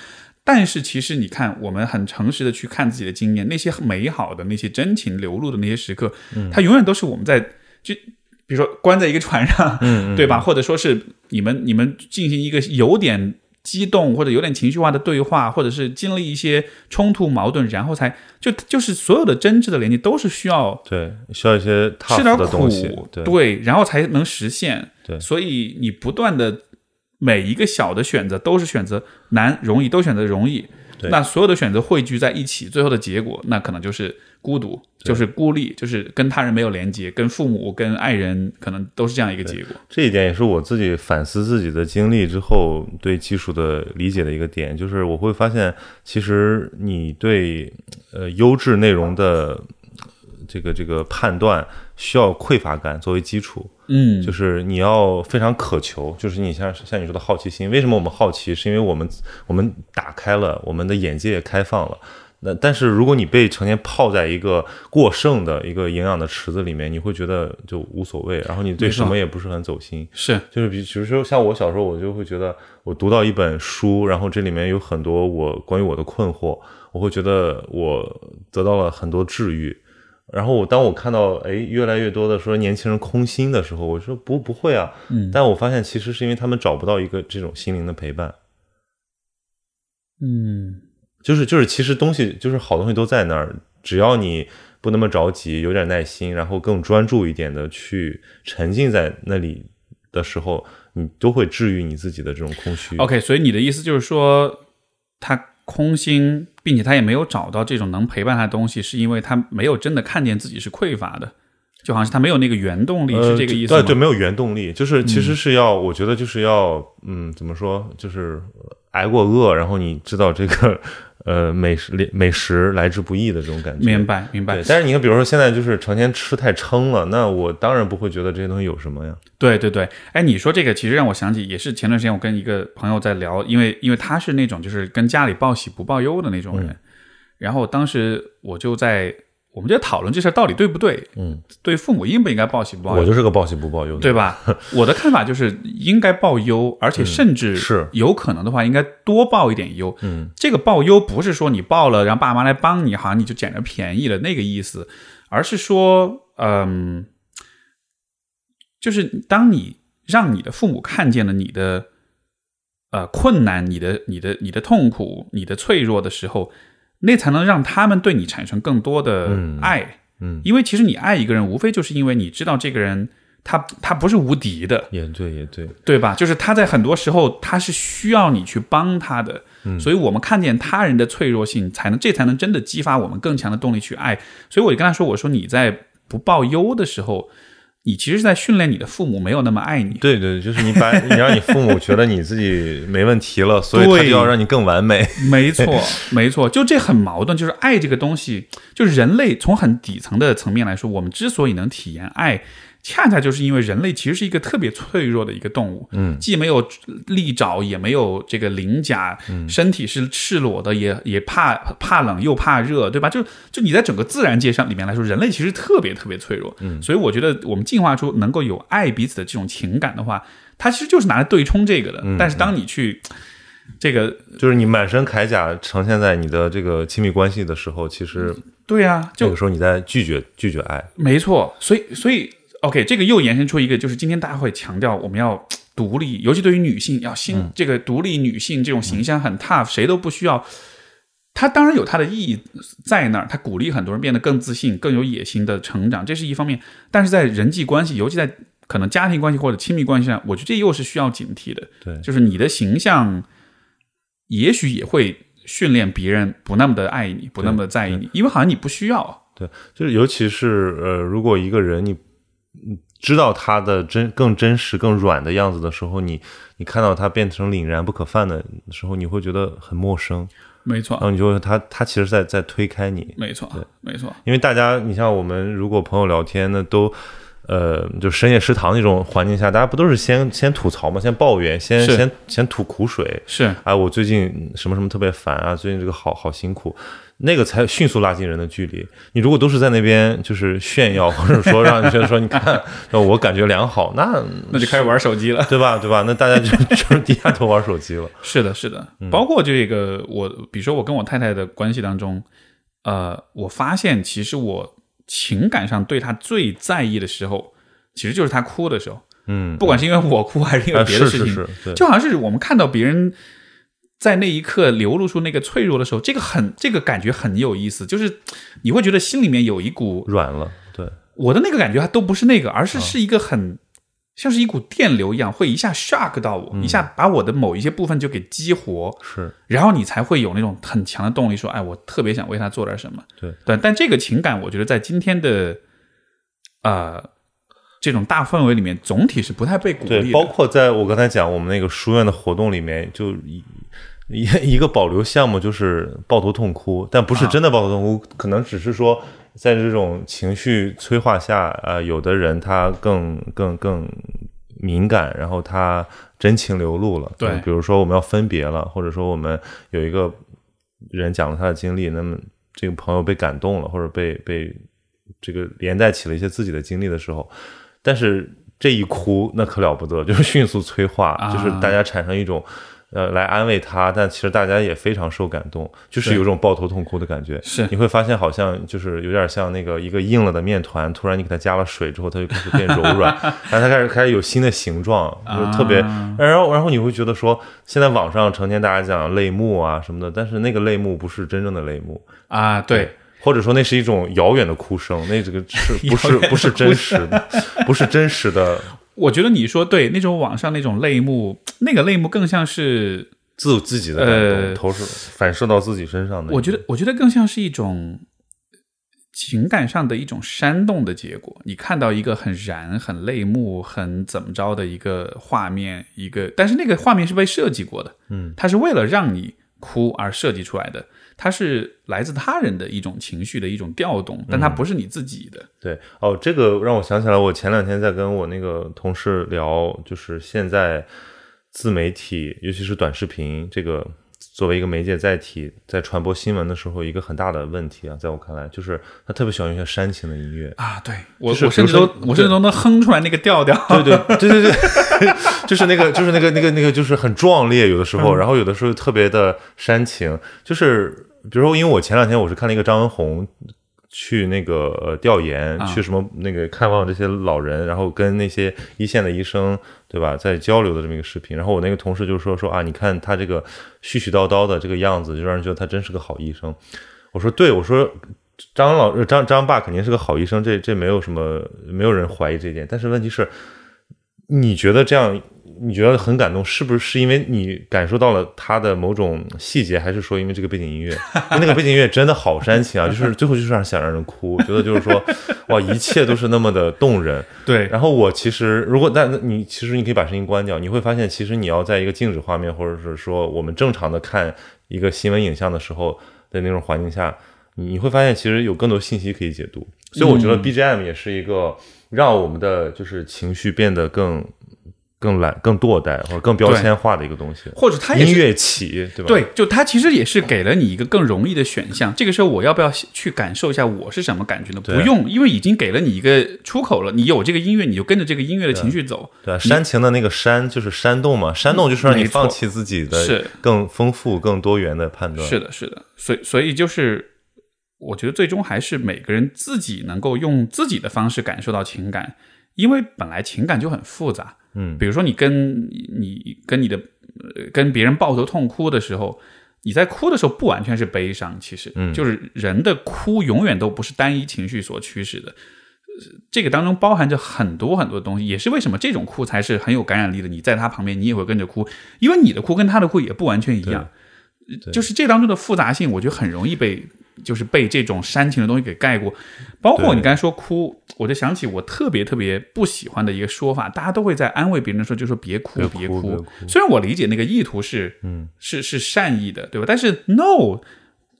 但是其实你看，我们很诚实的去看自己的经验，那些美好的、那些真情流露的那些时刻，它永远都是我们在就。比如说关在一个船上，对吧？或者说是你们你们进行一个有点激动或者有点情绪化的对话，或者是经历一些冲突矛盾，然后才就就是所有的真挚的连接都是需要对需要一些吃点苦对，然后才能实现对。所以你不断的每一个小的选择都是选择难容易都选择容易，那所有的选择汇聚在一起，最后的结果那可能就是。孤独就是孤立，就是跟他人没有连接，跟父母、跟爱人可能都是这样一个结果。这一点也是我自己反思自己的经历之后对技术的理解的一个点，就是我会发现，其实你对呃优质内容的这个这个判断需要匮乏感作为基础。嗯，就是你要非常渴求，就是你像像你说的好奇心。为什么我们好奇？是因为我们我们打开了，我们的眼界也开放了。那但是如果你被成天泡在一个过剩的一个营养的池子里面，你会觉得就无所谓，然后你对什么也不是很走心。是，就是比比如说像我小时候，我就会觉得我读到一本书，然后这里面有很多我关于我的困惑，我会觉得我得到了很多治愈。然后我当我看到哎越来越多的说年轻人空心的时候，我说不不会啊，嗯，但我发现其实是因为他们找不到一个这种心灵的陪伴。嗯。就是就是，其实东西就是好东西都在那儿，只要你不那么着急，有点耐心，然后更专注一点的去沉浸在那里的时候，你都会治愈你自己的这种空虚。OK，所以你的意思就是说，他空心，并且他也没有找到这种能陪伴他的东西，是因为他没有真的看见自己是匮乏的，就好像是他没有那个原动力，是这个意思吗？对对，没有原动力，就是其实是要，我觉得就是要，嗯，怎么说，就是挨过饿，然后你知道这个。呃，美食美食来之不易的这种感觉，明白明白。但是你看，比如说现在就是成天吃太撑了，那我当然不会觉得这些东西有什么呀。对对对，哎，你说这个其实让我想起，也是前段时间我跟一个朋友在聊，因为因为他是那种就是跟家里报喜不报忧的那种人，然后当时我就在。我们就讨论这事儿到底对不对？嗯，对父母应不应该报喜不报忧？我就是个报喜不报忧的，对吧？我的看法就是应该报忧，而且甚至是有可能的话，应该多报一点忧。嗯，这个报忧不是说你报了让爸妈来帮你，好像你就捡着便宜了那个意思，而是说，嗯，就是当你让你的父母看见了你的呃困难、你的、你的、你的痛苦、你的脆弱的时候。那才能让他们对你产生更多的爱，嗯，因为其实你爱一个人，无非就是因为你知道这个人他他不是无敌的，也对也对，对吧？就是他在很多时候他是需要你去帮他的，嗯，所以我们看见他人的脆弱性，才能这才能真的激发我们更强的动力去爱。所以我就跟他说：“我说你在不报忧的时候。”你其实是在训练你的父母没有那么爱你。对对，就是你把 你让你父母觉得你自己没问题了，所以他就要让你更完美。没错，没错，就这很矛盾。就是爱这个东西，就是人类从很底层的层面来说，我们之所以能体验爱。恰恰就是因为人类其实是一个特别脆弱的一个动物，嗯，既没有利爪，也没有这个鳞甲，身体是赤裸的，也也怕怕冷又怕热，对吧？就就你在整个自然界上里面来说，人类其实特别特别脆弱，嗯，所以我觉得我们进化出能够有爱彼此的这种情感的话，它其实就是拿来对冲这个的。但是当你去这个，就是你满身铠甲呈现在你的这个亲密关系的时候，其实对呀，这个时候你在拒绝拒绝爱，没错，所以所以。OK，这个又延伸出一个，就是今天大家会强调我们要独立，尤其对于女性要新这个独立女性这种形象很 tough，谁都不需要。它当然有它的意义在那儿，它鼓励很多人变得更自信、更有野心的成长，这是一方面。但是在人际关系，尤其在可能家庭关系或者亲密关系上，我觉得这又是需要警惕的。对，就是你的形象也许也会。训练别人不那么的爱你，不那么的在意你，因为好像你不需要。对，就是尤其是呃，如果一个人你嗯知道他的真更真实、更软的样子的时候，你你看到他变成凛然不可犯的时候，你会觉得很陌生，没错。然，后你就会他他其实在在推开你，没错，没错，因为大家，你像我们如果朋友聊天呢，都呃，就深夜食堂那种环境下，大家不都是先先吐槽嘛，先抱怨，先先先吐苦水，是。啊，我最近什么什么特别烦啊，最近这个好好辛苦，那个才迅速拉近人的距离。你如果都是在那边就是炫耀，或者说让你觉得说你看我感觉良好，那 那就开始玩手机了。对吧对吧？那大家就 就是低下头玩手机了。是的，是的，包括这个我，比如说我跟我太太的关系当中，呃，我发现其实我情感上对她最在意的时候，其实就是她哭的时候，嗯，不管是因为我哭还是因为啊别的事情，就好像是我们看到别人在那一刻流露出那个脆弱的时候，这个很这个感觉很有意思，就是你会觉得心里面有一股软了，对，我的那个感觉，它都不是那个，而是是一个很、像是一股电流一样，会一下 shock 到我，一下把我的某一些部分就给激活，是。然后你才会有那种很强的动力，说，哎，我特别想为他做点什么。对。对，但这个情感，我觉得在今天的呃这种大氛围里面，总体是不太被鼓励对，包括在我刚才讲我们那个书院的活动里面，就一一一个保留项目就是抱头痛哭，但不是真的抱头痛哭，可能只是说在这种情绪催化下，呃，有的人他更更更敏感，然后他真情流露了。对比如说我们要分别了，或者说我们有一个人讲了他的经历，那么这个朋友被感动了，或者被被这个连带起了一些自己的经历的时候，但是这一哭那可了不得，就是迅速催化，啊就是大家产生一种呃来安慰他，但其实大家也非常受感动，就是有一种抱头痛哭的感觉。是你会发现好像就是有点像那个一个硬了的面团，突然你给它加了水之后，它就开始变柔软，然后它开始开始有新的形状，就是特别。啊然后然后你会觉得说，现在网上成天大家讲泪目啊什么的，但是那个泪目不是真正的泪目，啊，对，或者说那是一种遥远的哭声，那这个是不是不是真实的，不是真实的我觉得你说对，那种网上那种泪目，那个泪目更像是，自自己的感动，呃投射反射到自己身上的。我觉得，我觉得更像是一种情感上的一种煽动的结果。你看到一个很燃、很泪目、很怎么着的一个画面，一个，但是那个画面是被设计过的，嗯，它是为了让你哭而设计出来的，它是来自他人的一种情绪的一种调动，但它不是你自己的。对哦，这个让我想起来，我前两天在跟我那个同事聊，就是现在自媒体，尤其是短视频这个作为一个媒介载体，在传播新闻的时候，一个很大的问题啊，在我看来，就是他特别喜欢用一些煽情的音乐。啊，对我，就是我甚至都我甚至都能哼出来那个调调。对对对 对对对，就是那个就是那个那个那个就是很壮烈，有的时候，然后有的时候特别的煽情，就是比如说，因为我前两天我是看了一个张文红。去那个呃调研，去什么那个看望这些老人，然后跟那些一线的医生，对吧，在交流的这么一个视频。然后我那个同事就说说啊，你看他这个絮絮叨叨的这个样子，就让人觉得他真是个好医生。我说对，我说张老张张爸肯定是个好医生，这这没有什么，没有人怀疑这一点。但是问题是，你觉得这样，你觉得很感动，是不是是因为你感受到了他的某种细节，还是说因为这个背景音乐？因 为那个背景音乐真的好煽情啊，就是最后就是让想让人哭，觉得就是说，哇，一切都是那么的动人。对，然后我其实，如果但你其实你可以把声音关掉，你会发现，其实你要在一个静止画面，或者是说我们正常的看一个新闻影像的时候的那种环境下，你你会发现其实有更多信息可以解读。所以我觉得 BGM 也是一个让我们的就是情绪变得更更懒、更堕代或者更标签化的一个东西。或者它也音乐起，对吧？对，就它其实也是给了你一个更容易的选项。这个时候，我要不要去感受一下我是什么感觉呢？不用，因为已经给了你一个出口了。你有这个音乐，你就跟着这个音乐的情绪走。对啊，煽情的那个煽就是煽动嘛，煽动就是让你放弃自己的是更丰富、更多元的判断。是的，是的。所以，所以就是，我觉得最终还是每个人自己能够用自己的方式感受到情感，因为本来情感就很复杂。嗯，比如说你跟你跟你的呃跟别人抱头痛哭的时候，你在哭的时候不完全是悲伤，其实，嗯就是人的哭永远都不是单一情绪所驱使的，呃这个当中包含着很多很多东西，也是为什么这种哭才是很有感染力的。你在他旁边，你也会跟着哭，因为你的哭跟他的哭也不完全一样。就是这当中的复杂性，我觉得很容易被就是被这种煽情的东西给盖过。包括你刚才说哭，我就想起我特别特别不喜欢的一个说法，大家都会在安慰别人的时候就说别哭别哭虽然我理解那个意图是嗯是是善意的，对吧？但是 no。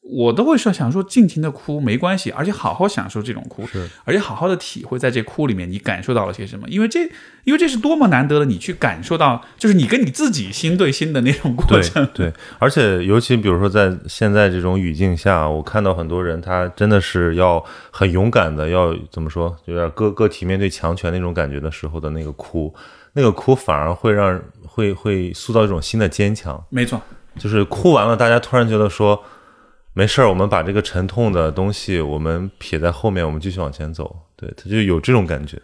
我都会说，想说尽情的哭没关系，而且好好享受这种哭，而且好好的体会在这哭里面你感受到了些什么，因为这，因为这是多么难得的，你去感受到，就是你跟你自己心对心的那种过对程。对，而且尤其比如说在现在这种语境下，我看到很多人他真的是要很勇敢的，要怎么说，有点个个体面对强权那种感觉的时候的那个哭，那个哭反而会让会会塑造一种新的坚强，没错，就是哭完了，大家突然觉得说。没事儿，我们把这个沉痛的东西我们撇在后面，我们继续往前走。对，他就有这种感觉。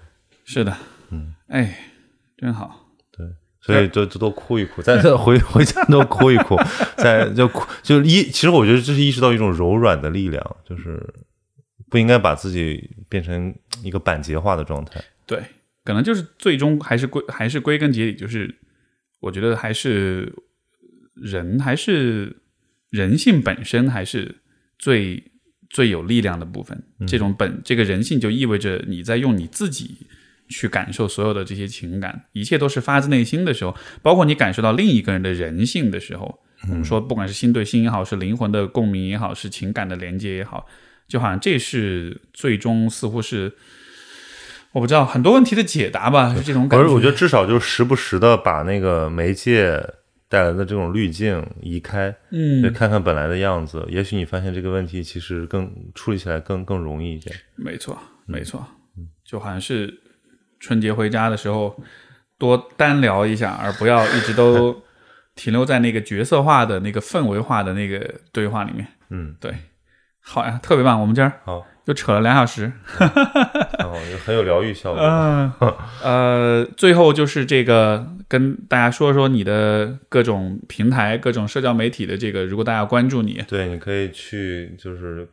是的，嗯，哎，真好。对，所以就就都哭一哭，再再 回回家都哭一哭，再就哭，就一其实我觉得这是意识到一种柔软的力量，就是不应该把自己变成一个板结化的状态。对，可能就是最终还是归还是归根结底，就是我觉得还是人还是人性本身还是最最有力量的部分。这种本这个人性就意味着你在用你自己去感受所有的这些情感，一切都是发自内心的时候，包括你感受到另一个人的人性的时候，我们说不管是心对心也好，是灵魂的共鸣也好，是情感的连接也好，就好像这是最终似乎是。我不知道很多问题的解答吧，是这种感觉。而是我觉得至少就时不时的把那个媒介带来的这种滤镜移开，嗯，看看本来的样子，也许你发现这个问题其实更处理起来更更容易一点。没错，没错，就好像是春节回家的时候多单聊一下，而不要一直都 停留在那个角色化的、那个氛围化的那个对话里面。嗯，对，好呀，特别棒，我们今儿好，又扯了两小时。哦，就很有疗愈效果。嗯，呃，最后就是这个，跟大家说说你的各种平台、各种社交媒体的这个，如果大家关注你，对，你可以去就是。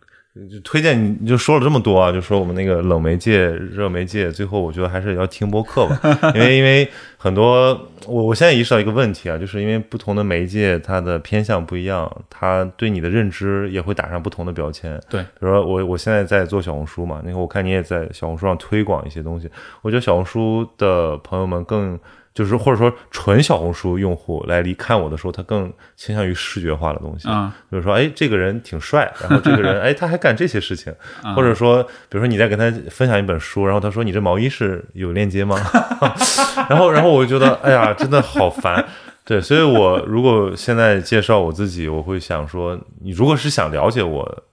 就推荐你，就说了这么多啊，就说我们那个冷媒介、热媒介，最后我觉得还是要听播客吧，因为因为很多我我现在意识到一个问题啊，就是因为不同的媒介它的偏向不一样，它对你的认知也会打上不同的标签。对，比如说我我现在在做小红书嘛，那个我看你也在小红书上推广一些东西，我觉得小红书的朋友们更。就是或者说纯小红书用户来离看我的时候，他更倾向于视觉化的东西。啊比如说，哎，这个人挺帅，然后这个人，哎，他还干这些事情，啊或者说，比如说你在跟他分享一本书，然后他说你这毛衣是有链接吗？然后，然后我就觉得，哎呀，真的好烦。对，所以我如果现在介绍我自己，我会想说，你如果是想了解我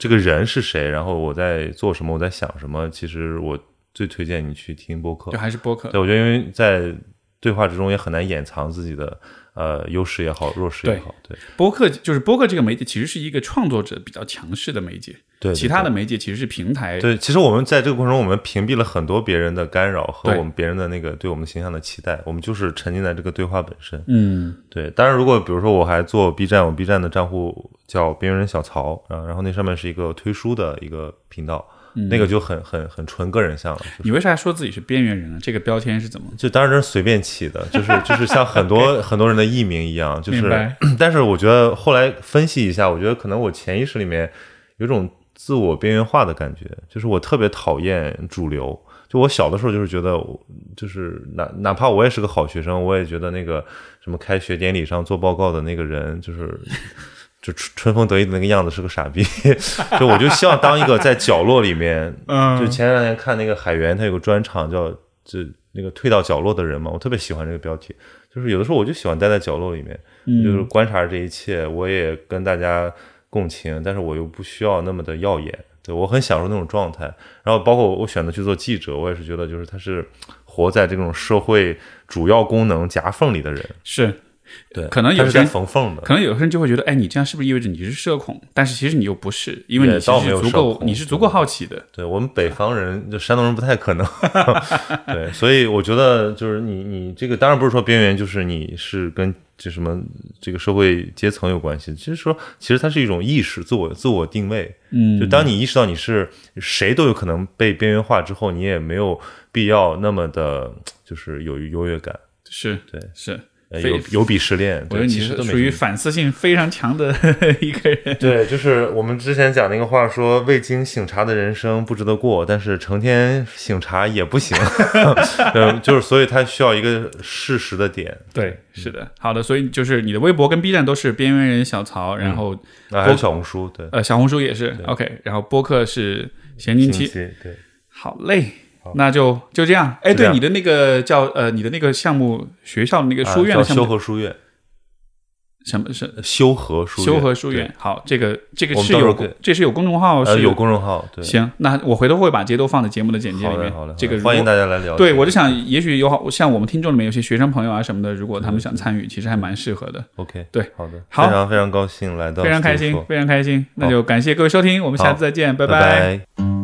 这个人是谁，然后我在做什么，我在想什么，其实我最推荐你去听播客就。还是播客对，。我觉得因为在对话之中也很难掩藏自己的呃优势也好，弱势也好，对播客就是播客这个媒介，其实是一个创作者比较强势的媒介，对，其他的。媒介其实是平台。对，其实我们在这个过程中，我们屏蔽了很多别人的干扰和我们别人的那个对我们形象的期待，我们就是沉浸在这个对话本身。嗯，对，当然，如果比如说我还做 B 站，我 B 站的账户叫边缘人小曹啊，然后那上面是一个推书的一个频道，嗯那个就很很很纯个人像了，就是你为啥说自己是边缘人呢？这个标签是怎么？就当然是随便起的，就是就是像很多 很多人的艺名一样，就是但是我觉得后来分析一下，我觉得可能我潜意识里面有种自我边缘化的感觉，就是我特别讨厌主流。就我小的时候就是觉得我，就是哪哪怕我也是个好学生，我也觉得那个什么开学典礼上做报告的那个人，就是就春春风得意的那个样子是个傻逼。就我就希望当一个在角落里面，嗯就前两天看那个海源，他有个专场叫就那个退到角落的人嘛，我特别喜欢这个标题。就是有的时候我就喜欢待在角落里面，就是观察着这一切，我也跟大家共情，但是我又不需要那么的耀眼。对我很享受那种状态。然后包括我选择去做记者，我也是觉得就是他是活在这种社会主要功能夹缝里的人。是，对，可能有他是在人缝缝的。可能有些人就会觉得，哎，你这样是不是意味着你是社恐？但是其实你又不是，因为你也其实足够，你是足够好奇的。对我们北方人，就山东人不太可能。对，所以我觉得就是你你这个当然不是说边缘，就是你是跟这什么这个社会阶层有关系。其实说，其实它是一种意识，自我自我定位。嗯就当你意识到你是谁都有可能被边缘化之后，你也没有必要那么的，就是有优越感。是对，是，呃有有鄙视链。对我觉得你是属于反思性非常强的 一个人。对，就是我们之前讲那个话说，未经醒茶的人生不值得过，但是成天醒茶也不行。嗯，就是所以它需要一个事实的点。对，是的，好的，所以就是你的微博跟 B 站都是边缘人小曹，然后啊，还有小红书，对，呃小红书也是 OK，然后播客是闲宁期对，好嘞。那就就这样，哎，对你的那个叫呃，你的那个项目学校那个书院的项目，修和书院，什么是？修和书院，修和书院？好，这个这个是有这是有公众号，是有公众号，对，行，那我回头会把截图放在节目的简介里面。这个欢迎大家来聊。对，我就想，也许有好像我们听众里面有些学生朋友啊什么的，如果他们想参与，其实还蛮适合的。OK，对，好的，好。非常非常高兴来到，非常开心，非常开心。那就感谢各位收听，我们下次再见，拜。拜拜